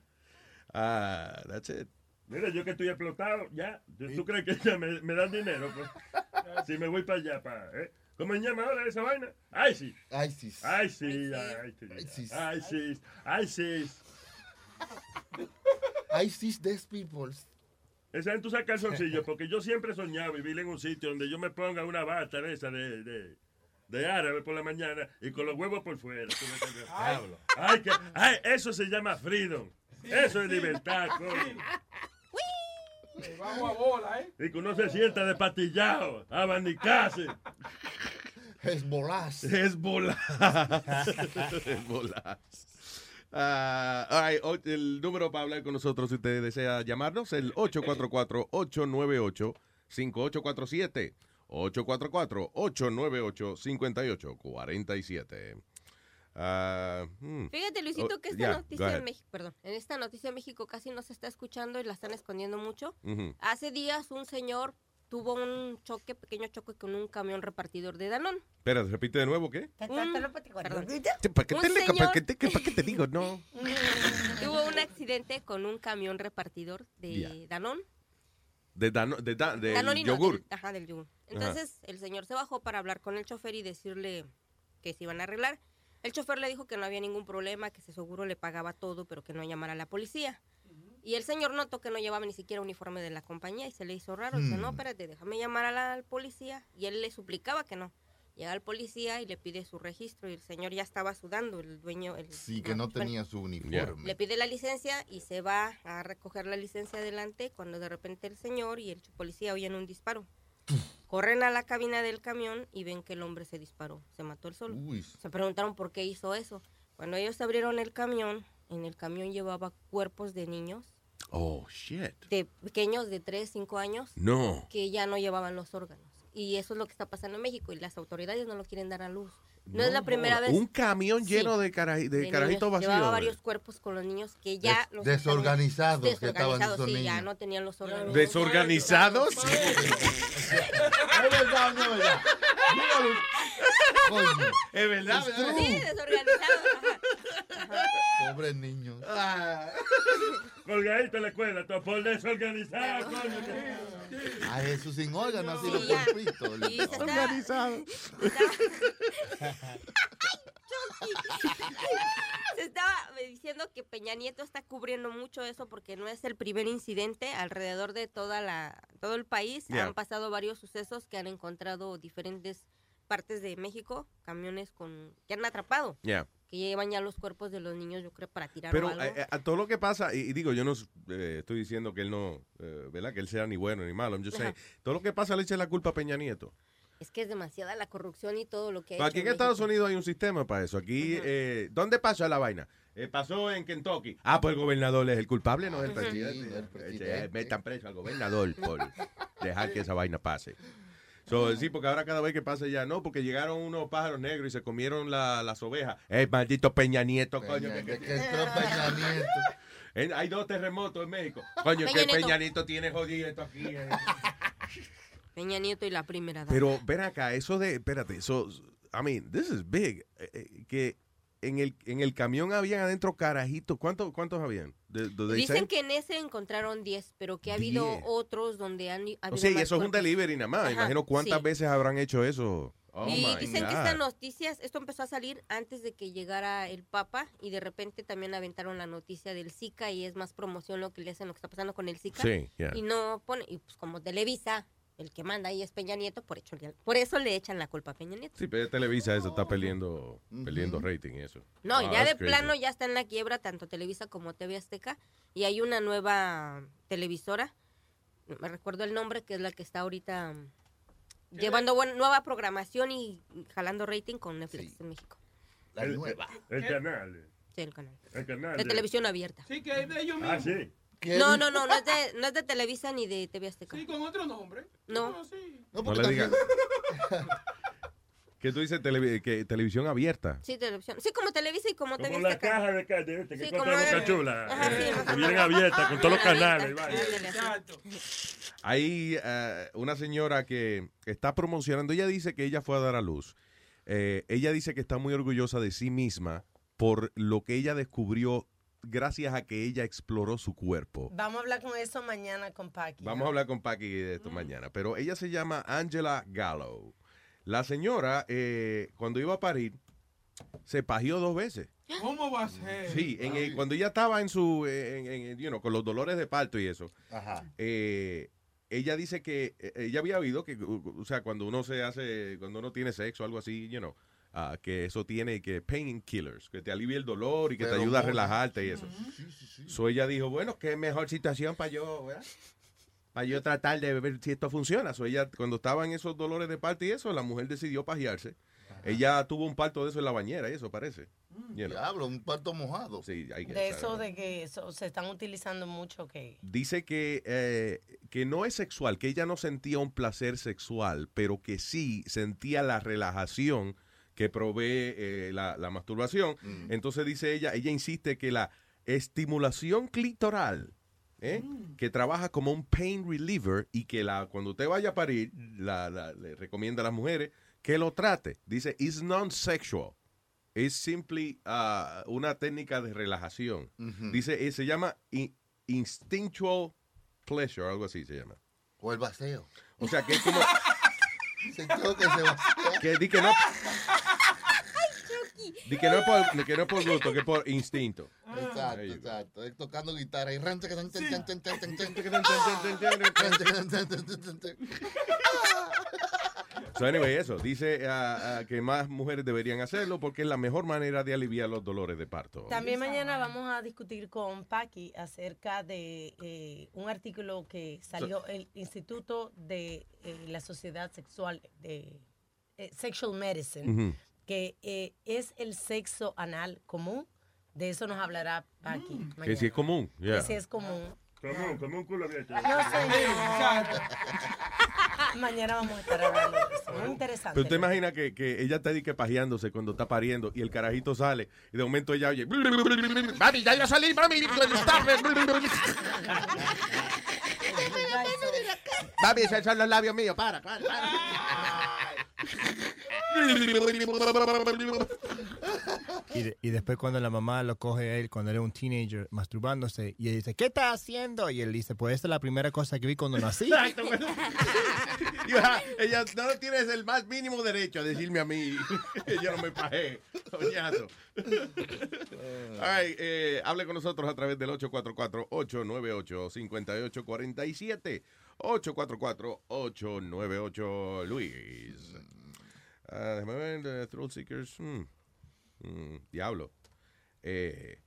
Ah, that's it. mira, yo que estoy explotado, ya. ¿Tú crees que ya me, me dan dinero? Pues? <laughs> Si me voy para allá, para. ¿eh? ¿Cómo se llama ahora esa vaina? ISIS. ISIS. ISIS. ISIS. ISIS. ISIS. ISIS Death Peoples. Esa gente usa calzoncillos porque yo siempre he soñado vivir en un sitio donde yo me ponga una bata de esa de, de, de árabe por la mañana y con los huevos por fuera. ¿tú me entiendes? Diablo. Ay, que, ay, eso se llama freedom. Eso es libertad, coño. Vamos a bola, ¿eh? Y que uno se sienta despatillado, abanicarse. Es bolas. Es bolas. <laughs> es bolas. Ah, all right, o- el número para hablar con nosotros, si usted desea llamarnos, el 844-898-5847. 844-898-5847. Ah, hmm. Fíjate, Luisito, Oh, que esta yeah, noticia en México, perdón, en esta noticia en México casi no se está escuchando y la están escondiendo mucho. Hace días un señor tuvo un choque, pequeño choque con un camión repartidor de Danón. Espera, repite de nuevo, ¿qué? Un- perdón. ¿Para qué, te, le- señor- para qué te- para qué te digo? No. <laughs> Tuvo un accidente con un camión repartidor de. Danón. De, Dano- de, da- del Danonino, yogur. del- ajá, del yogur. Ajá. Entonces el señor se bajó para hablar con el chofer y decirle que se iban a arreglar. El chofer le dijo que no había ningún problema, que seguro le pagaba todo, pero que no llamara a la policía. Y el señor notó que no llevaba ni siquiera uniforme de la compañía y se le hizo raro. Dice, no, espérate, déjame llamar a la al policía. Y él le suplicaba que no. Llega el policía y le pide su registro y el señor ya estaba sudando, el dueño. El, Sí, que no tenía su uniforme. le pide la licencia y se va a recoger la licencia adelante cuando de repente el señor y el policía oyen un disparo. Corren a la cabina del camión y ven que el hombre se disparó, se mató él solo. Uy. Se preguntaron por qué hizo eso. Cuando ellos abrieron el camión, en el camión llevaba cuerpos de niños, Oh, shit. de pequeños de 3, 5 años, No. que ya no llevaban los órganos. Y eso es lo que está pasando en México y las autoridades no lo quieren dar a luz. No, es la primera vez. Un camión Sí. lleno de, caraji- de, de carajitos niños. vacíos. Llevaba varios cuerpos con los niños que ya Des- los desorganizados que estaban desorganizados, esos sí, ya niños. no tenían los órganos. ¿Desorganizados? <laughs> ¿Es verdad no es verdad? <laughs> Es verdad, It's ¿verdad? true. Sí, desorganizados. <laughs> Pobres niños. Colgadito en la escuela, todo por desorganizado, coño. A Jesús sin órgano, así Sí, lo está- Organizado. Se estaba diciendo que Peña Nieto está cubriendo mucho eso porque no es el primer incidente alrededor de toda la todo el país. Yeah. Han pasado varios sucesos que han encontrado diferentes partes de México, camiones con que han atrapado, Yeah. Que llevan ya los cuerpos de los niños, yo creo, para tirar Pero algo. eh, eh, a todo lo que pasa, y, y digo, yo no eh, estoy diciendo que él no, eh, ¿verdad? Que él sea ni bueno ni malo. Saying, Ajá. todo lo que pasa le echa la culpa a Peña Nieto. es que es demasiada la corrupción y todo lo que ha Pero hecho aquí en en Estados. Unidos hay un sistema para eso. Aquí, eh, ¿dónde pasó la vaina? Eh, pasó en Kentucky. Ah, pues el gobernador es el culpable, no es el presidente. Sí, el Eh, presidente. Metan preso al gobernador por <laughs> dejar que esa vaina pase. So, sí, porque ahora cada vez que pasa ya, no, porque llegaron unos pájaros negros y se comieron la- las ovejas. Eh, maldito Peña Nieto, coño. Peña- que- de que entró Peña Nieto. <laughs> Eh, hay dos terremotos en México. <laughs> Coño, Peña que Nieto. Peña Nieto tiene jodido esto aquí. eh. <laughs> Peña Nieto y la primera dama. Pero ven acá, eso de, espérate, eso, I mean, this is big. eh, eh, que en el, en el camión habían adentro carajitos. ¿Cuántos, cuántos habían? De, Dicen que en ese encontraron 10, pero que ha habido 10. otros donde han habido O sea, y eso es un delivery nada más. Ajá, Imagino cuántas sí. veces habrán hecho eso. Oh, y dicen que estas noticias, esto empezó a salir antes de que llegara el Papa y de repente también aventaron la noticia del Zika y es más promoción lo que le hacen lo que está pasando con el Zika. Sí, yeah. Y no pone, y pues como Televisa, el que manda ahí es Peña Nieto, por, hecho, por eso le echan la culpa a Peña Nieto. Sí, pero Televisa eso está peleando, peleando rating y eso. No, y Wow, ya de crazy. plano ya está en la quiebra tanto Televisa como TV Azteca y hay una nueva televisora, no me recuerdo el nombre, que es la que está ahorita mm, llevando buena, nueva programación y jalando rating con Netflix en México. La nueva. El canal. Sí, el canal. El canal. De televisión abierta. Sí, que es de ellos Ah, mismos. Sí. No, no, no, no es, de, no es de Televisa ni de TV Azteca. Sí, con otro nombre. No. sí. No, No le digas. <laughs> ¿Qué tú dices? Televi- que televisión abierta. Sí, televisión. Sí, como Televisa y como TV Como la Azteca. caja de ca- de este que Sí, compra como Boca el- Chula. Ajá, sí, eh, o que vienen abiertas con todos los canales. Exacto. Hay eh, una señora que está promocionando, ella dice que ella fue a dar a luz. Eh, ella dice que está muy orgullosa de sí misma por lo que ella descubrió gracias a que ella exploró su cuerpo. Vamos a hablar con eso mañana con Paqui. Vamos a hablar con Paqui de esto mañana, pero ella se llama Angela Gallo. La señora, eh, cuando iba a parir, se pajió dos veces. ¿Cómo va a ser? Sí, en el- cuando ella estaba en su, eh, en- en- you know, con los dolores de parto y eso, Ajá. eh, ella dice que eh, ella había oído que, o sea, cuando uno se hace, cuando uno tiene sexo, algo así, you know, ah, que eso tiene que pain killers, que te alivia el dolor y que te ayuda a relajarte y eso. So ella dijo, bueno, qué mejor situación para yo, ¿verdad? para yo tratar de ver si esto funciona. So, ella, cuando estaba en esos dolores de parto y eso, la mujer decidió pajearse. Ella tuvo un parto de eso en la bañera y eso parece. You know. Diablo, un parto mojado. Sí, hay que De saber. eso de que eso, se están utilizando mucho que... Dice que, eh, que no es sexual, que ella no sentía un placer sexual, pero que sí sentía la relajación que provee eh, la, la masturbación. Entonces dice ella, ella insiste que la estimulación clitoral, ¿eh? que trabaja como un pain reliever y que la cuando usted vaya a parir, la, la- le recomienda a las mujeres que lo trate. Dice, is non-sexual. Es simply ah, una técnica de relajación. Dice, eh, se llama in- instinctual pleasure, algo así se llama. O el vacío. O sea, que es como... <laughs> Sintió que se que di que no, di que no es por, que no es por gusto, que es por instinto. Exacto, exacto. Él tocando guitarra y rancha que So anyway, eso. Dice ah, ah, que más mujeres deberían hacerlo porque es la mejor manera de aliviar los dolores de parto. También mañana vamos a discutir con Paqui acerca de eh, un artículo que salió el Instituto de eh, la Sociedad Sexual de eh, Sexual Medicine. Que eh, es el sexo anal común. De eso nos hablará Paqui. Que mañana. si es común. yeah. Que si es común. Común, como un culo abierto. No señor. <laughs> mañana vamos a estar hablando de eso. Muy interesante. Pero usted imagina que, que ella está que pajeándose cuando está pariendo y el carajito sale y de momento ella oye. Mami, ya yo salí, mami. Mami, esos son los labios míos. Para, para, para. Y, de- y después cuando la mamá lo coge a él, cuando era un teenager, masturbándose, y ella dice, ¿qué estás haciendo? Y él dice, pues esta es la primera cosa que vi cuando nací. Exacto, bueno. <laughs> Y, ajá, ella no tienes el más mínimo derecho a decirme a mí <laughs> yo no me pajé. Coñazo. <laughs> Right, eh, hable con nosotros a través del 844-898-5847. 844-898 Luis. Ah, déjame ver, the Thrill Seekers. hmm, hmm, diablo. Eh,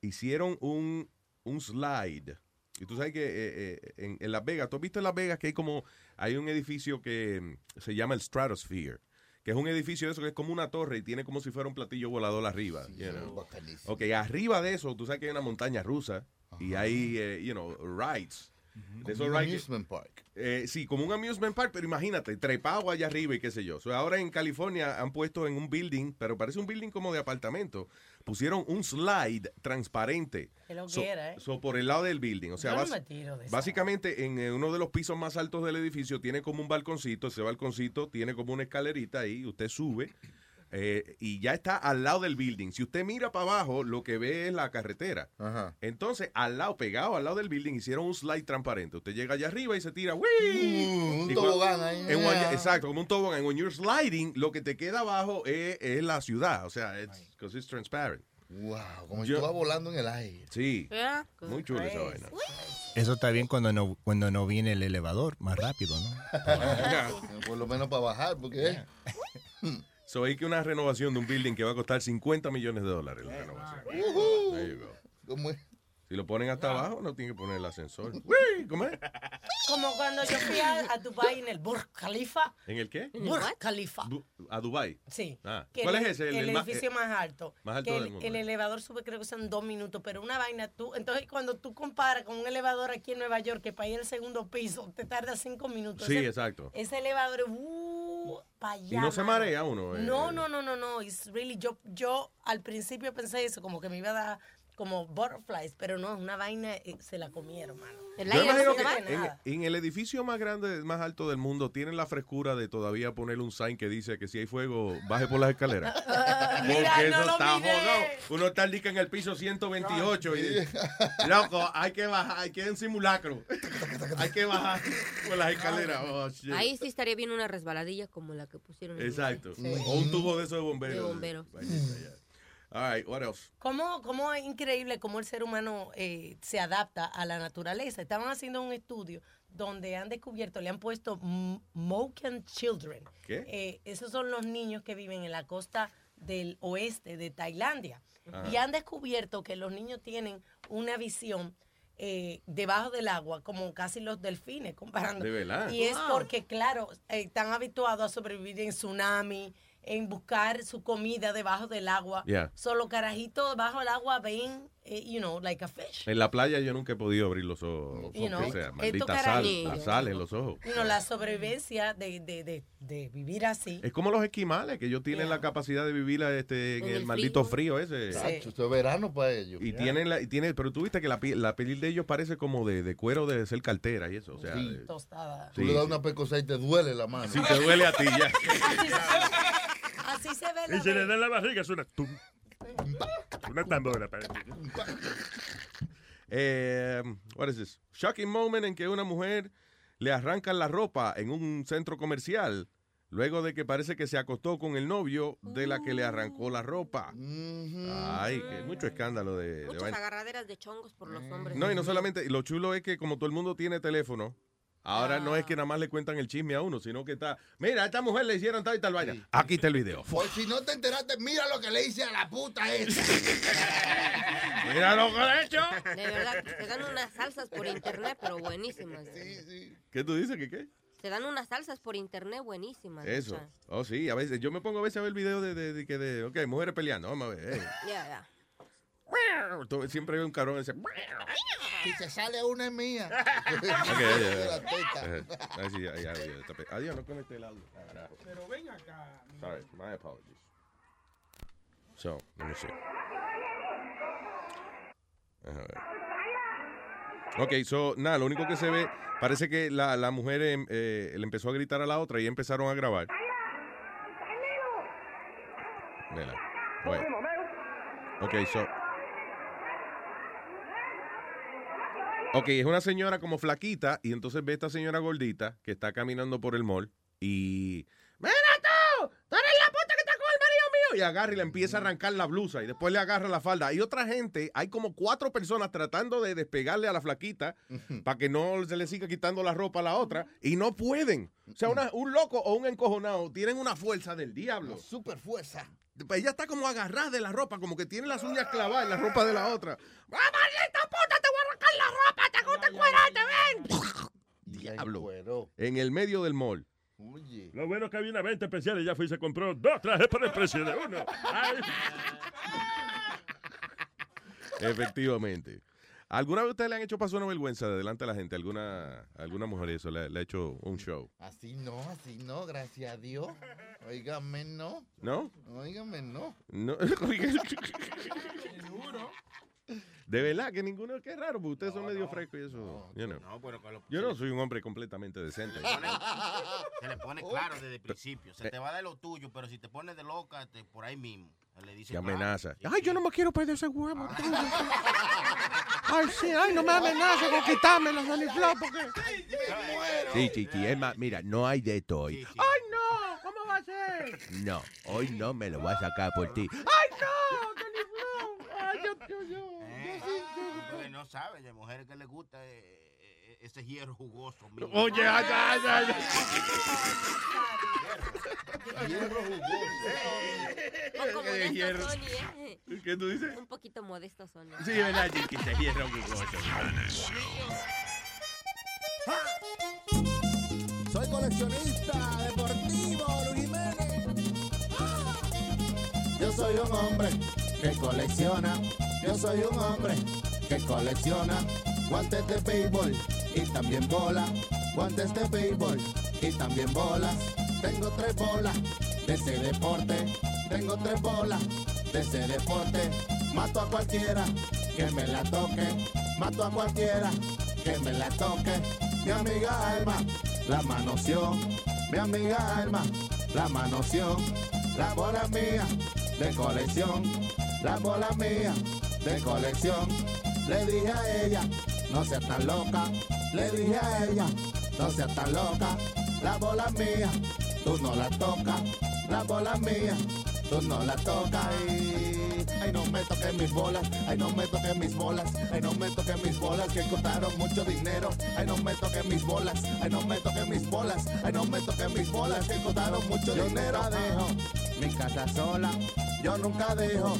hicieron un, un slide. Y tú sabes que eh, eh, en, en Las Vegas, ¿tú has visto en Las Vegas que hay como, hay un edificio que mm, se llama el Stratosphere? Que es un edificio de eso que es como una torre y tiene como si fuera un platillo volador arriba. you know. Ok, arriba de eso, tú sabes que hay una montaña rusa y hay, eh, you know, rides. De esos un que- amusement park. eh, sí, como un amusement park, pero imagínate, trepado allá arriba y qué sé yo. Ahora en California han puesto en un building, pero parece un building como de apartamento, pusieron un slide transparente. Qué lo So- que era, ¿eh? so, por el lado del building. O sea, Yo no bas- me tiro de eso. básicamente en eh, uno de los pisos más altos del edificio tiene como un balconcito. Ese balconcito tiene como una escalerita ahí. Usted sube eh, y ya está al lado del building. Si usted mira para abajo, lo que ve es la carretera. Entonces, al lado, pegado al lado del building, hicieron un slide transparente. Usted llega allá arriba y se tira. ¡Wii! Mm, un tobogán cuando- ahí. en un- exacto, como un tobogán. When you're sliding, lo que te queda abajo es, es la ciudad. O sea, it's, 'cause it's transparent. Wow, como si Yo- estuviera volando en el aire. Sí. Yeah. Muy chulo esa vaina. Eso está bien cuando no, cuando no viene el elevador, más rápido, ¿no? <laughs> Por lo menos para bajar, porque So, hay que una renovación de un building que va a costar 50 millones de dólares la renovación. Ujú. There you go. Si lo ponen hasta abajo, no tienen que poner el ascensor. <laughs> Uy, ¿Cómo es? Como cuando yo fui a, a Dubai en el Burj Khalifa. ¿En el qué? Burj Khalifa. Du- a Dubai. Sí. Ah, ¿Cuál el, es ese? El, edificio eh, más alto. más alto que del el, mundo. el elevador sube creo que son dos minutos, pero una vaina tú, entonces cuando tú comparas con un elevador aquí en Nueva York que para ir al segundo piso te tarda cinco minutos. Sí, Ese- exacto. Ese elevador es uh, para allá. Y no se marea uno. eh. No, no, no, no, no. It's really, yo, yo al principio pensé eso, como que me iba a dar como butterflies, pero no, una vaina eh, se la comieron, mano. Yo imagino que en, en el edificio más grande, más alto del mundo, tienen la frescura de todavía poner un sign que dice que si hay fuego, baje por las escaleras. <laughs> Porque Mira, no eso está jodado. Uno está lica en el piso 128 y <laughs> loco, hay que bajar, hay que ir en simulacro. hay que bajar por las escaleras. Oh, shit. Ahí sí estaría bien una resbaladilla como la que pusieron. en Exacto. Sí. O un tubo de esos de bomberos. De bombero. Vainita, ya. All right, what else? ¿Cómo, cómo es increíble cómo el ser humano eh, se adapta a la naturaleza? Estaban haciendo un estudio donde han descubierto, le han puesto Moken Children. ¿Qué? Eh, esos son los niños que viven en la costa del oeste de Tailandia. Ajá. Y han descubierto que los niños tienen una visión eh, debajo del agua, como casi los delfines, comparando. De verdad. Y es Wow. porque, claro, están habituados a sobrevivir en tsunami, en buscar su comida debajo del agua. Yeah. Solo carajitos debajo del agua ven, eh, you know, like a fish. En la playa yo nunca he podido abrir los ojos. You know, sea, maldita sal, la sal en los ojos. You know, la sobrevivencia de, de, de, de vivir así. Es como los esquimales, que ellos tienen la capacidad de vivir este, en, En el, el maldito frío. frío ese. Sí. Esto es verano para ellos. Y tienen la, y tiene, pero tú viste que la, piel- la piel de ellos parece como de, de cuero de ser cartera y eso. O sea, Sí. de- Tostada. Tú Sí, le das sí. una pecosa y te duele la mano. Si te duele a ti ya. <laughs> Así se ve la Y si le da en la barriga es una tum. Una tambora. parece. Eh, what is this? Shocking moment en que una mujer le arrancan la ropa en un centro comercial luego de que parece que se acostó con el novio de la que le arrancó la ropa. Ay, que mucho escándalo de, de Muchas vaina. agarraderas de chongos por los hombres. No, y no solamente, y lo chulo es que como todo el mundo tiene teléfono, ahora no es que nada más le cuentan el chisme a uno, sino que está, mira, a esta mujer le hicieron tal y tal vaina. Aquí está el video. Pues si no te enteraste, mira lo que le hice a la puta esa. <laughs> Mira lo que le he hecho. De verdad, que se dan unas salsas por internet, pero buenísimas. ¿Qué tú dices? ¿Qué qué? Se dan unas salsas por internet buenísimas. Eso. Oh, sí, a veces, yo me pongo a veces a ver videos de, de, de, que de ok, mujeres peleando, vamos a ver. eh. Ya, ya. Todo- Siempre hay un cabrón que dice, Si se sale una es mía. Adiós, no conecté el audio. Carajo. Pero ven acá. Sorry, my apologies. So, let me see. Déjame ver. Ok, so, nada, lo único que se ve, parece que la, la mujer em, eh, le empezó a gritar a la otra y empezaron a grabar. Vela. Wait. Ok, so. Ok, es una señora como flaquita y entonces ve a esta señora gordita que está caminando por el mall y... ¡Mira tú! ¡Tú eres la puta que está con el marido mío! Y agarra y le empieza a arrancar la blusa y después le agarra la falda. Hay otra gente, hay como cuatro personas tratando de despegarle a la flaquita para que no se le siga quitando la ropa a la otra y no pueden. O sea, una- un loco o un encojonado tienen una fuerza del diablo. Super fuerza. Ella está como agarrada de la ropa, como que tiene las uñas clavadas en la ropa de la otra. ¡Ah, maldita puta! Ropa! ¡Te gusta cuerarte! ¡Ven! Diablo. En el medio del mall. Lo bueno es que había una venta especial y ya fue y se compró dos trajes por el precio de uno. Ay. Efectivamente. ¿Alguna vez ustedes le han hecho pasar una vergüenza de delante de la gente? ¿Alguna, alguna mujer eso le, le ha hecho un show? Así no, así no, gracias a Dios. Óigame, no. ¿No? Óigame, no. No. <laughs> De verdad que ninguno, qué raro, porque ustedes son medio frescos y eso. you know. No, pero con lo- Yo no soy un hombre completamente decente. <laughs> Se le pone claro desde el principio. Se te va dar lo tuyo, pero si te pones de loca, te- por ahí mismo. Le dice Que claro. amenaza. Ay, yo no me quiero perder ese huevo. <laughs> Ay, sí, ay, no me amenaces con quitármelo, Sony Flow, porque... Sí, chiqui, es más, mira, no hay de esto hoy. Ay, no, ¿cómo va a ser? No, hoy no me lo voy a sacar por ti. Ay, no, Yo, yo, yo. Eh, porque no sabe, de mujeres que les gusta eh, eh, ese hierro jugoso. mío. Oye, ay, ay, ay, Hierro Eh, modesto, hierro. ¿Qué tú dices? Un poquito modesto, Sony. Sí, verdad, chiqui, se hierro jugoso. Soy coleccionista deportivo, Luis Jiménez. Yo soy un hombre que colecciona. Yo soy un hombre que colecciona guantes de béisbol y también bolas. Guantes de béisbol y también bolas. Tengo tres bolas de ese deporte. Tengo tres bolas de ese deporte. Mato a cualquiera que me la toque. Mato a cualquiera que me la toque. Mi amiga Alma la manoseó. Mi amiga Alma la manoseó. La bola mía de colección. La bola mía de colección. Le dije a ella, no seas tan loca. Le dije a ella, no seas tan loca. La bola mía, tú no la tocas. La bola mía, tú no la tocas. Ay, ay, no me toques mis bolas. Ay, no me toques mis bolas. Ay, no me toques mis bolas que costaron mucho dinero. Ay, no me toques mis bolas. Ay, no me toques mis bolas. Ay, no me toques mis bolas que costaron mucho dinero. Nunca dejo mi casa sola. Yo nunca dejo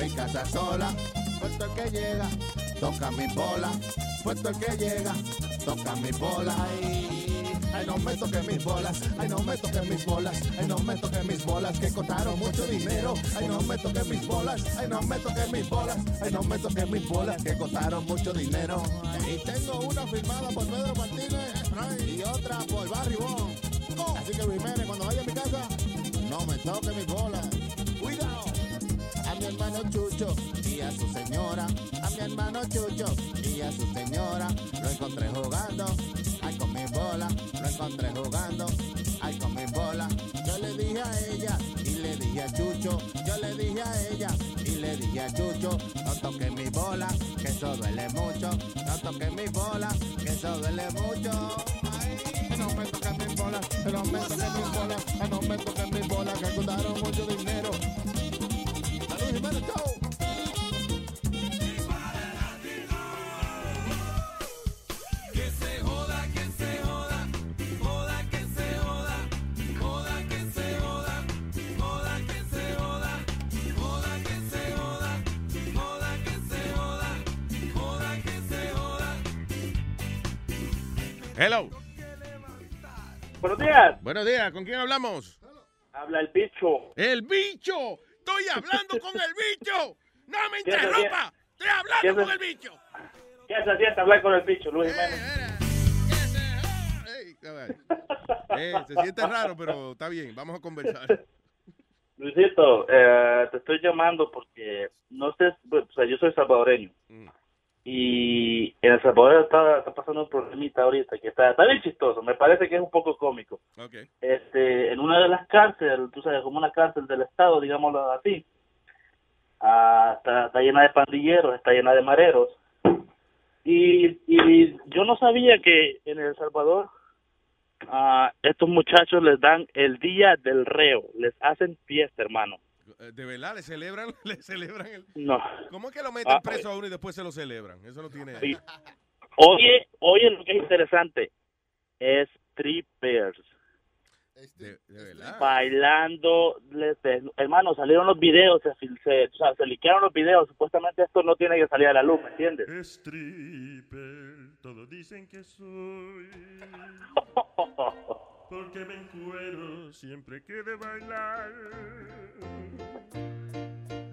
mi casa sola. Puesto el que llega, toca mis bolas. puesto el que llega, toca mi bola. Ay, no me toques mis bolas, ay, no me toques mis bolas, ay, no me toques mis bolas, que costaron mucho dinero. Ay, no me toques mis bolas, ay, no me toques mis bolas, ay, no me toques mis bolas, que costaron mucho dinero. Y tengo una firmada por Pedro Martínez y otra por Barry Bond. Así que Jiménez, cuando vaya a mi casa, no me toque mis bolas. Mi Chucho y a su señora. A mi hermano Chucho y a su señora. Lo encontré jugando. Ay, con mi bola. Lo encontré jugando. Ay, con mi bola. Yo le dije a ella y le dije a Chucho. Yo le dije a ella y le dije a Chucho. No toque mi bola, que eso duele mucho. No toque mi bola, que eso duele mucho. No me toques mis bolas, no me toques mis bolas, no me toques mis bolas, que costaron mucho dinero. Hello. Buenos días. Buenos días, ¿con quién hablamos? Habla el bicho. ¡El bicho! ¡Estoy hablando con el bicho! ¡No me ¿Qué se interrumpa! ¡Estoy hablando ¿Qué con el bicho! ¿Qué se siente hablar con el bicho, Luis Jiménez? Ey, cabrón. Eh, se siente raro, pero está bien, vamos a conversar. Luisito, eh, te estoy llamando porque no sé, o sea, yo soy salvadoreño Mm. Y en El Salvador está, está pasando un problemita ahorita que está, está bien chistoso, me parece que es un poco cómico. Este, en una de las cárceles, tú sabes, como una cárcel del Estado, digámoslo así, ah, está, está llena de pandilleros, está llena de mareros. Y, y yo no sabía que en El Salvador a estos muchachos les dan el día del reo, les hacen fiesta, hermano. Eh, De verdad, le celebran, <laughs> le celebran el... No. ¿Cómo es que lo meten Ah, preso a uno y después se lo celebran? Eso no tiene... Sí. Oye, oye lo que es interesante, es strippers. De, de verdad. bailando, hermano, salieron los videos, se, se, o sea, se liquearon los videos, supuestamente esto no tiene que salir a la luz, ¿me entiendes? Stripper, todos dicen que soy. <laughs> Porque me encuero siempre que de bailar.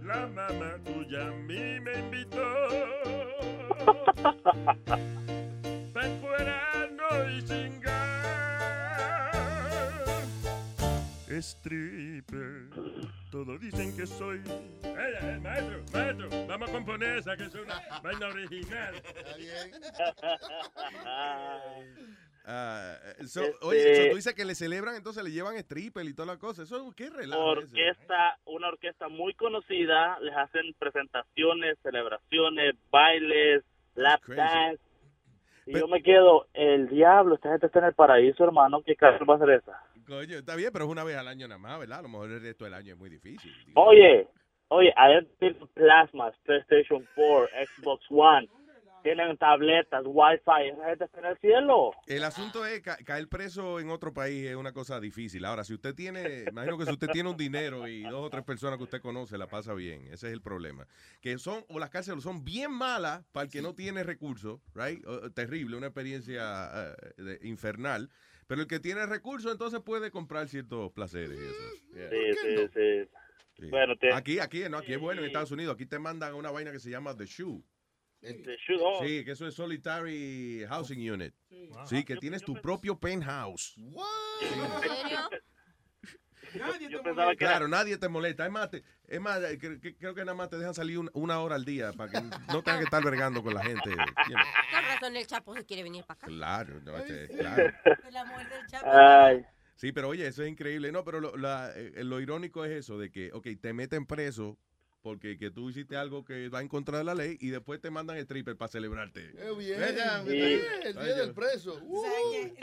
La mamá tuya a mí me invitó. <laughs> Pa' encuerarnos y chingar. Stripper, todos dicen que soy. ¡Ey, ey, maestro, maestro! Vamos a componer esa que es una vaina original. <laughs> Ah, so- Este- Oye, so tú dices que le celebran, entonces le llevan stripper y toda la cosa. Eso, ¿qué relajo es ese? orquesta, una orquesta muy conocida, les hacen presentaciones, celebraciones, bailes, lap dance. Y yo me quedo, el diablo, esta gente está en el paraíso, hermano, ¿qué caso va a ser esa? Coño, está bien, pero es una vez al año nada más, ¿verdad? A lo mejor el resto del año es muy difícil. Oye, oye, adentro tienen plasmas, PlayStation 4, Xbox One, tienen tabletas, Wi-Fi, esa gente está en el cielo. El asunto es ca- caer preso en otro país es una cosa difícil. Ahora, si usted tiene, imagino que si usted tiene un dinero y dos o tres personas que usted conoce, la pasa bien. Ese es el problema. Que son, o las cárceles son bien malas para el que no tiene recursos, right? O- terrible, una experiencia de- infernal. Pero el que tiene recursos, entonces puede comprar ciertos placeres. y eso. Yeah. Sí, sí, sí. Sí. Bueno, te- Aquí, aquí, no, aquí es bueno en Estados Unidos. Aquí te mandan una vaina que se llama The Shoe. Este, shoot, Sí, que eso es Solitary Housing Unit. Sí, que tienes tu propio penthouse. yo pensaba que era- Claro, nadie te molesta. Es más, te- es más eh, cre- cre- creo que nada más te dejan salir un- una hora al día para que no tengas que estar vergando con la gente. you know. Con razón el Chapo se quiere venir para acá. Claro, no, este, claro. El amor del Chapo. Ay. Sí, pero oye, eso es increíble. No, pero lo, la- eh, lo irónico es eso, de que, ok, te meten preso porque que tú hiciste algo que va en contra de la ley y después te mandan stripper para celebrarte. Qué bien, bien, el día del preso. Uh. Sí,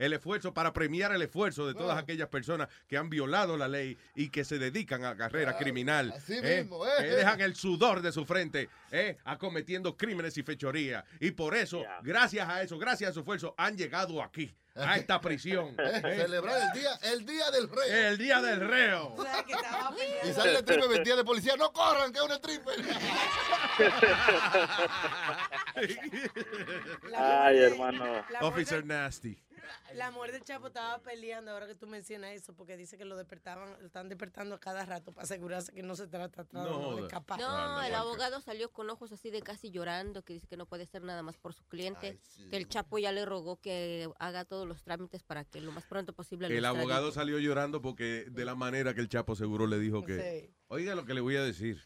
el esfuerzo para premiar el esfuerzo de todas aquellas personas que han violado la ley y que se dedican a carrera criminal. así ¿eh? mismo, eh. Que dejan el sudor de su frente ¿eh? acometiendo crímenes y fechorías. Y por eso, gracias a eso, gracias a su esfuerzo, han llegado aquí. A esta prisión. <laughs> Eh. Celebrar el día, el día del rey. El día del reo. Y sale el tripe vestida de policía. No corran, que es un stripper. <laughs> <laughs> Ay, hermano. Officer Nasty. La mujer del Chapo estaba peleando ahora que tú mencionas eso, porque dice que lo despertaban, lo están despertando a cada rato para asegurarse que no se trata de escapar. No, el abogado salió con ojos así de casi llorando, que dice que no puede hacer nada más por su cliente, que el Chapo ya le rogó que haga todos los trámites para que lo más pronto posible El abogado salió llorando porque de la manera que el Chapo seguro le dijo que, Sí. Oiga lo que le voy a decir,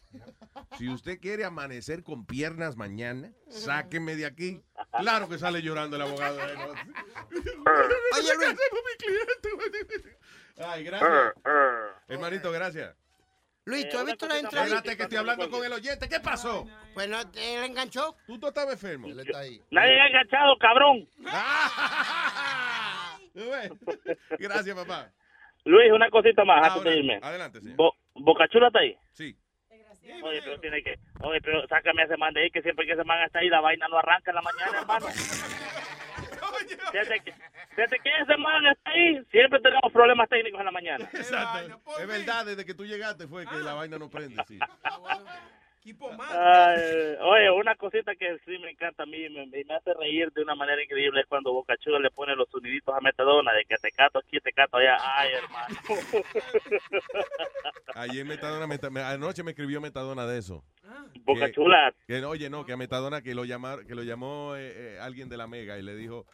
si usted quiere amanecer con piernas mañana, sáqueme de aquí. Claro que sale llorando el abogado. ¿eh? Oye, Luis. Ay, gracias. Hermanito, gracias. Luis, ¿tú has visto la entrevista? Espérate que estoy hablando con el oyente. ¿Qué pasó? Pues no, él enganchó. Tú no estabas enfermo. Él está ahí. Nadie ha enganchado, cabrón. <laughs> Gracias, papá. Luis, una cosita más antes de irme. Adelante, señor. Bo- Bocachula está ahí. Sí. Oye, pero tiene que. Oye, pero sácame a ese man de ahí, que siempre que ese man está ahí, la vaina no arranca en la mañana, hermano. Desde que, desde que ese man está ahí, siempre tenemos problemas técnicos en la mañana. Exacto. Es verdad, desde que tú llegaste fue que la vaina no prende, sí. Ay, oye, una cosita que sí me encanta a mí y me, me hace reír de una manera increíble es cuando Bocachula le pone los soniditos a Metadona, de que te cato aquí, te cato allá. Ay, hermano. <laughs> Ayer Metadona, Meta- me- anoche me escribió Metadona de eso. Boca Que- Chula. Que, oye, no, que a Metadona que lo, llamar, que lo llamó eh, eh, alguien de la Mega y le dijo,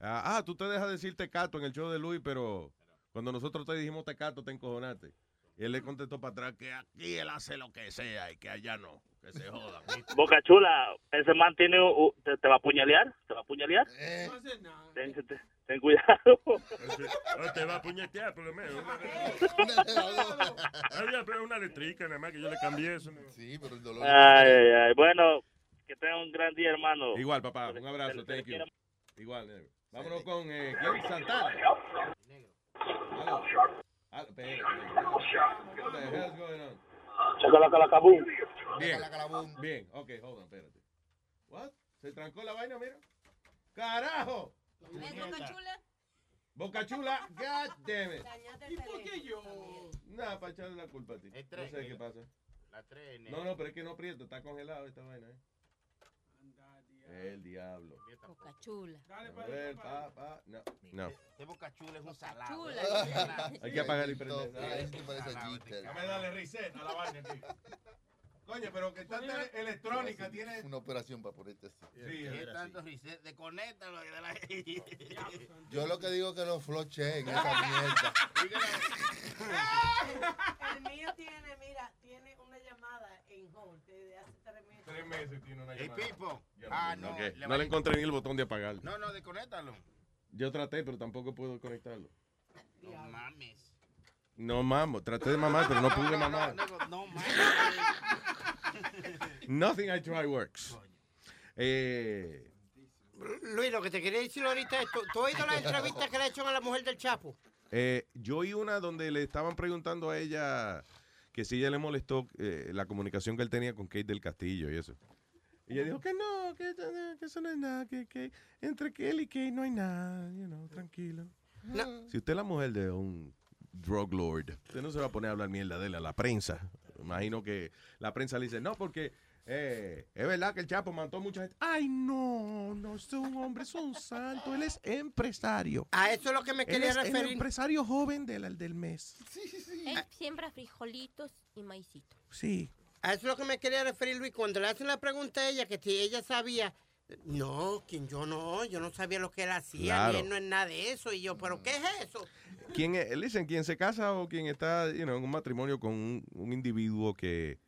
ah, ah, tú te dejas decir tecato en el show de Luis, pero cuando nosotros te dijimos tecato te encojonaste. Y él le contestó para atrás que aquí él hace lo que sea y que allá no, que se joda. Boca Chula, ese man tiene, u- te, te va a puñalear, te va a puñalear. Ten, ten- ten cuidado. <laughs> O te va a puñetear, por lo menos. <laughs> Había pero una eléctrica, nada más que yo le cambié eso. Sí, pero el dolor. Ay, ay, ay. Bueno, que tenga un gran día, hermano. Igual, papá, un abrazo, thank you. Igual, negro. Vámonos con eh. Santana. Aló. Ah. What the hell's going on? Chacalacalacabum. Bien. Bien, ok, hold on, espérate. What? ¿Se trancó la vaina, mira? ¡Carajo! ¿Ves, Boca Chula? Boca Chula, god damn it. ¿Y por qué yo? Nada, para echarle la culpa a ti. No sé qué negro. pasa. La 3, No, no, pero es que no aprieto, está congelado esta vaina, ¿eh? El diablo. Boca Chula. A ver, pa, pa, no, no. Este Boca Chula es un salado. Chula. Hay que apagar y prender. Este. Dame darle reset a la vaina. Coño, pero que tele- electrónica, tiene... Una operación para ponerte así. Sí, ¿Qué era tanto reset? Desconéctalo de la... <laughs> Yo lo que digo es que lo flocheen esa mierda. <laughs> <laughs> El mío tiene, mira, tiene llamada en hold desde hace tres meses. Tres meses tiene una llamada. Pipo. Ya Ah, no, no. ok. le No le encontré ni el botón de apagar. No, no, desconéctalo. Yo traté, pero tampoco puedo conectarlo. No mames. No mamo, traté de mamar, pero no pude mamar. No mames. <laughs> Nothing I try works. Eh, Luis, lo que te quería decir ahorita es, ¿tú, tú has oído la entrevista que le ha hecho a la mujer del Chapo? eh, yo oí una donde le estaban preguntando a ella que si ella le molestó eh, la comunicación que él tenía con Kate del Castillo y eso. Y ella dijo que no, que, eso no- que eso no es nada, que, que entre él y Kate no hay nada, you know, tranquilo. Si usted es la mujer de un drug lord, usted no se va a poner a hablar mierda de él a la prensa. Imagino que la prensa le dice, no, porque eh, es verdad que el Chapo mató a mucha gente. Ay, no, no, es un hombre, es un santo, él es empresario. A eso es lo que me Él quería es el referir. empresario joven del, del mes. Él siembra frijolitos y maicito. Sí. A eso es lo que me quería referir, Luis. Cuando le hacen la pregunta a ella, que si ella sabía. No, quien yo no, yo no sabía lo que él hacía, Claro. ni él no es nada de eso. Y yo, ¿pero qué es eso? ¿Quién es, dicen, quien se casa o quien está you know, en un matrimonio con un, un individuo que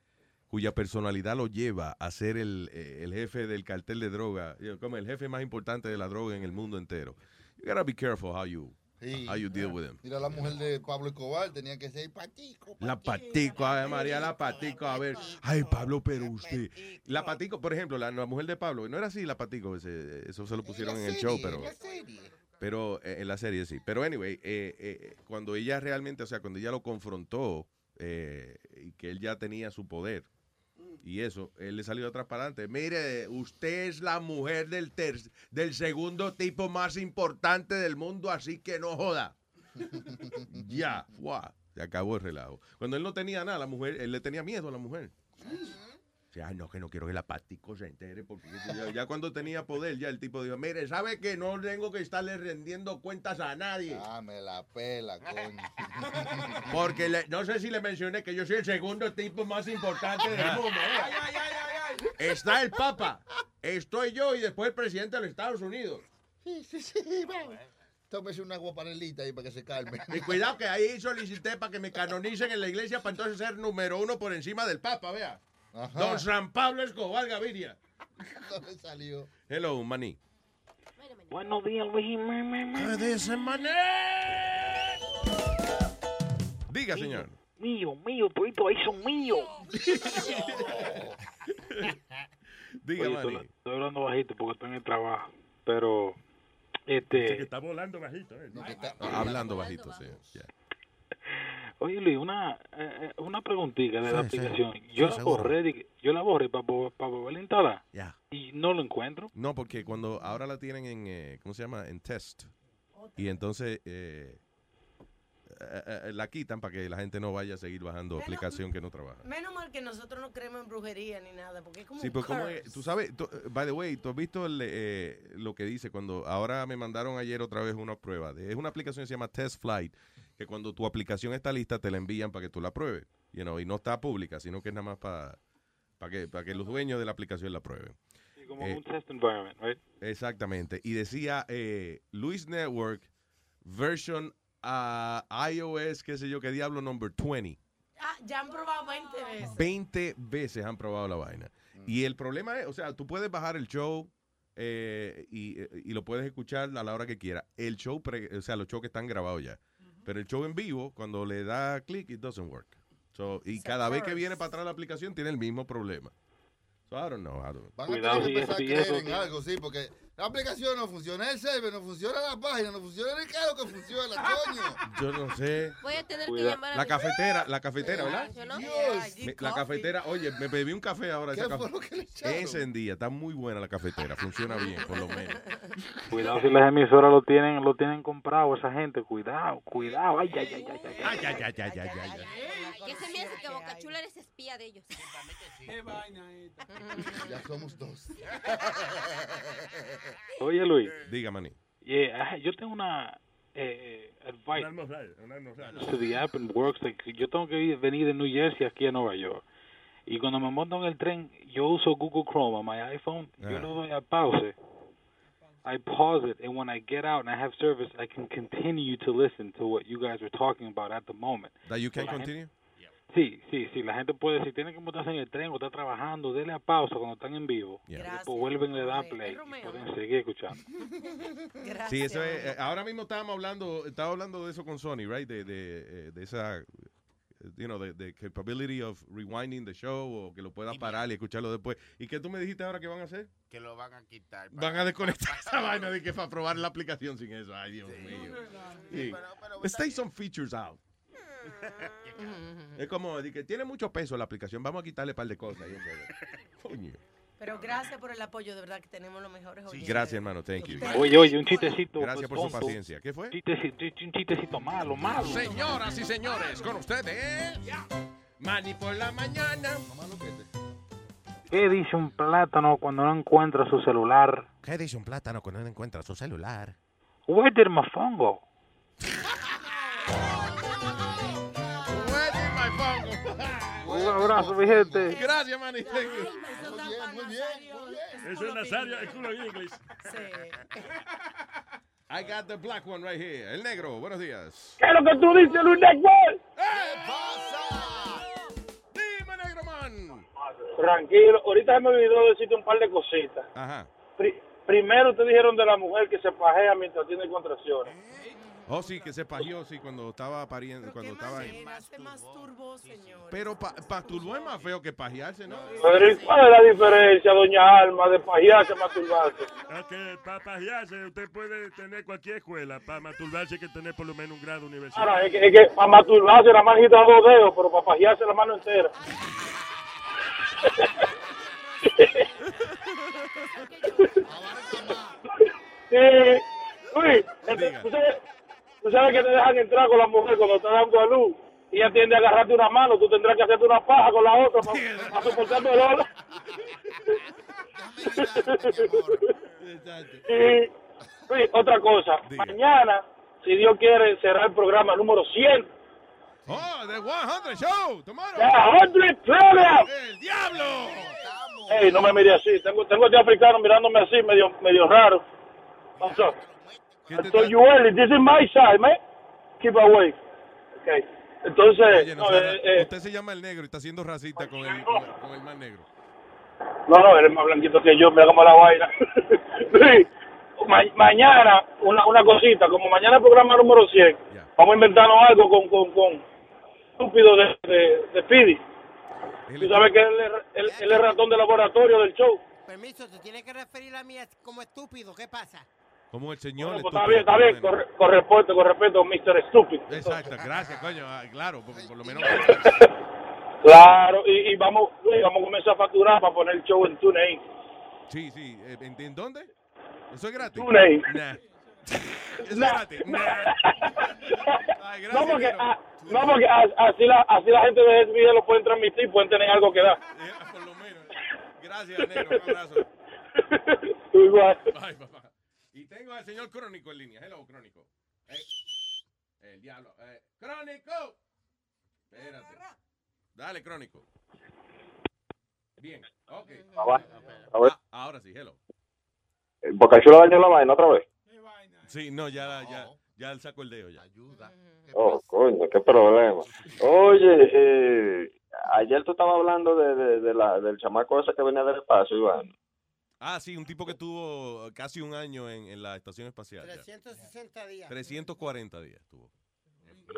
cuya personalidad lo lleva a ser el, eh, el jefe del cartel de droga, know, como el jefe más importante de la droga en el mundo entero. You gotta be careful how you, Sí. how you deal with him. Mira, la mujer de Pablo Escobar tenía que ser patico. La patico, ay María, la patico, a ver. Ay, Pablo, pero usted. La patico, por ejemplo, la, la mujer de Pablo, no era así la patico, ese- eso se lo pusieron en el show, pero. Pero eh, en la serie sí. Pero anyway, eh, eh, cuando ella realmente, o sea, cuando ella lo confrontó eh, y que él ya tenía su poder, Y eso, él le salió atrás para adelante. Mire, usted es la mujer del, ter- del segundo tipo más importante del mundo, así que no joda. <laughs> ya, ¡fua! se acabó el relajo. Cuando él no tenía nada, la mujer, él le tenía miedo a la mujer. Ay, no, que no quiero que la patico se entere, porque ya, ya cuando tenía poder, ya el tipo dijo, mire, ¿sabe que no tengo que estarle rendiendo cuentas a nadie? Ah, me la pela, coño. <laughs> Porque le- no sé si le mencioné que yo soy el segundo tipo más importante del mundo. ¿eh? Está el Papa, estoy yo y después el presidente de los Estados Unidos. Sí, sí, sí, vamos. Tómese una agua panelita ahí para que se calme. <laughs> Y cuidado que ahí solicité para que me canonicen en la iglesia para entonces ser número uno por encima del Papa, vea. Ajá. Don San Pablo Escobar Gaviria. <laughs> ¿Dónde salió? Hello, maní. Buenos días, Luis. ¿Qué dice, maní? Diga, señor. Mío, mío, todito ahí son míos. <laughs> Diga, Oye, maní. estoy, estoy hablando bajito porque estoy en el trabajo. Pero, este. que está volando bajito. ¿eh? Ah, Hablando bajito, sí. ya. Oye, Luis, una, eh, eh, una preguntita de la Sí, aplicación. Sí, Yo la borré, yo la borré para volverla a instalar. Ya. Y no lo encuentro. No, porque cuando ahora la tienen en, eh, ¿cómo se llama? En test. Y entonces eh, eh, eh, la quitan para que la gente no vaya a seguir bajando aplicación que no trabaja. Menos mal que nosotros no creemos en brujería ni nada, porque es como Sí, un pues como curse. es- tú sabes, tú- by the way, tú has visto el, eh, lo que dice cuando ahora me mandaron ayer otra vez una prueba. de- es una aplicación que se llama Test Flight, que cuando tu aplicación está lista te la envían para que tú la pruebes. You know, y no está pública, sino que es nada más para para que, para que los dueños de la aplicación la prueben. Sí, como Eh, un test environment, right? Exactamente. Y decía eh, Luis Network version a iOS, qué sé yo, qué diablo, number 20. Ah, ya han probado 20 veces. 20 veces han probado la vaina. Y el problema es, o sea, tú puedes bajar el show eh, y, y lo puedes escuchar a la hora que quieras. El show, pre- o sea, los shows que están grabados ya. Pero el show en vivo, cuando le da clic, it doesn't work. So, y cada vez que viene para atrás la aplicación, tiene el mismo problema. So, I don't know. I don't- Van a tener que empezar a creer en algo, sí, porque la aplicación no funciona, el server no funciona, la página no funciona, ni qué es lo que funciona, coño. <laughs> Yo no sé. Voy a tener que llamar a La mi- cafetera, la cafetera, ¿verdad? Me- La cafetera, oye, me bebí un café ahora. ¿Qué esa fue lo que le echaron? Encendía, está muy buena la cafetera, funciona bien, por lo menos. Cuidado si las emisoras lo tienen, lo tienen comprado esa gente. Cuidado, cuidado. Ay, ay, ay, ay, ay. Ay, ay, ay, ay, ay, ay, ¿Qué se me hace que Bocachula eres espía de ellos? Qué vaina esta. Ya somos dos. <laughs> <laughs> Oye, Luis. Diga, maní. Yeah, ajá, yo tengo una eh, advice. Un almorzar, un almorzar. to the app and works like, yo tengo que ir- venir de New Jersey aquí a Nueva York y cuando me monto en el tren yo uso Google Chrome on my iPhone yo Ah. le doy a pause I pause it and when I get out and I have service I can continue to listen to what you guys were talking about at the moment That you can So la gente- continue? Sí, sí, sí, la gente puede, si tiene que montarse en el tren o está trabajando, dele a pausa cuando están en vivo. Yeah. Gracias, Después vuelven y le dan play y pueden seguir escuchando. <laughs> Sí, eso es. eh, ahora mismo estábamos hablando, estaba hablando de eso con Sony, right? De, de, eh, de esa, you know, de, de capability of rewinding the show o que lo puedas parar y escucharlo después. ¿Y qué tú me dijiste ahora que van a hacer? Que lo van a quitar. Van a desconectar <laughs> esa vaina de que para probar la aplicación sin eso. Ay, Dios mío. Sí. Stay some features out. Es como, de que tiene mucho peso la aplicación, vamos a quitarle un par de cosas. <laughs> Coño. Pero gracias por el apoyo, de verdad que tenemos los mejores oyentes. Gracias, hermano. Thank you. Oye, oye, un chistecito. Gracias por su tonto. paciencia. ¿Qué fue? Chistecito, un chistecito malo, malo. Señoras y señores, con ustedes, Manny por la mañana. ¿Qué dice un plátano cuando no encuentra su celular? ¿Qué dice un plátano cuando no encuentra su celular? Where did my phone go? <laughs> Un abrazo, mi gente. Gracias, Manny. Muy bien, muy bien, muy bien. Eso es Nazario, el culo en inglés. I got the black one right here. El negro, buenos días. ¿Qué es lo que tú dices, Luis Network? Dime, negro man. Tranquilo, ahorita se me olvidó decirte un par de cositas. Ajá. Pri- primero te dijeron de la mujer que se pajea mientras tiene contracciones. Oh, sí, que se pagió, sí, cuando estaba pariendo, cuando estaba en... Se masturbó, señor. Pero pa, pasturbo es más feo que pajearse, ¿no? Pero ¿y ¿cuál es la diferencia, doña Alma, de pajearse a masturbarse? Aunque para pajearse usted puede tener cualquier escuela. Para masturbarse hay que tener por lo menos un grado universitario. Ahora, es que, es que para masturbarse la mano quita dos dedos, pero para pajearse la mano entera. <laughs> <laughs> Sí, Luis, tú, sabes, que te dejan entrar con la mujer cuando está dando a luz y ella tiende a agarrarte una mano, tú tendrás que hacerte una paja con la otra para, para soportar el dolor. y, Luis, otra cosa, mañana, si Dios quiere, será el programa número 100 Oh, the 100 Show, tomorrow. The 100 Program. ¡El diablo! Ey, no me mire así. Tengo, tengo este africano mirándome así, medio, medio raro. Up? So you early. This is my side, man. Keep away. Okay. Entonces, Oye, no, no, eh, eh, usted se llama el negro y está siendo racista con el, con el, con el más negro. no, no, eres más blanquito que yo. Mira cómo la vaina. <laughs> Sí. Ma- mañana, una, una cosita. Como mañana el programa número 100, vamos a inventarnos algo con, con, con estúpido de, de, de Speedy. Tú sabes que él es, él, él es ratón de laboratorio del show. Permiso, te tienes que referir a mí como estúpido. ¿Qué pasa? Como el señor. Pues estúpido, está bien, está bien. Con, con respeto, con respeto, Mr. Stupid. Exacto, gracias, coño. ah, Claro, porque por lo menos. <laughs> Claro, y, y vamos, y vamos a comenzar a facturar para poner el show en TuneIn. Sí, sí. eh, ¿En, en dónde? ¿Eso es gratis? TuneIn. Nah. <laughs> ¿Eso es gratis? Nah. <laughs> Ay, No, gracias, porque, negro. ah, no, porque a- así, la, así la gente de video lo pueden transmitir, pueden tener algo que dar. Eh, por lo menos. Gracias, negro. Un abrazo. Igual. Bye, papá. Y tengo al señor Crónico en línea. Hello, Crónico. Eh, el diablo. Eh, ¡Crónico! Espérate. Dale, Crónico. Bien, ok. A ver, Ah, ahora sí, hello. Bocachuelo dañó la vaina otra vez. Sí, no, ya, ya, ya él sacó el dedo ya. Ayuda. Oh, coño, qué problema. Oye, eh, ayer tú estabas hablando de, de, de la, del chamaco ese que venía del espacio, Iván. Ah, sí, un tipo que tuvo casi un año en, en la estación espacial. ya. 360 días. 340 días tuvo.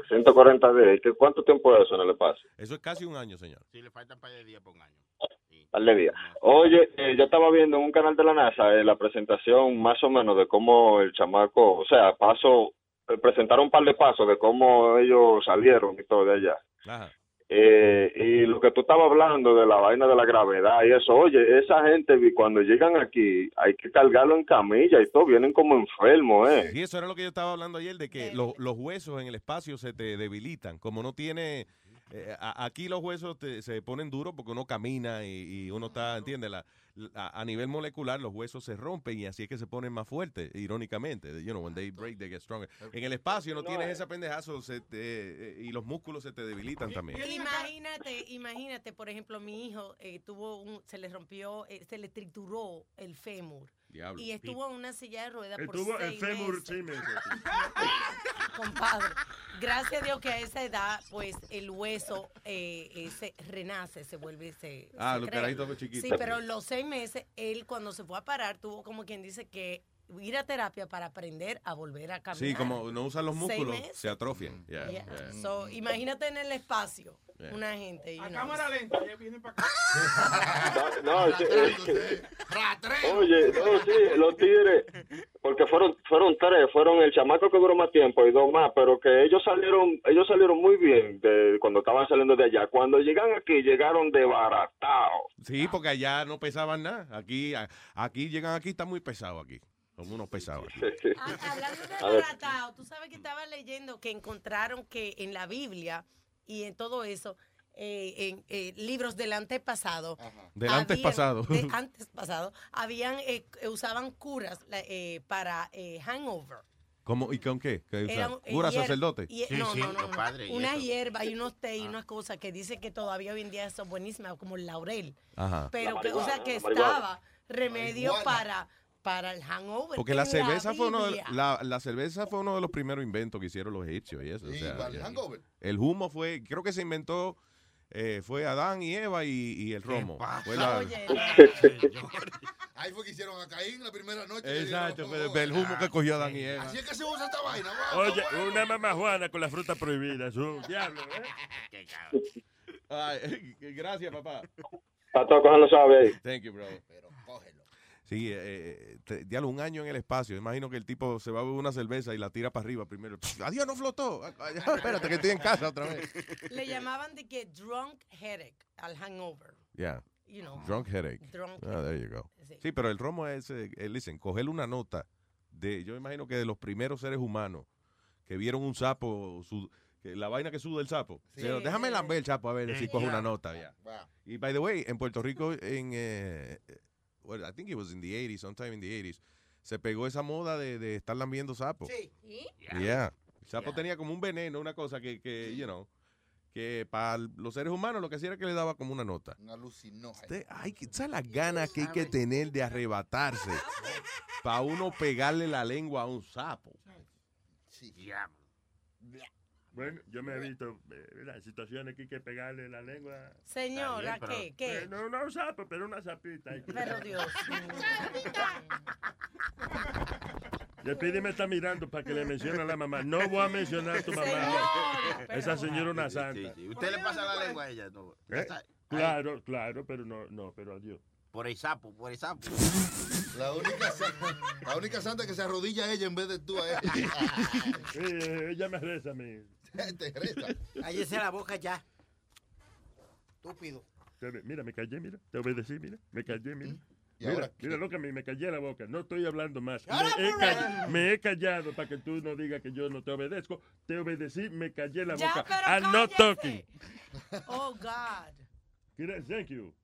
140 días. ¿Y qué- ¿Cuánto tiempo es eso en el espacio? Eso es casi un año, señor. Sí, le faltan par de días por un año. Par de días. Oye, eh, yo estaba viendo en un canal de la NASA eh, la presentación más o menos de cómo el chamaco, o sea, paso, eh, presentaron un par de pasos de cómo ellos salieron y todo de allá. Ajá. Eh, y lo que tú estabas hablando de la vaina de la gravedad y eso, oye, esa gente cuando llegan aquí hay que cargarlo en camilla y todo, vienen como enfermos, ¿eh? Y eso era lo que yo estaba hablando ayer, de que lo- los huesos en el espacio se te debilitan. Como no tiene... eh, a- aquí los huesos te- se ponen duros porque uno camina y, y uno está, ¿entiendes? La, la- a nivel molecular los huesos se rompen y así es que se ponen más fuertes, irónicamente. You know, when they break, they get stronger. En el espacio no tienes esa pendejazo se te- eh, y los músculos se te debilitan también. Imagínate, imagínate, por ejemplo, mi hijo eh, tuvo un, se le rompió, eh, se le trituró el fémur. Diablo. Y estuvo en una silla de ruedas por Estuvo el seis fémur, meses. <laughs> compadre. Gracias a Dios que a esa edad, pues el hueso eh, eh, se renace, se vuelve, se. Ah, se los carajitos chiquitos. Sí, pero los seis meses, él cuando se fue a parar, tuvo como quien dice que ir a terapia para aprender a volver a caminar. Sí, como no usan los músculos, se atrofian. Yeah, Yeah. yeah. So, imagínate en el espacio, Yeah. una gente. A know. cámara lenta, ya vienen para acá. <laughs> No, que- oye, no, sí, los tigres, porque fueron fueron tres, fueron el chamaco que duró más tiempo y dos más, pero que ellos salieron ellos salieron muy bien de cuando estaban saliendo de allá. Cuando llegan aquí, llegaron desbaratados. Sí, porque allá no pesaban nada. Aquí, a- aquí llegan aquí, está muy pesado aquí. Son unos pesados. Ah, Hablando de baratao, tú sabes que estaba leyendo que encontraron que en la Biblia y en todo eso, eh, en eh, libros del antepasado, Del habían- antes pasado. de antes pasado, habían eh, eh, usaban curas eh, para eh, hangover. ¿Cómo, ¿Y con qué? ¿Qué eh, ¿Cura hier- sacerdote? hie- no, no, no, no. Una hierba y unos té y unas cosas que dicen que todavía hoy en día son buenísimas, como el laurel. Ajá. Pero La que, o sea, que estaba remedio para, para el hangover. Porque la cerveza fue uno de, la, la cerveza fue uno de los primeros inventos que hicieron los egipcios y eso. o Sí, sea, para el ya. hangover. el humo fue, creo que se inventó, eh, fue Adán y Eva y, y el romo. Fue la- Ahí fue que hicieron a Caín la primera noche. Exacto, fue el humo que cogió Adán y Eva. Así es que se usa esta vaina. guau, Oye, guau. una mamá Juana con la fruta prohibida. Es un diablo, ¿eh? <laughs> Ay, <laughs> gracias, papá. Está todo cogiendo suave ahí. Thank you, bro. Sí, eh, eh, te- diablo, un año en el espacio. Imagino que el tipo se va a beber una cerveza y la tira para arriba primero. Adiós, no flotó. Espérate, que estoy en casa otra vez. Le llamaban de que drunk headache al hangover. Ya. you know. Drunk headache. Drunk Ah, there you go. Sí. Sí, pero el romo es, eh, eh, listen, coger una nota de, yo imagino que de los primeros seres humanos que vieron un sapo, su- que la vaina que suda el sapo. Sí. Dijeron, Déjame lamber el sapo a ver si Sí. coge una Yeah. nota ya. Wow. Y by the way, en Puerto Rico, en, eh, eh, well, I think it was in the 80s, sometime in the 80s, se pegó esa moda de, de estar lambiendo sapos. Sí. Yeah. El sapo tenía como un veneno, una cosa que, que you know, que para los seres humanos lo que hacía era que le daba como una nota. Un alucinógeno. Ay, que- ¿sabes las ganas que hay que tener de arrebatarse <laughs> para uno pegarle la lengua a un sapo? Bueno, yo me he visto eh, las situaciones que hay que pegarle la lengua. Señora, ¿qué? ¿Qué? Eh, no, no un sapo, pero una sapita. hay que- Pero Dios Le pide me está mirando para que le mencione a la mamá. No voy a mencionar a tu mamá. Señor, Esa señora es una santa. sí, sí. Usted le pasa la lengua a ella. No. ¿Eh? Claro, claro, pero no, no, pero adiós. Por el sapo, por el sapo. La única, la única santa que se arrodilla a ella en vez de tú a ella. Ella me reza a mí. <laughs> Te reza. Cállese la boca ya. Estúpido. Mira, me callé, mira. Te obedecí, mira. Me callé, mira. ¿Y Mira, ahora mira lo que me, me callé la boca. No estoy hablando más. Me he, ca- me he callado para que tú no digas que yo no te obedezco. Te obedecí, me callé la Ya, boca. pero I'm not cállese. talking. Oh, God. Mira, thank you.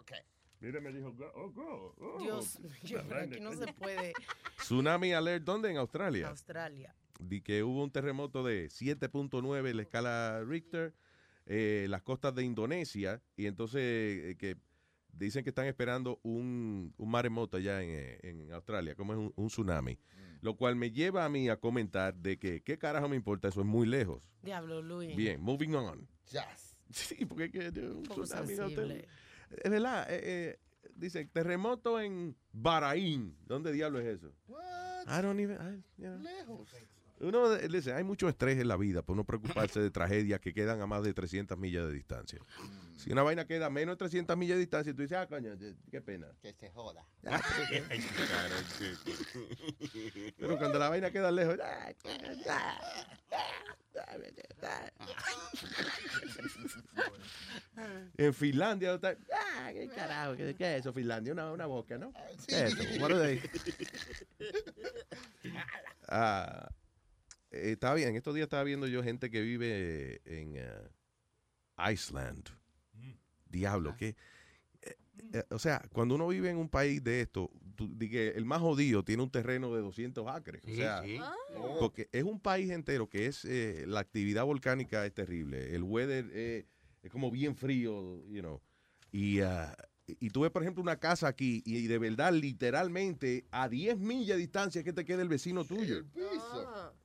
Okay. Mira, me dijo, oh, go. oh. Dios mío, vaina aquí no se puede. Tsunami alert, ¿dónde? En Australia. Australia. Di que hubo un terremoto de 7.9 en la escala Richter, eh, las costas de Indonesia, y entonces eh, que dicen que están esperando un, un maremoto allá en, eh, en Australia, como es un, un tsunami. Lo cual me lleva a mí a comentar de que, ¿qué carajo me importa? Eso es muy lejos. Diablo, Luis. Bien, moving on. Jazz. <laughs> Sí, porque es que de un tsunami no te- sensible. Es verdad, eh, eh, dice, terremoto en Bahrein. ¿Dónde diablo es eso? I don't even, I- you know. Lejos. Uno eh, dice, hay mucho estrés en la vida por no preocuparse de tragedias que quedan a más de 300 millas de distancia. Si una vaina queda a menos de 300 millas de distancia, tú dices, ah, coño, qué pena. Que se joda. <laughs> Pero cuando la vaina queda lejos, en Finlandia, está, ah, qué carajo, ¿qué, qué es eso, Finlandia? Una, una boca, ¿no? ¿Qué es eso? What are they? Ah, eh, estaba bien, estos días estaba viendo yo gente que vive en eh, Iceland. Diablo, que... eh, eh, o sea, cuando uno vive en un país de esto, tú- di que el más jodido tiene un terreno de 200 acres. o sea, sí. porque es un país entero que es, eh, la actividad volcánica es terrible. El weather eh, es como bien frío, you know. Y, ah, y tú ves, por ejemplo, una casa aquí y de verdad, literalmente, a 10 millas de distancia es que te queda el vecino tuyo.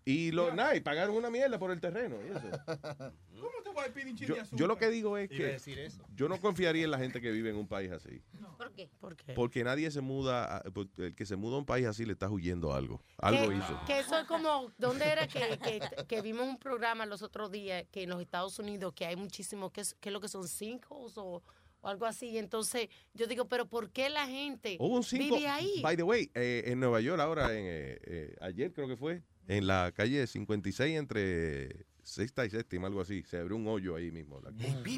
Y lo, nada, y pagaron una mierda por el terreno. y eso. <laughs> ¿Cómo te voy a pedir un Yo, yo lo que digo es que decir eso. yo no confiaría en la gente que vive en un país así. ¿Por qué? ¿Por qué? Porque nadie se muda, a- pues, el que se muda a un país así le está huyendo algo. Algo que, hizo. que eso es como, ¿dónde era que, que, que vimos un programa los otros días que en los Estados Unidos que hay muchísimo, que es, que es lo que son sinkholes o, o algo así? Y entonces yo digo, pero ¿por qué la gente Hubo un cinco, vive ahí? By the way, eh, en Nueva York ahora, en, eh, eh, ayer creo que fue, en la calle 56 entre sexta y séptima, algo así, se abrió un hoyo ahí mismo. la-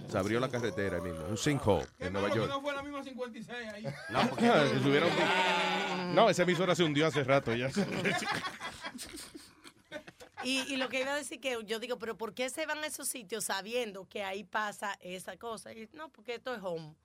se abrió la carretera ahí mismo, un sinkhole en Nueva York. no fue la misma 56 ahí. Ah, se subieron- <laughs> no, esa emisora se hundió hace rato ya. <laughs> Y, y lo que iba a decir que yo digo, pero ¿por qué se van a esos sitios sabiendo que ahí pasa esa cosa? Y, no, porque esto es home.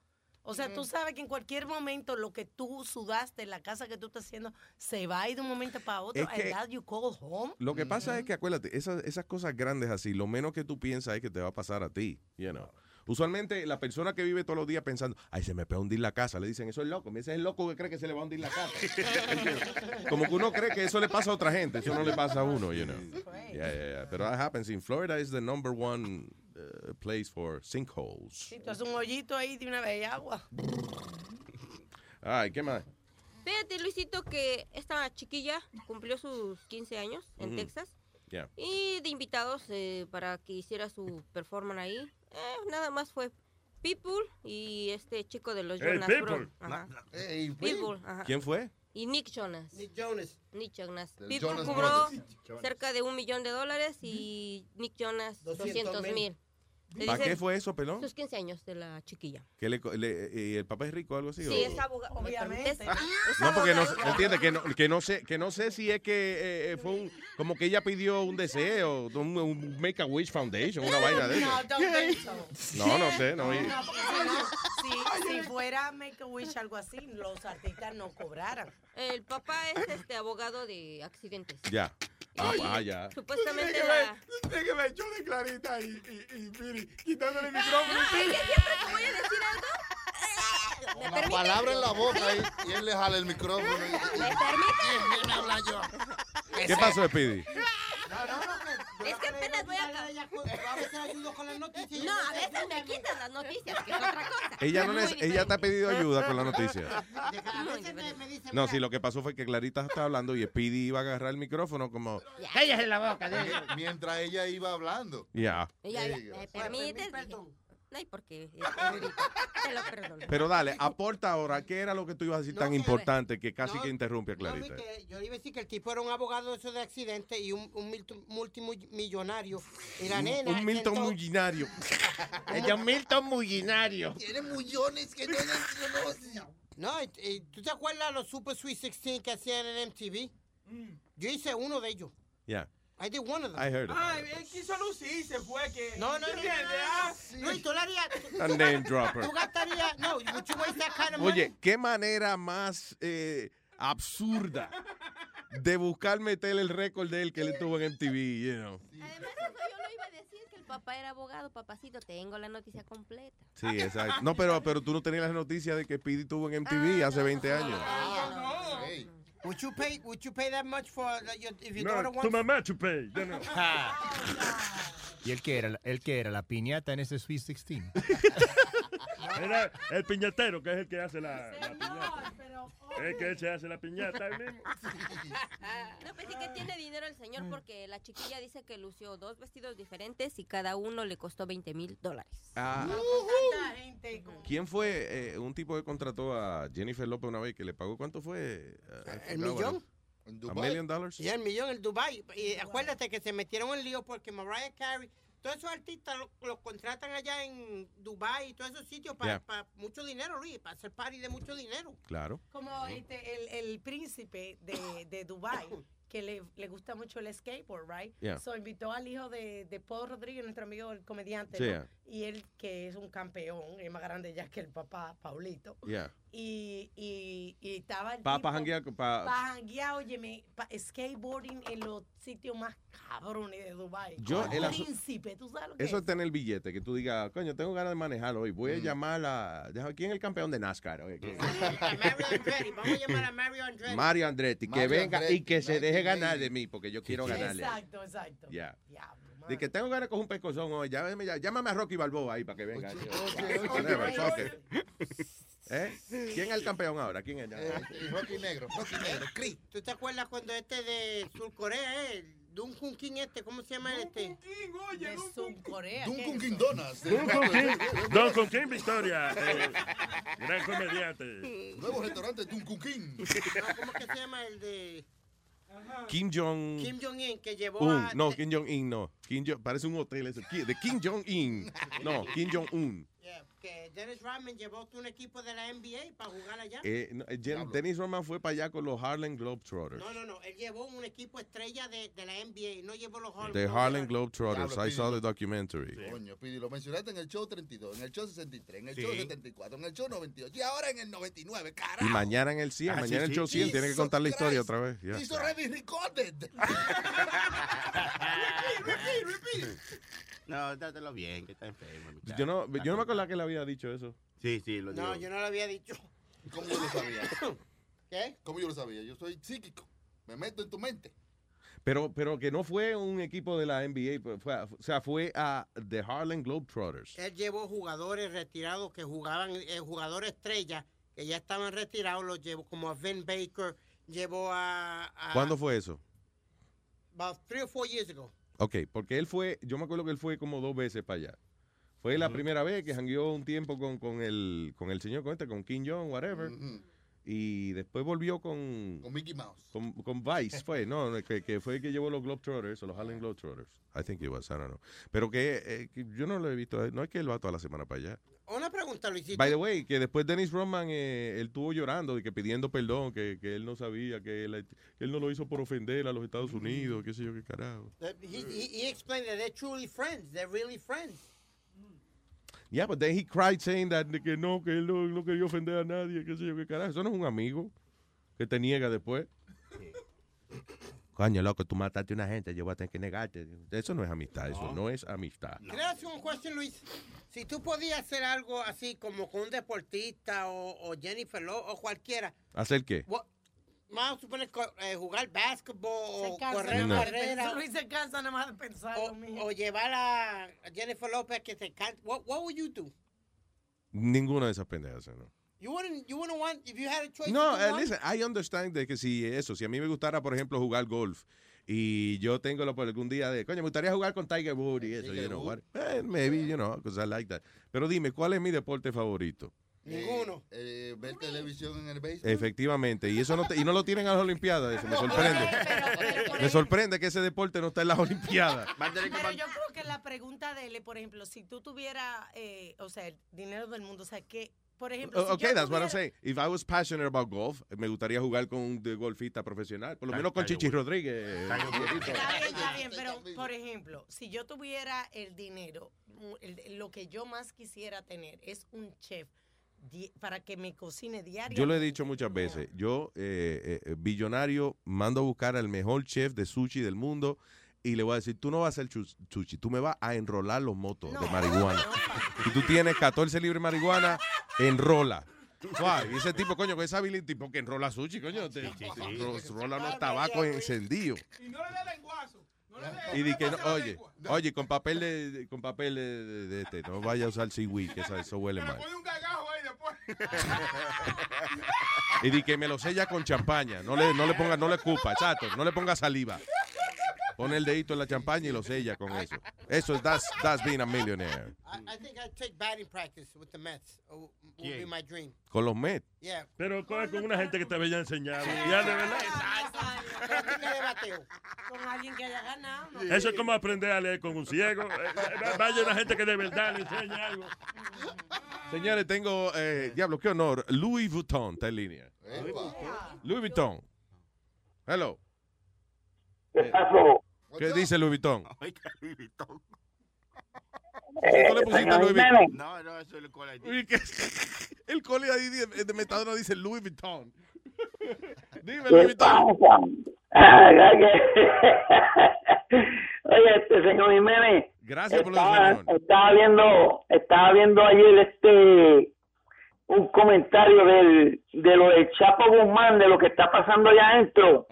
O sea, tú sabes que en cualquier momento lo que tú sudaste en la casa que tú estás haciendo se va a ir de un momento para otro. Es que- that you call home. Lo que pasa es que, acuérdate, esas, esas cosas grandes así, lo menos que tú piensas es que te va a pasar a ti, you know. Usualmente la persona que vive todos los días pensando, ay, se me a hundir la casa, le dicen, eso es loco, ese es el loco que cree que se le va a hundir la casa. <laughs> Como que uno cree que eso le pasa a otra gente, eso no le pasa a uno, you know. Yeah, yeah, yeah. Pero that happens. In Florida is the number one uh, place for sinkholes. Si tú haces un hoyito ahí de una vez y agua. Ay, ¿qué más? Fíjate, Luisito, que esta chiquilla cumplió sus 15 años en Ujú. Texas. Yeah. Y de invitados eh, para que hiciera su performance ahí, eh, nada más fue Pitbull y este chico de los Hey, Jonas Pitbull. Brothers. Ajá. Pitbull, ajá. ¿Quién fue? Y Nick Jonas. Nick Jonas. Nick Jonas. Pitbull Jonas cobró Brothers. cerca de un millón de dólares y Nick Jonas 200 200 mil. ¿Para dice qué fue eso, pelón? Sus 15 años de la chiquilla. ¿Que le, le- y el papá es rico o algo así? Sí, o- es abogado. Obviamente. No, porque no, entiende que no, que no sé, que no sé si es que eh, eh, fue un, como que ella pidió un deseo, un, un Make a Wish Foundation, una vaina de eso. No, don't think so. No, no sé, no. y- No, porque si, no, si, si fuera Make a Wish algo así, los artistas no cobraran. El papá es este abogado de accidentes. ya. Ah, Y ah, ya. <laughs> Supuestamente Déjeme, la... déjeme, yo de Clarita y, y, y Piri quitándole el micrófono. No, es que siempre que voy a decir algo... ¿Me La permite? palabra en la boca y, y él le jala el micrófono. <laughs> y- ¿Me permite? Déjeme hablar yo. ¿Qué pasó, Speedy? Es que apenas voy a... A veces ayudo con las noticias. No, a veces me quitan las noticias, que es otra cosa. <laughs> Ella no ella te ha pedido ayuda con la noticia. <laughs> A veces me, me dicen, No, sí, lo que pasó fue que Clarita estaba hablando y Speedy iba a agarrar el micrófono como, Cállese la boca. Mientras ella iba hablando. ya. ¿me permites? Perdón. No hay por qué. es. Te lo perdono. Pero dale, aporta ahora, ¿qué era lo que tú ibas a decir No, tan que- importante que casi no, que interrumpe a No, Clarita? que yo iba a decir que el tipo era un abogado de esos de accidentes y un, un multi- multimillonario. Y la Un- nena. un Milton sentó- Mullinario. <laughs> Ella un Milton Mullinario. Tiene millones que no no- y- ¿tú te acuerdas los Super Sweet 16 que hacían en MTV? Yo hice uno de ellos. Yeah, I did one of them. I heard it. Ay, él quiso lucirse, fue que. No, no, no. Ah, Luis, tú le harías. <laughs> A name dropper. Tú gastarías. No, would you waste that kind of money? Oye, qué manera más eh, absurda de buscar meter el récord de él que le tuvo en MTV, you know. Además, eso yo lo iba a decir, que el papá era abogado. Papacito, tengo la noticia completa. Sí, exacto. No, pero, pero tú no tenías la noticia de que Speedy tuvo en MTV hace 20 años. Hey. Would you pay? Would you pay that much for like, your, if you No, go to tu one? mamá. Yo no. ¿Y él qué era? ¿Él qué era? ¿La piñata en ese Sweet 16? <laughs> Era el piñatero, que es el que hace la, la piñata. Es que se hace la piñata él mismo. No, pues sí que tiene dinero el señor porque la chiquilla dice que lució dos vestidos diferentes y cada uno le costó 20 mil dólares. Ah, Tanta gente con- ¿Quién fue eh, un tipo que contrató a Jennifer López una vez que le pagó cuánto fue? Uh, ¿El millón? ¿A million dollars? Y el millón en Dubai. Y acuérdate que se metieron en lío porque Mariah Carey, todos esos artistas los los contratan allá en Dubai y todos esos sitios para Yeah. mucho dinero, Luis, para hacer party de mucho dinero. Claro. Como este, el, el príncipe de, de Dubai <coughs> que le, le gusta mucho el skateboard, right? Yeah. So invitó al hijo de, de Paul Rodríguez, nuestro amigo el comediante, Sí, ¿no? yeah. y él que es un campeón, es más grande ya que el papá Paulito. Yeah. Y, y, y estaba el Pa- tipo pa janguear con- pa- janguear, óyeme, pa- skateboarding en los sitios más cabrones de Dubai. Yo, el príncipe, ¿tú sabes lo que Eso es? es tener el billete, que tú digas, coño, tengo ganas de manejarlo hoy. Mm. Voy a llamar a... ¿Quién es el campeón de NASCAR? Oye, ¿quién? Mario Andretti, vamos a llamar a Mario Andretti. Mario Andretti, que Mario venga Andretti, y que se deje 19. ganar de mí, porque yo quiero ganarle. Exacto, exacto. Ya. Diablo, De que tengo ganas de coger un pescozón hoy. Llámame, llámame a Rocky Balboa ahí para que venga. oye, Whatever, oye. ¿Eh? ¿Quién es el campeón ahora? ¿Quién es? Eh, y Rocky Negro, Rocky <laughs> Negro, Chris. ¿Tú te acuerdas cuando este de Sur Corea, eh? el Duncan King este, ¿cómo se llama este? de Sur Corea. Duncan King Donuts. Don con King, Don con King Victoria, <laughs> eh, gran comediante. Nuevo restaurante Duncan King. No, ¿Cómo que se llama el de Kim Jong... Kim Jong-un que llevó Un. a... No, Kim Jong-un no. Kim Jong- parece un hotel ese. De Kim Jong-un. No, Kim Jong-un. Yeah, que Dennis Rodman llevó un equipo de la NBA para jugar allá. Eh, no, eh, Jen- Dennis Rodman fue para allá con los Harlem Globetrotters. No, no, no. Él llevó un equipo estrella de, de la NBA. No llevó los Harlem. The Harlem Globetrotters. Diablo, I saw the documentary. Coño, Pidi, lo mencionaste en el show 32, en el show 63, en el Sí. show 74, en el show 98 y ahora en el 99, Y carajo. mañana en el 100, Ah, sí, mañana en el sí. show 100, tiene que contar la historia Christ. otra vez. ya. He's already recorded. No, dátelo bien, que está enfermo. Yo no, yo no me acordaba que le había dicho eso. Sí, sí, lo digo. No, yo no lo había dicho. ¿Cómo yo lo sabía? <coughs> ¿Qué? ¿Cómo yo lo sabía? Yo soy psíquico. Me meto en tu mente. Pero, pero que no fue un equipo de la NBA, fue, a- o sea, fue a The Harlem Globetrotters. Él llevó jugadores retirados que jugaban, eh, jugadores estrellas que ya estaban retirados, los llevó como a Vin Baker, llevó a... a ¿Cuándo fue eso? About three or four years ago. Ok, porque él fue, yo me acuerdo que él fue como dos veces para allá. Fue la primera vez que jangueó un tiempo con, con, el, con el señor, con este, con Kim Jong, whatever. Y después volvió con... Con Mickey Mouse. Con, con Vice fue, ¿no? Que, que fue el que llevó los Globetrotters, o los Harlem Globetrotters. I think it was, I don't know. Pero que, eh, que yo no lo he visto, no es que él va toda la semana para allá. Una pregunta, Luisito. By the way, que después Dennis Rodman, eh, él estuvo llorando y que pidiendo perdón, que, que él no sabía, que él, que él no lo hizo por ofender a los Estados Unidos, qué sé yo, qué carajo. That he, he, he explained that they're truly friends. They're really friends. Yeah, but then he cried saying that que no, que él no, no quería ofender a nadie, qué sé yo, qué carajo. Eso no es un amigo que te niega después. Coño, loco, tú mataste a una gente, yo voy a tener que negarte. Eso no es amistad, eso no es amistad. Ask you one question, Luis? Si tú podías hacer algo así como con un deportista o, o Jennifer Lopez o cualquiera, ¿Hacer qué? what- suponer co- eh, jugar básquetbol o cansa correr más de carrera pensar. Luis se cansa nada más de pensarlo, mijo. o llevar a Jennifer Lopez que se cante. What, what would you do? Ninguna de esas pendejas, ¿no? You wouldn't, you wouldn't want, if you had a choice. No, one? listen, I understand de que si eso, si a mí me gustara, por ejemplo, jugar golf y yo tengo la, por algún día de, coño, me gustaría jugar con Tiger Woods y eso, you know, what, eh, maybe, you know, because I like that. Pero dime, ¿cuál es mi deporte favorito? Ninguno. Eh, ver televisión en el béisbol. Efectivamente, y eso no, te- y no lo tienen a las Olimpiadas, eso me sorprende. Me sorprende que ese deporte no está en las Olimpiadas. <laughs> Pero yo creo que la pregunta de él, por ejemplo, si tú tuvieras, eh, o sea, el dinero del mundo, o sea, que, por ejemplo, si Okay, that's what I'm tuviera- saying. If I was passionate about golf, me gustaría jugar con un golfista profesional, por lo menos con Chichi Rodríguez. eh. Está bien, está bien, pero por ejemplo, si yo tuviera el dinero, mm, el- lo que yo más quisiera tener es un chef para que me cocine diario. Yo lo he dicho muchas veces. Yo, eh, eh, billonario, mando a buscar al mejor chef de sushi del mundo y le voy a decir, tú no vas a hacer sushi, tú me vas a enrolar los motos de marihuana. <laughs> Y tú tienes 14 libras de marihuana, enrola. Suave. Y ese tipo, coño, con esa habilidad, tipo que enrola sushi, coño, te, te- ro- rola unos tabacos encendidos. Y no le dé lenguazo. Y di que no, oye, oye, con papel de, con papel de, de- de este, no vaya a usar seaweed, que eso, huele mal. <laughs> Y di que me lo sella con champaña. No le, no le ponga, no le cupa, exacto. No le ponga saliva. Pone el dedito en la champaña y lo sella con eso. Eso es that's, that's being a millionaire. I, I think I'd take batting practice with the Mets. Would would be my dream. Con los Mets. Yeah. Pero coge con una gente que te había enseñado. Ya de verdad. Con alguien que haya ganado. ¿no? Eso es como aprender a leer con un ciego. Eh, eh, Vaya una gente que de verdad le enseña algo. Señores, tengo, eh, diablo, qué honor. Louis Vuitton está en línea. Louis Vuitton. Hello. ¿Qué pasó? ¿Qué dice <laughs> Louis Vuitton? Eh, ¿Tú le pusiste Louis. Vuitton? No, no, eso es el Uy, ¿qué? <laughs> El cole ahí de, Metadona dice Louis Vuitton. <laughs> Dime, Louis ¿Qué Vuitton. que- Oye, este señor Jiménez. Gracias por lo de estaba, estaba viendo, estaba viendo ayer este un comentario del, de lo del Chapo Guzmán, de lo que está pasando allá adentro,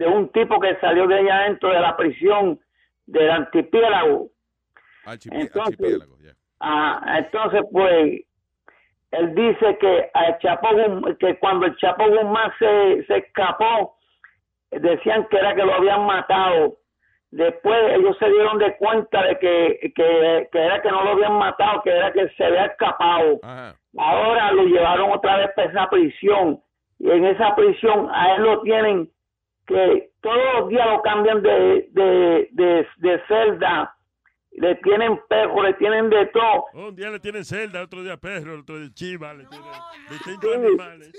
de un tipo que salió de allá adentro de la prisión del archipiélago. Archipi- Entonces, archipiélago. Ah, entonces, pues, él dice que al Chapo que cuando el Chapo Guzmán se, se escapó, decían que era que lo habían matado. Después ellos se dieron de cuenta de que, que, que era que no lo habían matado, que era que se había escapado. Ahora lo llevaron otra vez para esa prisión. Y en esa prisión a él lo tienen que todos los días lo cambian de, de, de, de celda. Le tienen perro, le tienen de todo. Un día le tienen celda, otro día perro, otro día chiva, le tienen distintos animales.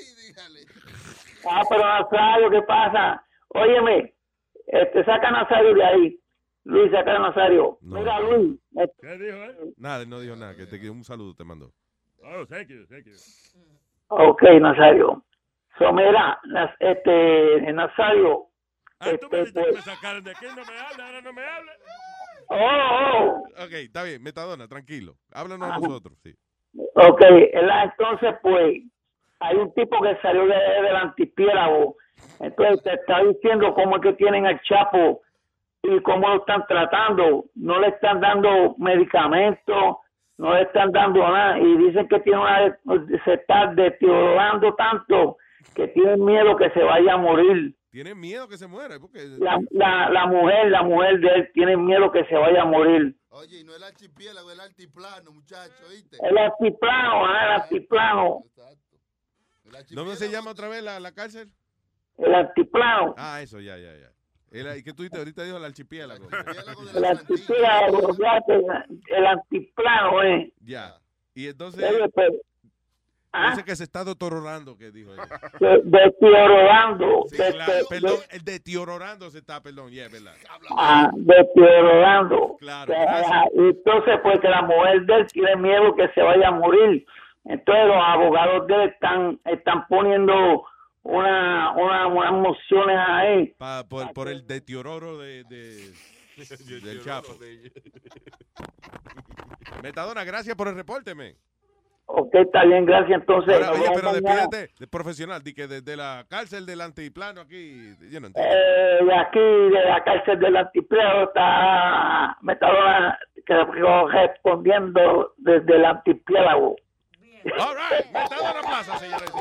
Ah, pero Nazario, ¿qué pasa? Óyeme, este, saca a Nazario de ahí. Luis, saca a Nazario. Mira, Luis, este, ¿Qué dijo él? Nada, no dijo nada. Que te un saludo te mandó. Oh, thank you, thank you. ok, Nazario. So, mira, Naz- este, Nazario. Ah, tú me este, dijiste que pues, me sacaron de aquí, no me habla, ahora no me habla. oh, oh. Ok, está bien, Metadona, tranquilo. Háblanos a Ajá. nosotros, sí. Ok, él- entonces pues hay un tipo que salió de, del antipiélago, entonces te está diciendo cómo es que tienen al Chapo y cómo lo están tratando, no le están dando medicamentos, no le están dando nada y dicen que tiene una, se está deteriorando tanto que tienen miedo que se vaya a morir. Tiene miedo que se muera. Porque... La, la, la mujer, la mujer de él tiene miedo que se vaya a morir. Oye, y no el archipiélago, el altiplano, muchacho, ¿oíste? El altiplano, ah, el altiplano. ¿Dónde se llama otra vez la, la cárcel? El altiplano. Ah, eso, ya, ya, ya. El, ¿Qué tú dijiste? Ahorita dijo el archipiélago. El altiplano, fíjate, el altiplano, eh. Ya. Y entonces, Oye, dice que se está deteriorando, que dijo ella. de- deteriorando, Sí, de- claro, de- perdón, el deteriorando se está, perdón, ya, es verdad. ah, deteriorando. Claro, ah, Entonces, pues que la mujer de él tiene miedo que se vaya a morir. Entonces, los abogados de él están, están poniendo una, una, unas mociones ahí. Pa- por, por el deterioro de, de- <laughs> del Chapo. Metadona, gracias por el reporte, men. Ok, está bien, gracias. Entonces, Ahora, oye, pero despídete de profesional, di que desde la cárcel del antiplano aquí, yo no entiendo. Eh, de aquí, de la cárcel del altiplano, está Metadona que respondiendo desde el altipiélago. All right, Metadona Plaza, señores.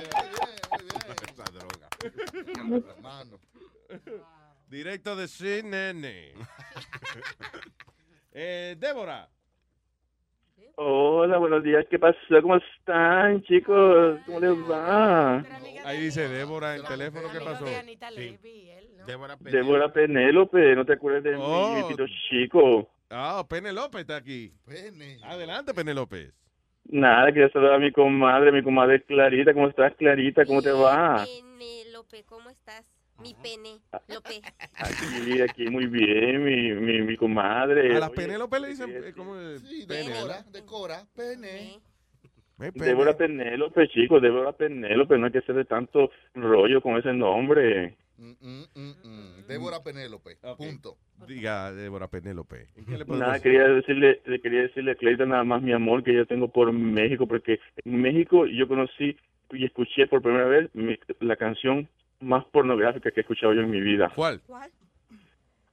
Directo de CNN. <laughs> eh, Débora. Hola, buenos días. ¿Qué pasó? ¿Cómo están, chicos? ¿Cómo les va? Ahí dice Débora en teléfono, ¿qué pasó? Débora Débora Penélope, ¿no te acuerdas de Oh. mi pito chico? Ah, Penelope está aquí. Adelante, Penelope. Nada, quería saludar a mi comadre, mi comadre Clarita. ¿Cómo estás, Clarita? ¿Cómo te va? Penélope, ¿cómo estás? Mi pene, Lope. Aquí, aquí, muy bien, mi, mi, mi comadre. A las Oye, Penélope le dicen eh, como Sí, pene, decora, ¿verdad? decora, pene. Eh, pene. Débora Penélope, chicos, Débora Penélope. No hay que hacer de tanto rollo con ese nombre. Mm, mm, mm, mm. Débora Penélope. Punto. Diga, Débora Penélope. ¿En qué le podemos Nada, decir? quería decirle, le quería decirle a Clarita nada más mi amor que yo tengo por México, porque en México yo conocí y escuché por primera vez mi- la canción más pornográfica que he escuchado yo en mi vida. ¿Cuál?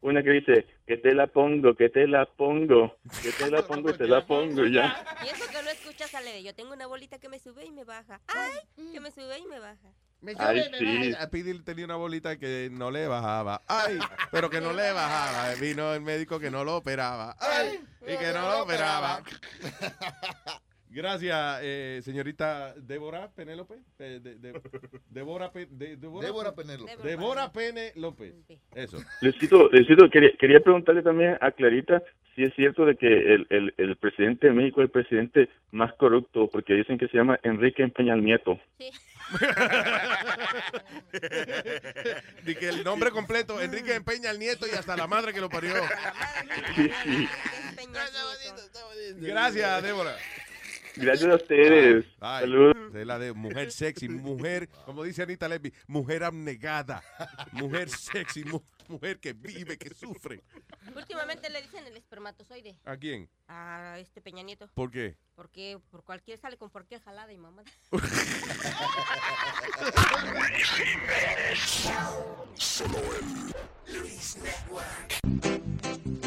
Una que dice, que te la pongo, que te la pongo, que te la pongo y te la pongo ya. Y eso que no escuchas sale de yo tengo una bolita que me sube y me baja. Ay, que me sube y me baja. Ay, sí. A Pidi tenía una bolita que no le bajaba. Ay, pero que no le bajaba. Vino el médico que no lo operaba. Ay, y que no lo operaba. <laughs> Gracias, eh, señorita Débora Penélope. Eh, de- de- Débora, Pe- de- Débora, Débora Penélope. Débora Pene López. Eso. Luisito, Luisito, quería, quería preguntarle también a Clarita si es cierto de que el, el, el presidente de México es el presidente más corrupto, porque dicen que se llama Enrique Peña Nieto. <laughs> Di que el nombre completo, Enrique Empeña nieto y hasta la madre que lo parió. Sí, sí. Gracias, Débora. Gracias a ustedes. Ay, Saludos. de la de mujer sexy, mujer, como dice Anita Levy, mujer abnegada, mujer sexy, mu- mujer que vive, que sufre. Últimamente le dicen el espermatozoide ¿A quién? a este Peña Nieto. ¿Por qué? Porque por cualquier sale con cualquier jalada y mamá. <laughs>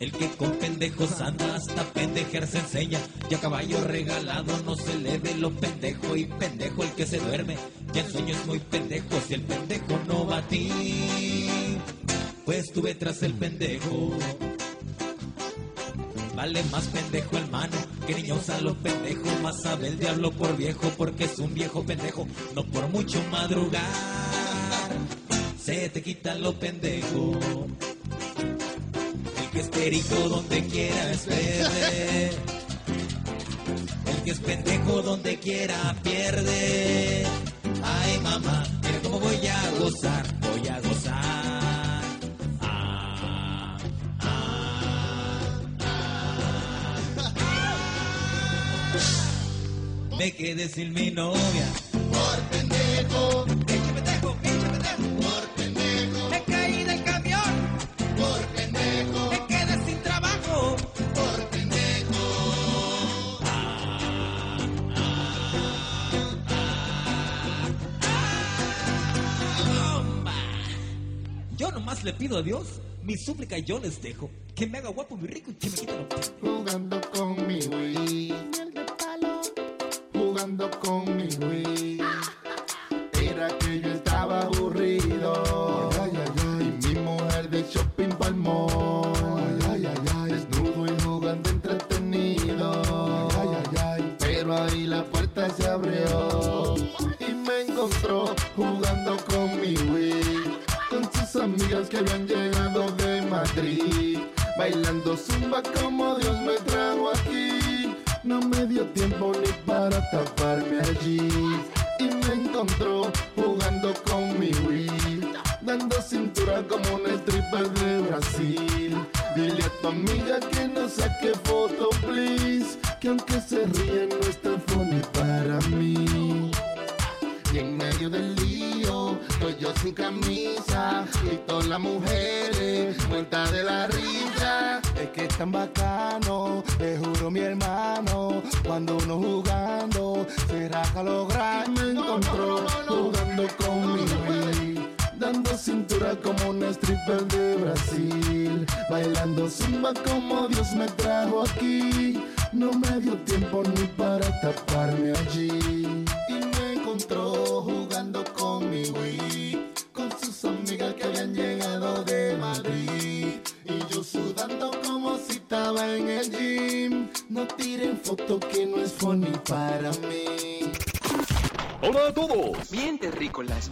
El que con pendejos anda hasta pendejer se enseña. Y a caballo regalado no se le ve lo pendejo. Y pendejo el que se duerme. Y el sueño es muy pendejo si el pendejo no va a ti. Pues tuve tras el pendejo. Vale más pendejo el mano que niño usa lo pendejo. Más sabe el diablo por viejo porque es un viejo pendejo. No por mucho madrugar. Se te quita lo pendejo. El que es perico donde quiera es verde. El que es pendejo donde quiera pierde. Ay mamá, mira cómo voy a gozar, voy a gozar. Me quedé sin mi novia. Por pendejo, le pido a Dios, mi súplica yo les dejo. Que me haga guapo, muy rico y que me quite lo Jugando con mi Wii. Jugando con mi Wii. Era que yo estaba aburrido. Y mi mujer de shopping palmó. Bailando zumba como Dios me trajo aquí. No me dio tiempo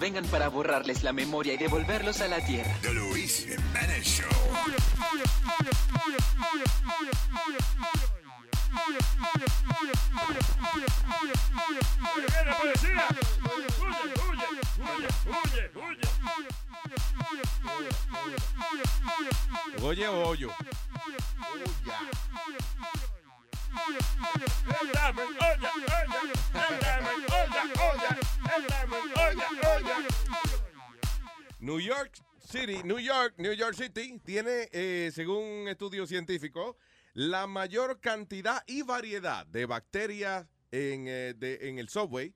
Vengan para borrarles la memoria y devolverlos a la tierra. Estudio científico, la mayor cantidad y variedad de bacterias en, eh, de- en el subway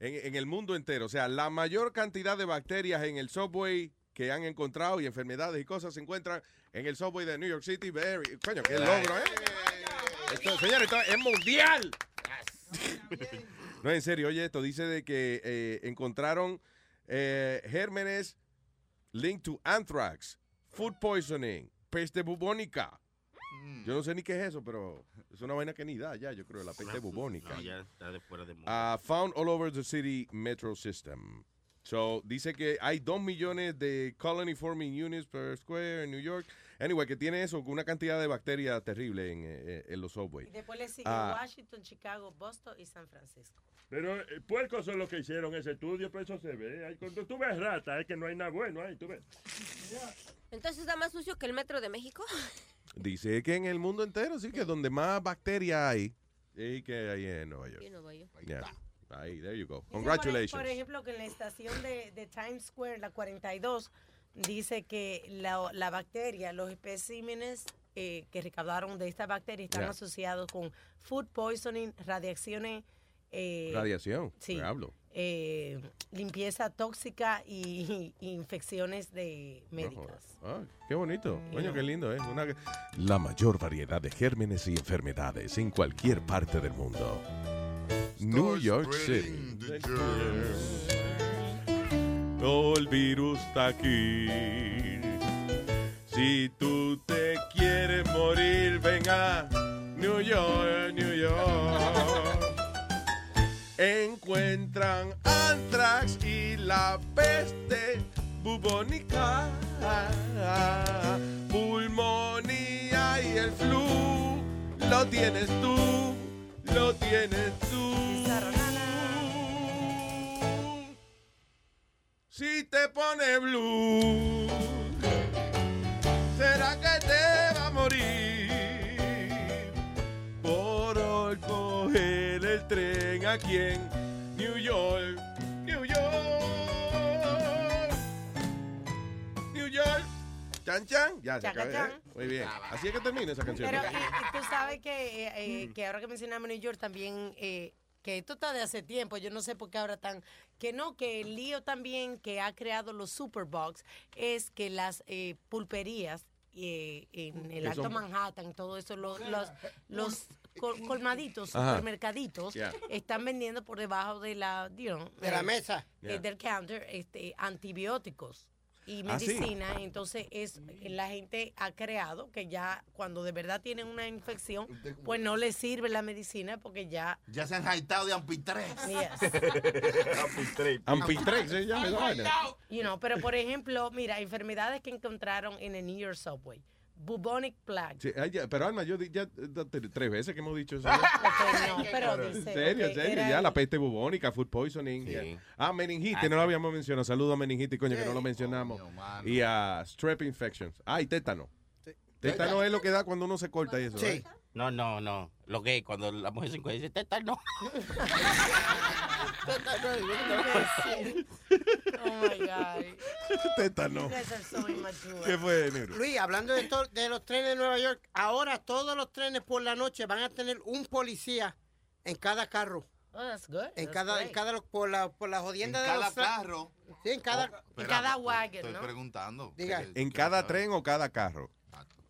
en, en el mundo entero. O sea, la mayor cantidad de bacterias en el subway que han encontrado y enfermedades y cosas se encuentran en el subway de New York City. Very- coño, qué logro, ¿eh? Esto, señores, esto es mundial. No, en serio, oye, esto dice de que eh, encontraron eh, gérmenes linked to anthrax, food poisoning, peste bubónica. Yo no sé ni qué es eso, pero es una vaina que ni da ya, yo creo, la peste bubónica. No, ya está de fuera de. Ah, found all over the city metro system. So, dice que hay dos millones de colony forming units per square en New York. Anyway, que tiene eso, una cantidad de bacterias terrible en, eh, en los subways. Y después le sigue Ah, Washington, Chicago, Boston y San Francisco. Pero eh, puercos son los que hicieron ese estudio, pero eso se ve. Ahí Cuando tú ves rata, es que no hay nada bueno ahí, tú ves. <laughs> Entonces está más sucio que el metro de México. <laughs> Dice que en el mundo entero, sí, que donde más bacterias hay, es que ahí en Nueva York. Sí, Nueva York. Yeah. Ahí, there you go. Dice, por- Congratulations. Por, ejemplo, que en la estación de, de Times Square, la 42, dice que la, la bacteria, los especímenes eh, que recaudaron de esta bacteria están Ya. asociados con food poisoning, radiaciones. Eh, Radiación, sí. eh, limpieza tóxica y, y <laughs> infecciones de médicas. Qué bonito. Coño, qué lindo, ¿eh? Una- La mayor variedad de gérmenes y enfermedades en cualquier parte del mundo. New York City. Oh, el virus está aquí. Si tú te quieres morir, ven a New York, New York. Encuentran anthrax y la peste bubónica, pulmonía y el flu. Lo tienes tú, lo tienes tú. Si te pone blue, será que te va a morir aquí en New York, New York, New York. Chan, chan. Ya se chan. ¿eh? Muy bien. Así es que termina esa canción. Pero y- y tú sabes que, eh, eh, que ahora que mencionamos New York también eh, que esto está de hace tiempo, yo no sé por qué ahora tan, que no, que el lío también que ha creado los Superbox es que las eh, pulperías en el Alto son- Manhattan, todo eso, lo- los, los col- colmaditos, Ajá. supermercaditos, Yeah. están vendiendo por debajo de la, you know, De la eh, mesa. eh, Yeah. del counter, este, antibióticos y Ah, sí. medicina, entonces es la gente ha creado que ya cuando de verdad tienen una infección, pues no les sirve la medicina porque ya Ya se han jaitado de ampitrés. Yes. Ampitrex, se llama esa vaina. You know, pero por ejemplo, mira, enfermedades que encontraron en el New York Subway. Bubonic plague. Sí, ya, pero Alma, yo di- ya tres veces que hemos dicho eso. no, <laughs> pero En dice, serio, en serio, ya la peste bubónica, food poisoning. ya. Ah, meningitis, no lo habíamos mencionado. Saludos a meningitis, coño, que no lo mencionamos. y a strep infections. Ah, y tétano. Tétano es lo que da cuando uno se corta y eso. ¿eh? No, no, no. Lo que es cuando la mujer se encuentra dice, teta, no. <laughs> Oh my God. So immature. ¿Qué fue, negro? Luis, hablando de, los trenes de Nueva York, ahora todos los trenes por la noche van a tener un policía en cada carro. Oh, that's good. En That's cada, en cada por la por la jodienda En de cada los carro. Sí, en cada En cada wagon, Estoy ¿no? preguntando. Diga. ¿En cada tren o cada carro?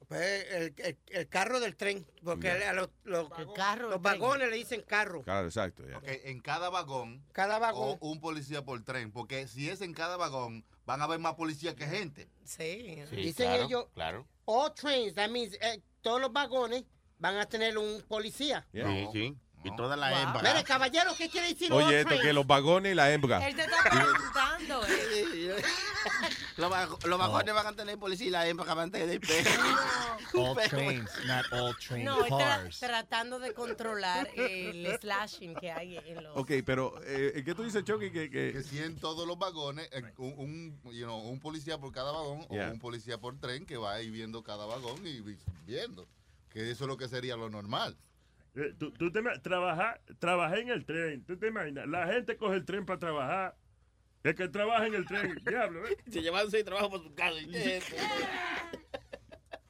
Pues, el, el- el carro del tren, porque a los, los- carro los vagones le dicen carro. Claro, exacto. ya. Ok, en cada vagón. Cada vagón. O un policía por tren. Porque si es en cada vagón, van a haber más policías que gente. Sí. Dicen ellos, Claro. all trains, that means eh, todos los vagones van a tener un policía. Sí, sí. Y toda la Wow. hembra. Mire, caballero, ¿qué quiere decir all Oye, esto trains? que los vagones y la hembra. Él te está preguntando. <laughs> <laughs> Los, los vagones van a tener policía y la hembra van a tener perro. All trains, not all train No, él tra- cars. tratando de controlar el slashing que hay en los... Ok, pero eh, ¿qué tú dices, Chucky? Que, que... Que si en todos los vagones, eh, un, un, you know, un policía por cada vagón Yeah. o un policía por tren que va ahí viendo cada vagón y vi- viendo. Que eso es lo que sería lo normal. Eh, Tú, tú te trabajé en el tren. ¿Tú te imaginas? La gente coge el tren para trabajar. El que trabaja en el tren, <laughs> diablo, ¿eh? Se llevan seis trabajos para su casa. ¿y qué es eso?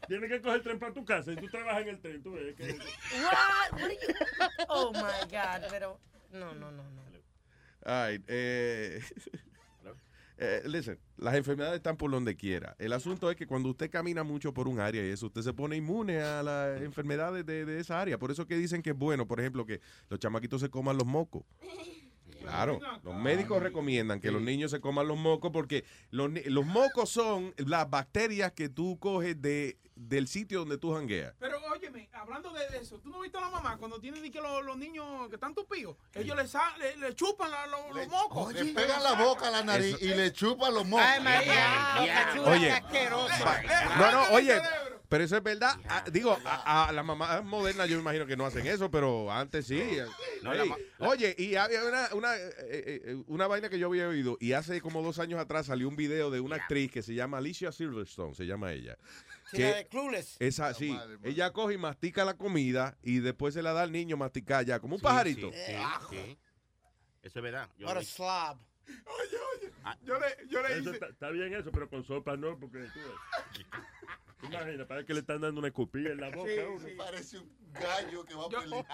Tienes que coger el tren para tu casa y tú trabajas en el tren. Tú ves que... What? What are you- Oh my God, pero no, no, no, no. Ay, eh, <laughs> eh, listen, las enfermedades están por donde quiera. El asunto es que cuando usted camina mucho por un área y eso, usted se pone inmune a las <laughs> enfermedades de, de esa área. Por eso que dicen que es bueno, por ejemplo, que los chamaquitos se coman los mocos. Claro, los médicos recomiendan que los niños se coman los mocos porque los, los mocos son las bacterias que tú coges de, del sitio donde tú jangueas. Pero óyeme, hablando de eso, ¿tú no viste a la mamá cuando tienen ni que los, los niños que están tupidos? Ellos le, sa- le, le chupan la- lo- los mocos. Le pegan la boca a la nariz Eso- y le chupan los mocos. Ay, María, Bocachula, Oye. qué asquerosa. No, no, oye, pero eso es verdad. Ah, digo, a, a la mamá moderna yo me imagino que no hacen eso, pero antes sí. No, Ey, la ma- Oye, y había una, una, eh, eh, eh, una vaina que yo había oído, y hace como dos años atrás salió un video de una actriz que se llama Alicia Silverstone, se llama ella. Sí, la de Clueless. Esa, sí, ella coge y mastica la comida y después se la da al niño masticar ya, como un pajarito. Sí, sí, sí. Eso es verdad. Yo What a slob. Oye, oye, yo le, yo le Eso hice... está, está bien eso, pero con sopa no, porque tú ves. <laughs> ¿Te imaginas? Parece que le están dando una escupida en la boca Sí, a uno. sí. Parece un gallo que va a Yo, pelear.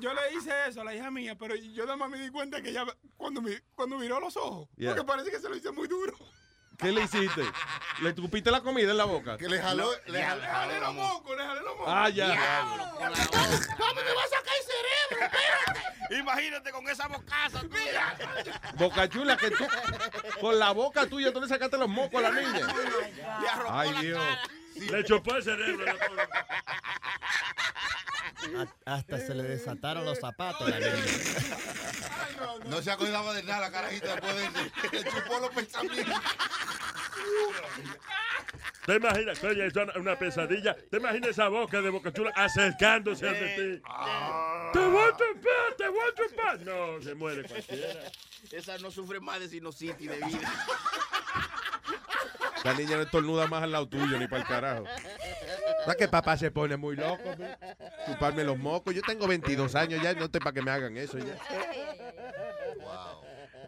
yo le hice eso a la hija mía, pero yo nada más me di cuenta que ella cuando, mi- cuando miró los ojos, Yeah. porque parece que se lo hice muy duro. ¿Qué le hiciste? ¿Le tupiste la comida en la boca? Que le jaló, le Le jaló. jalé los mocos, le jalé los mocos. Ah, ya. ¿Cómo me va a sacar el cerebro? Espérate. Imagínate con esa bocaza. Mira. Boca chula, que tú, con la boca tuya tú le sacaste los mocos a la niña. Ay, Dios. Le chupó el cerebro. A- Hasta se le desataron los zapatos a la niña. No se acordaba de nada la carajita después de eso. Le chupó los pensamientos. ¿Te imaginas? Oye, eso es una pesadilla. ¿Te imaginas esa boca de Boca Chula acercándose ante ti? ¡Te voy a chupar! ¡Te voy a chupar! No, se muere cualquiera. Esa no sufre más de sinusitis de vida. La niña no estornuda más al lado tuyo ni para el carajo. ¿Sabes que papá se pone muy loco? me? Chuparme los mocos. Yo tengo 22 años ya, no te para que me hagan eso ya.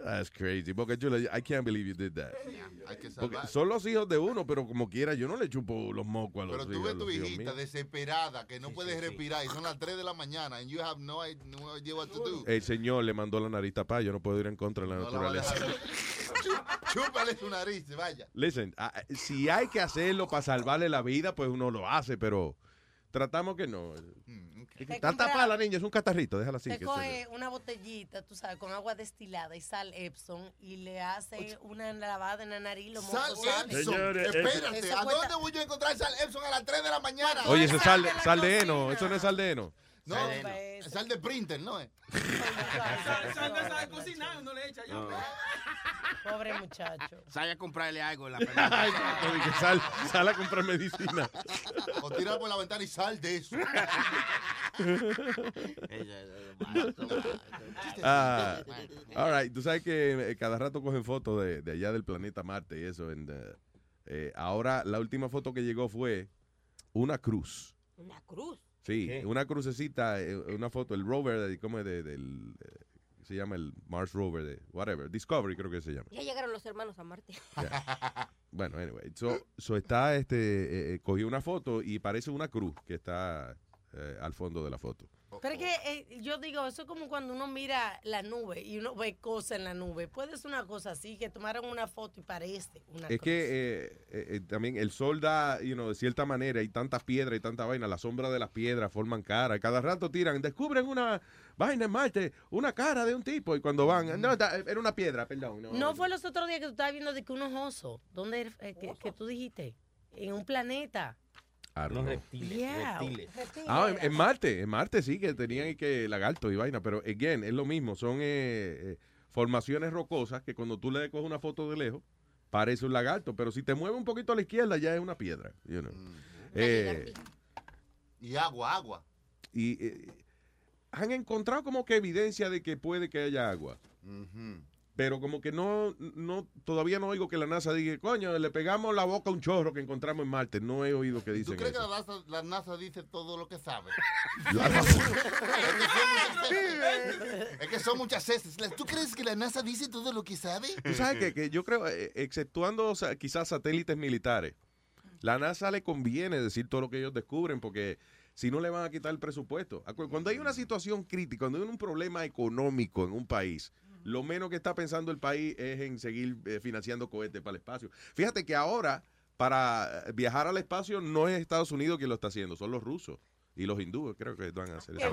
That's crazy. Porque yo le- I can't believe you did that. Hay que Porque son los hijos de uno, pero como quiera, yo no le chupo los mocos a los Pero tú ves a tu hijita desesperada que no puedes respirar y son las 3 de la mañana and you have no, idea what to do. El señor le mandó la nariz tapada, yo no puedo ir en contra de la No la naturaleza. Chú- Chúpale su nariz, vaya. Listen, ah, si hay que hacerlo para salvarle la vida, pues uno lo hace, pero tratamos que no. Está tapada la niña, es un catarrito, déjala así. Te que coge una botellita, tú sabes, con agua destilada y sal Epsom y le hace una lavada en la nariz, los Sal. Epsom. Señores, Espérate, ¿a dónde voy yo a encontrar sal Epsom a las 3 de la mañana? Oye, eso es sal, sal de heno, eso no es sal de heno. No, sal de printer, ¿no es? <laughs> Sal de sal cocinar, uno le echa ya. Pobre muchacho. Sal a comprarle algo en la que sal, sal a comprar medicina. <laughs> O tira por la ventana y sal de eso. <laughs> Ah, all right. Tú sabes que eh, cada rato cogen fotos de, de allá del planeta Marte y eso. and, uh, eh, ahora, la última foto que llegó fue una cruz. Una cruz. Sí, una crucecita, eh, una foto, el rover, de, ¿cómo es? De- del, eh, se llama el Mars Rover, de whatever, Discovery creo que se llama. Ya llegaron los hermanos a Marte. <laughs> Bueno, anyway, so, so está, este, eh, eh, cogió una foto y parece una cruz que está eh, al fondo de la foto. Pero es que eh, yo digo, eso es como cuando uno mira la nube y uno ve cosas en la nube. Puede ser una cosa así, que tomaron una foto y parece una Es que eh, eh, también el sol da, you know, de cierta manera, hay tantas piedras y tanta vaina, la sombra de las piedras forman cara. Cada rato tiran, descubren una vaina en Marte, una cara de un tipo, y cuando van, no, da- era una piedra, perdón. No, No fue los otros días que tú estabas viendo de que unos osos, ¿dónde que, que tú dijiste? En un planeta. Don't know. Yeah. Ah, en, en Marte, en Marte sí que tenían que lagarto y vaina, pero again, es lo mismo, son eh, eh, formaciones rocosas que cuando tú le coges una foto de lejos, parece un lagarto, pero si te mueve un poquito a la izquierda ya es una piedra. you know. Eh, Y agua, agua. y eh, han encontrado como que evidencia de que puede que haya agua. Pero como que no, no, todavía no oigo que la NASA diga, coño, le pegamos la boca a un chorro que encontramos en Marte. No he oído que ¿Tú dicen crees que la NASA, la NASA dice todo lo que sabe? <laughs> La- es que son muchas heces. ¿Tú crees que la NASA dice todo lo que sabe? Tú sabes que, que yo creo, eh, exceptuando o sea, quizás satélites militares, la NASA le conviene decir todo lo que ellos descubren porque si no le van a quitar el presupuesto. Cuando hay una situación crítica, cuando hay un problema económico en un país, lo menos que está pensando el país es en seguir eh, financiando cohetes para el espacio. Fíjate que ahora para eh, viajar al espacio no es Estados Unidos quien lo está haciendo, son los rusos. Y los hindúes creo que van a hacer esa.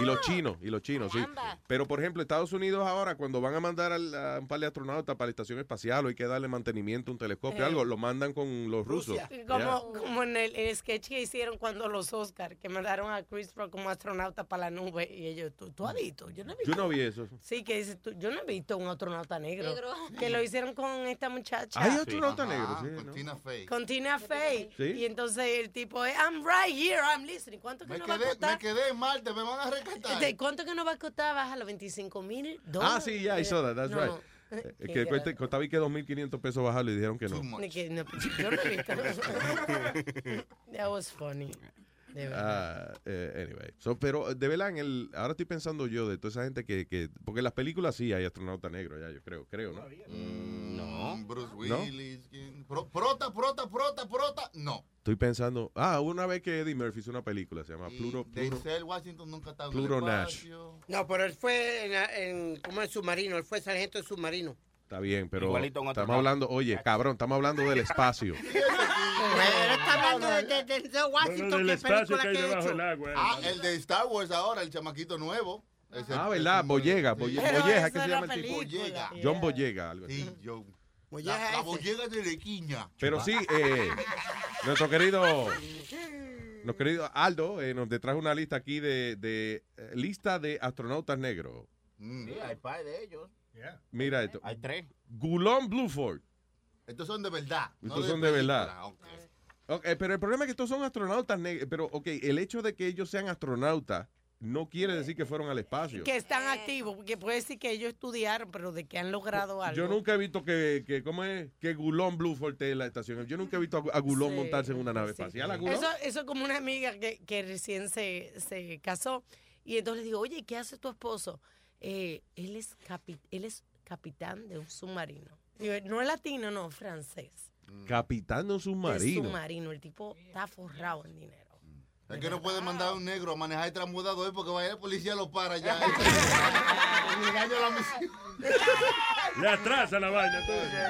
Y los chinos, y los chinos, sí. Pero, por ejemplo, Estados Unidos ahora, cuando van a mandar al- a un par de astronautas para la estación espacial o hay que darle mantenimiento, un telescopio, Eh. algo, lo mandan con los rusos. Como, como en el, el sketch que hicieron cuando los Oscar, que mandaron a Chris Rock como astronauta para la nube y ellos, ¿tú, tú has visto? Yo no he visto. Yo no vi eso. Sí, que dice, tú, yo no he visto un astronauta negro. Negro. Que lo hicieron con esta muchacha. Hay astronauta Ajá, negro, sí. con ¿no? Tina Fey. Con Tina Fey. Sí. Y entonces el tipo es, I'm right here, I'm listening. ¿Cuánto que Me nos va a quedé, costar? me quedé en Marte, me van a rescatar. ¿De ¿Cuánto que nos va a costar? Baja los 25 mil dólares. Ah, sí, ya, I saw that, that's No, right. Eh, Qué que grande. costaba y que 2.500 pesos bajarlo y dijeron que no. Ni que- no, <laughs> yo no he visto. <laughs> That was funny. De verdad. Eh, anyway. So, pero de verdad, en el, ahora estoy pensando yo de toda esa gente que, que porque en las películas sí hay astronauta negro, ya yo creo, creo, ¿no? no. Bruce ¿No? Willis. Pro- prota, prota, prota, prota. No. Estoy pensando, ah, una vez que Eddie Murphy hizo una película, se llama Pluro, Pluro, Denzel Washington nunca en Pluro el Nash. espacio. No, pero él fue en, en como en submarino, él fue sargento de submarino. Está bien, pero Igualito estamos hablando, oye, cabrón, estamos hablando del espacio. <laughs> Pero está hablando de, de, de Denzel Washington, del ¿qué espacio película que hay que ha debajo hecho? del agua. eh. Ah, el de Star Wars ahora, el chamaquito nuevo. Ese- Ah, ¿verdad? Boyega, Boye- Boyeja, ¿qué se llama el tipo? Boyega. John Boyega, algo así. Sí, John. Boyega La, la ese. boyega de Lequiña. Pero sí, eh, nuestro querido, nuestro querido Aldo eh, nos trajo una lista aquí de, de eh, lista de astronautas negros. Mm. Sí, hay par de ellos. Mira esto. Hay tres. Gulon Bluford. Estos son de verdad. no Estos son de verdad. película. Ok. Ok, pero el problema es que estos son astronautas negros. Pero, ok, el hecho de que ellos sean astronautas no quiere decir que fueron al espacio. Que están activos, porque puede decir que ellos estudiaron, pero de que han logrado algo. Yo nunca he visto que, que ¿cómo es? Que Gulón Bluford esté en la estación. Yo nunca he visto a, a Gulón Sí, montarse en una nave sí. espacial. ¿A Gulón? Eso es como una amiga que, que recién se, se casó y entonces le digo, oye, ¿qué hace tu esposo? Eh, él es capi él es capitán de un submarino. No es latino, no, francés. Capitán de un De submarino. submarino. El tipo está forrado en dinero. Es que no puede mandar a un negro a manejar el transmudador porque vaya el policía lo para ya. <laughs> Y engaño la misión. Le atrasa la vaina.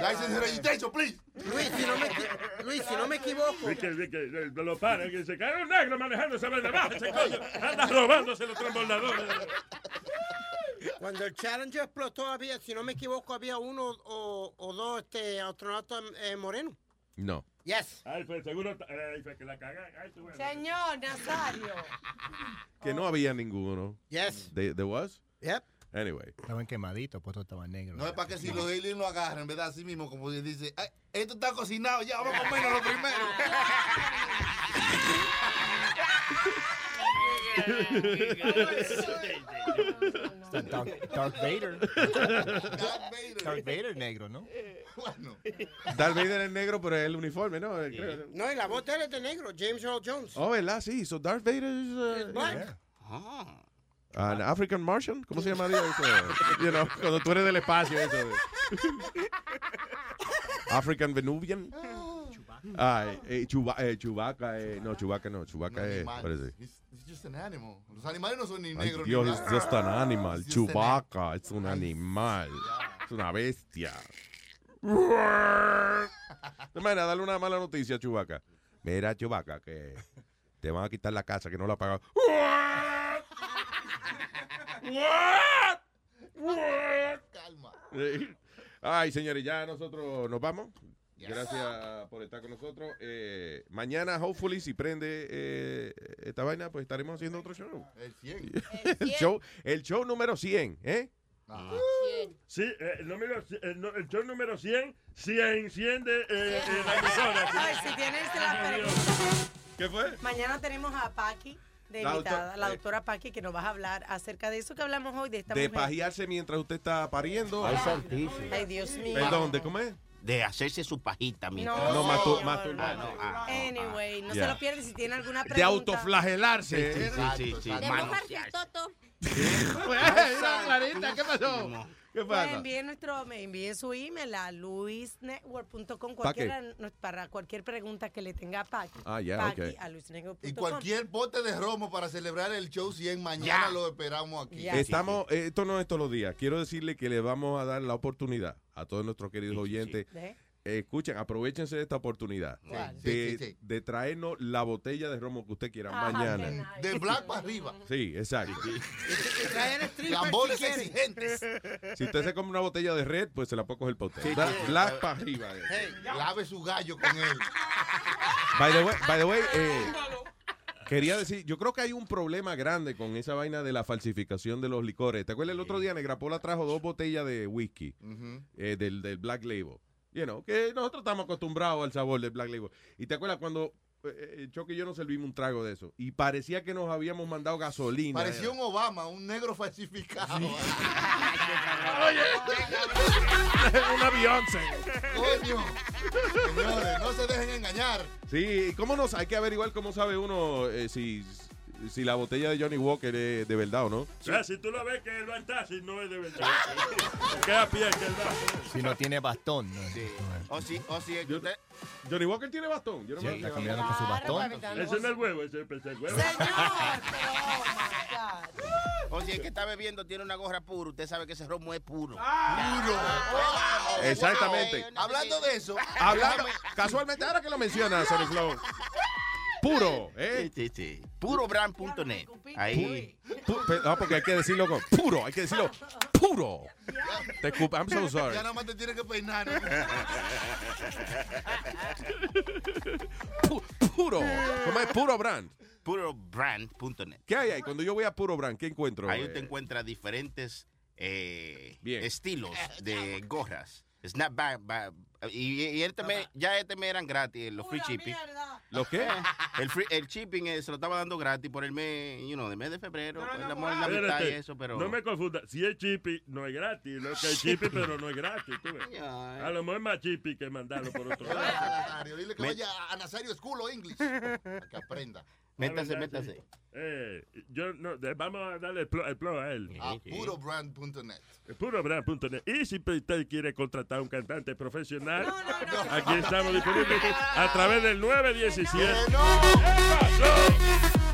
License registration, please. Luis, si no me, Luis, si no me equivoco. Es que, es que, lo paran que se cae un negro manejando esa vaina. Bájese, coño. Anda robándose los transbordadores. Cuando el Challenger explotó, había, si no me equivoco, había uno o, o dos este, astronautas eh, morenos. No. Yes. Ay, pues seguro eh, fue que la cagan. Ay, tú ves. Señor Nazario. Que no había ninguno. Yes. There, there was? Yep. Anyway. Estaban quemaditos, pues todos estaban negros. No es para que si los aliens lo agarren, ¿verdad? Así mismo, como dice, "Ay, esto está cocinado, ya vamos a comernos lo primero. <laughs> <laughs> Darth, Vader. Darth Vader negro, ¿no? <laughs> Bueno. Darth Vader es negro, pero es el uniforme, ¿no? Creo. No, y la voz de él es de negro, James Earl Jones. Oh, ¿verdad? Sí. So Darth Vader is... uh, black. An African Martian, ¿cómo se llamaría eso? You know, cuando tú eres del espacio, eso. <laughs> African Venuvian. Ay, eh, Chuba- eh, eh, no, Chewbacca no, Chewbacca es, parece. Just an animal. Los animales no son ni Ay, negros Dios, ni es just an animal. It's an Chewbacca, es un animal. Es una bestia. <laughs> Hermana, dale una mala noticia a Chewbacca. Mira, Chewbacca, que te van a quitar la casa, que no la pagas. Calma. Ay, señores, ya nosotros nos vamos. Gracias por estar con nosotros. Eh, mañana, hopefully, si prende eh, esta vaina, pues estaremos haciendo otro show. El 100. <laughs> El show, el show número 100, ¿eh? Sí, eh, el, número, el, el show número 100 se enciende eh, en la emisora. Ay, si tienes la pregunta. ¿Qué fue? Mañana tenemos a Paqui de La invitada, doctora- la doctora Paqui, que nos vas a hablar acerca de eso que hablamos hoy, de esta De mujer. pajearse mientras usted está pariendo. Ay, santísimo. Ay, Dios mío. Perdón, ¿de cómo es? De hacerse su pajita mientras. No, No, matu- señor. masturbar. Ah, no, ah, Anyway, no Ya. se lo pierde si tiene alguna pregunta. De autoflagelarse. Sí, ¿eh? sí, sí, sí. De Mano, mojarse el toto. <laughs> Clarita, ¿qué pasó? ¿Qué Pues pasa? envíe nuestro, me envíe su email a luisnetwork.com ¿Pa cualquiera, no- para cualquier pregunta que le tenga a Paqui. Ah, ya, Paqui ok. a luisnetwork.com. Y cualquier bote de romo para celebrar el show 100, mañana lo esperamos aquí. Estamos, eh, esto no es todos los días. Quiero decirle que le vamos a dar la oportunidad a todos nuestros queridos oyentes. Eh, escuchen, aprovechense de esta oportunidad de, Sí, sí, sí. de traernos la botella de romo que usted quiera Ah, mañana. De black para arriba. Sí, exacto. Tambores exigentes. Si usted se come una botella de red, pues se la puede coger para usted. Sí, Black, sí. black para arriba. eh. Hey, lave su gallo con él. By the way, by the way, eh, quería decir, yo creo que hay un problema grande con esa vaina de la falsificación de los licores. ¿Te acuerdas el otro día Negra Pola trajo dos botellas de whisky eh, del, del Black Label? You know, que nosotros estamos acostumbrados al sabor del Black Label. ¿Y te acuerdas cuando Choque y yo nos servimos un trago de eso? Y parecía que nos habíamos mandado gasolina. Parecía un Obama, un negro falsificado. <laughs> <laughs> Una Beyoncé. Coño. Señores, no se dejen engañar. Sí, ¿cómo nos, hay que averiguar cómo sabe uno eh, si, si la botella de Johnny Walker es de verdad o no? O sea, si tú lo ves que él va en taxi, no es de verdad. <laughs> Queda a pie que él va. Si no tiene bastón. ¿no? O si, o si es que usted. Johnny Walker tiene bastón. Yo no Sí, me está caminando con su bastón. Ese no es el huevo, ese es el huevo. <laughs> O si es que está bebiendo, tiene una gorra pura, usted sabe que ese romo es puro. Exactamente. Hablando de eso, Hablando, casualmente, ahora que lo menciona, Sony Flow. Puro, ¿eh? Sí, sí. Purobrand.net. Ahí. Pu- no, porque hay que decirlo con puro, hay que decirlo puro. Te escupo, I'm so sorry. ya nada más te tienes que peinar. Pu- puro. ¿Cómo es? Puro brand. Purobrand.net. ¿Qué hay ahí? Cuando yo voy a puro brand, ¿qué encuentro? Ahí eh? usted encuentra diferentes eh, Bien. estilos de gorras. Snapback. Y, y este mes, ya este mes eran gratis, los free shipping. ¿Lo qué? El, free, el shipping eh, se lo estaba dando gratis por el mes, you know, de mes de febrero. pues, la mujer la mitad y Espérate, eso, pero. No me confunda. Si es chippy, no es gratis. Es que es chippy, pero no es gratis. tú ves. A lo mejor es más chippy que mandarlo por otro <laughs> lado. Dile que Me- vaya a Nazario School o English. Para que aprenda. Métase, métase. Eh, yo no, de- vamos a darle el plo a él. A purobrand.net. Purobrand.net. Y si usted quiere contratar un cantante profesional, aquí estamos disponibles a través del 917. ¿Qué pasó?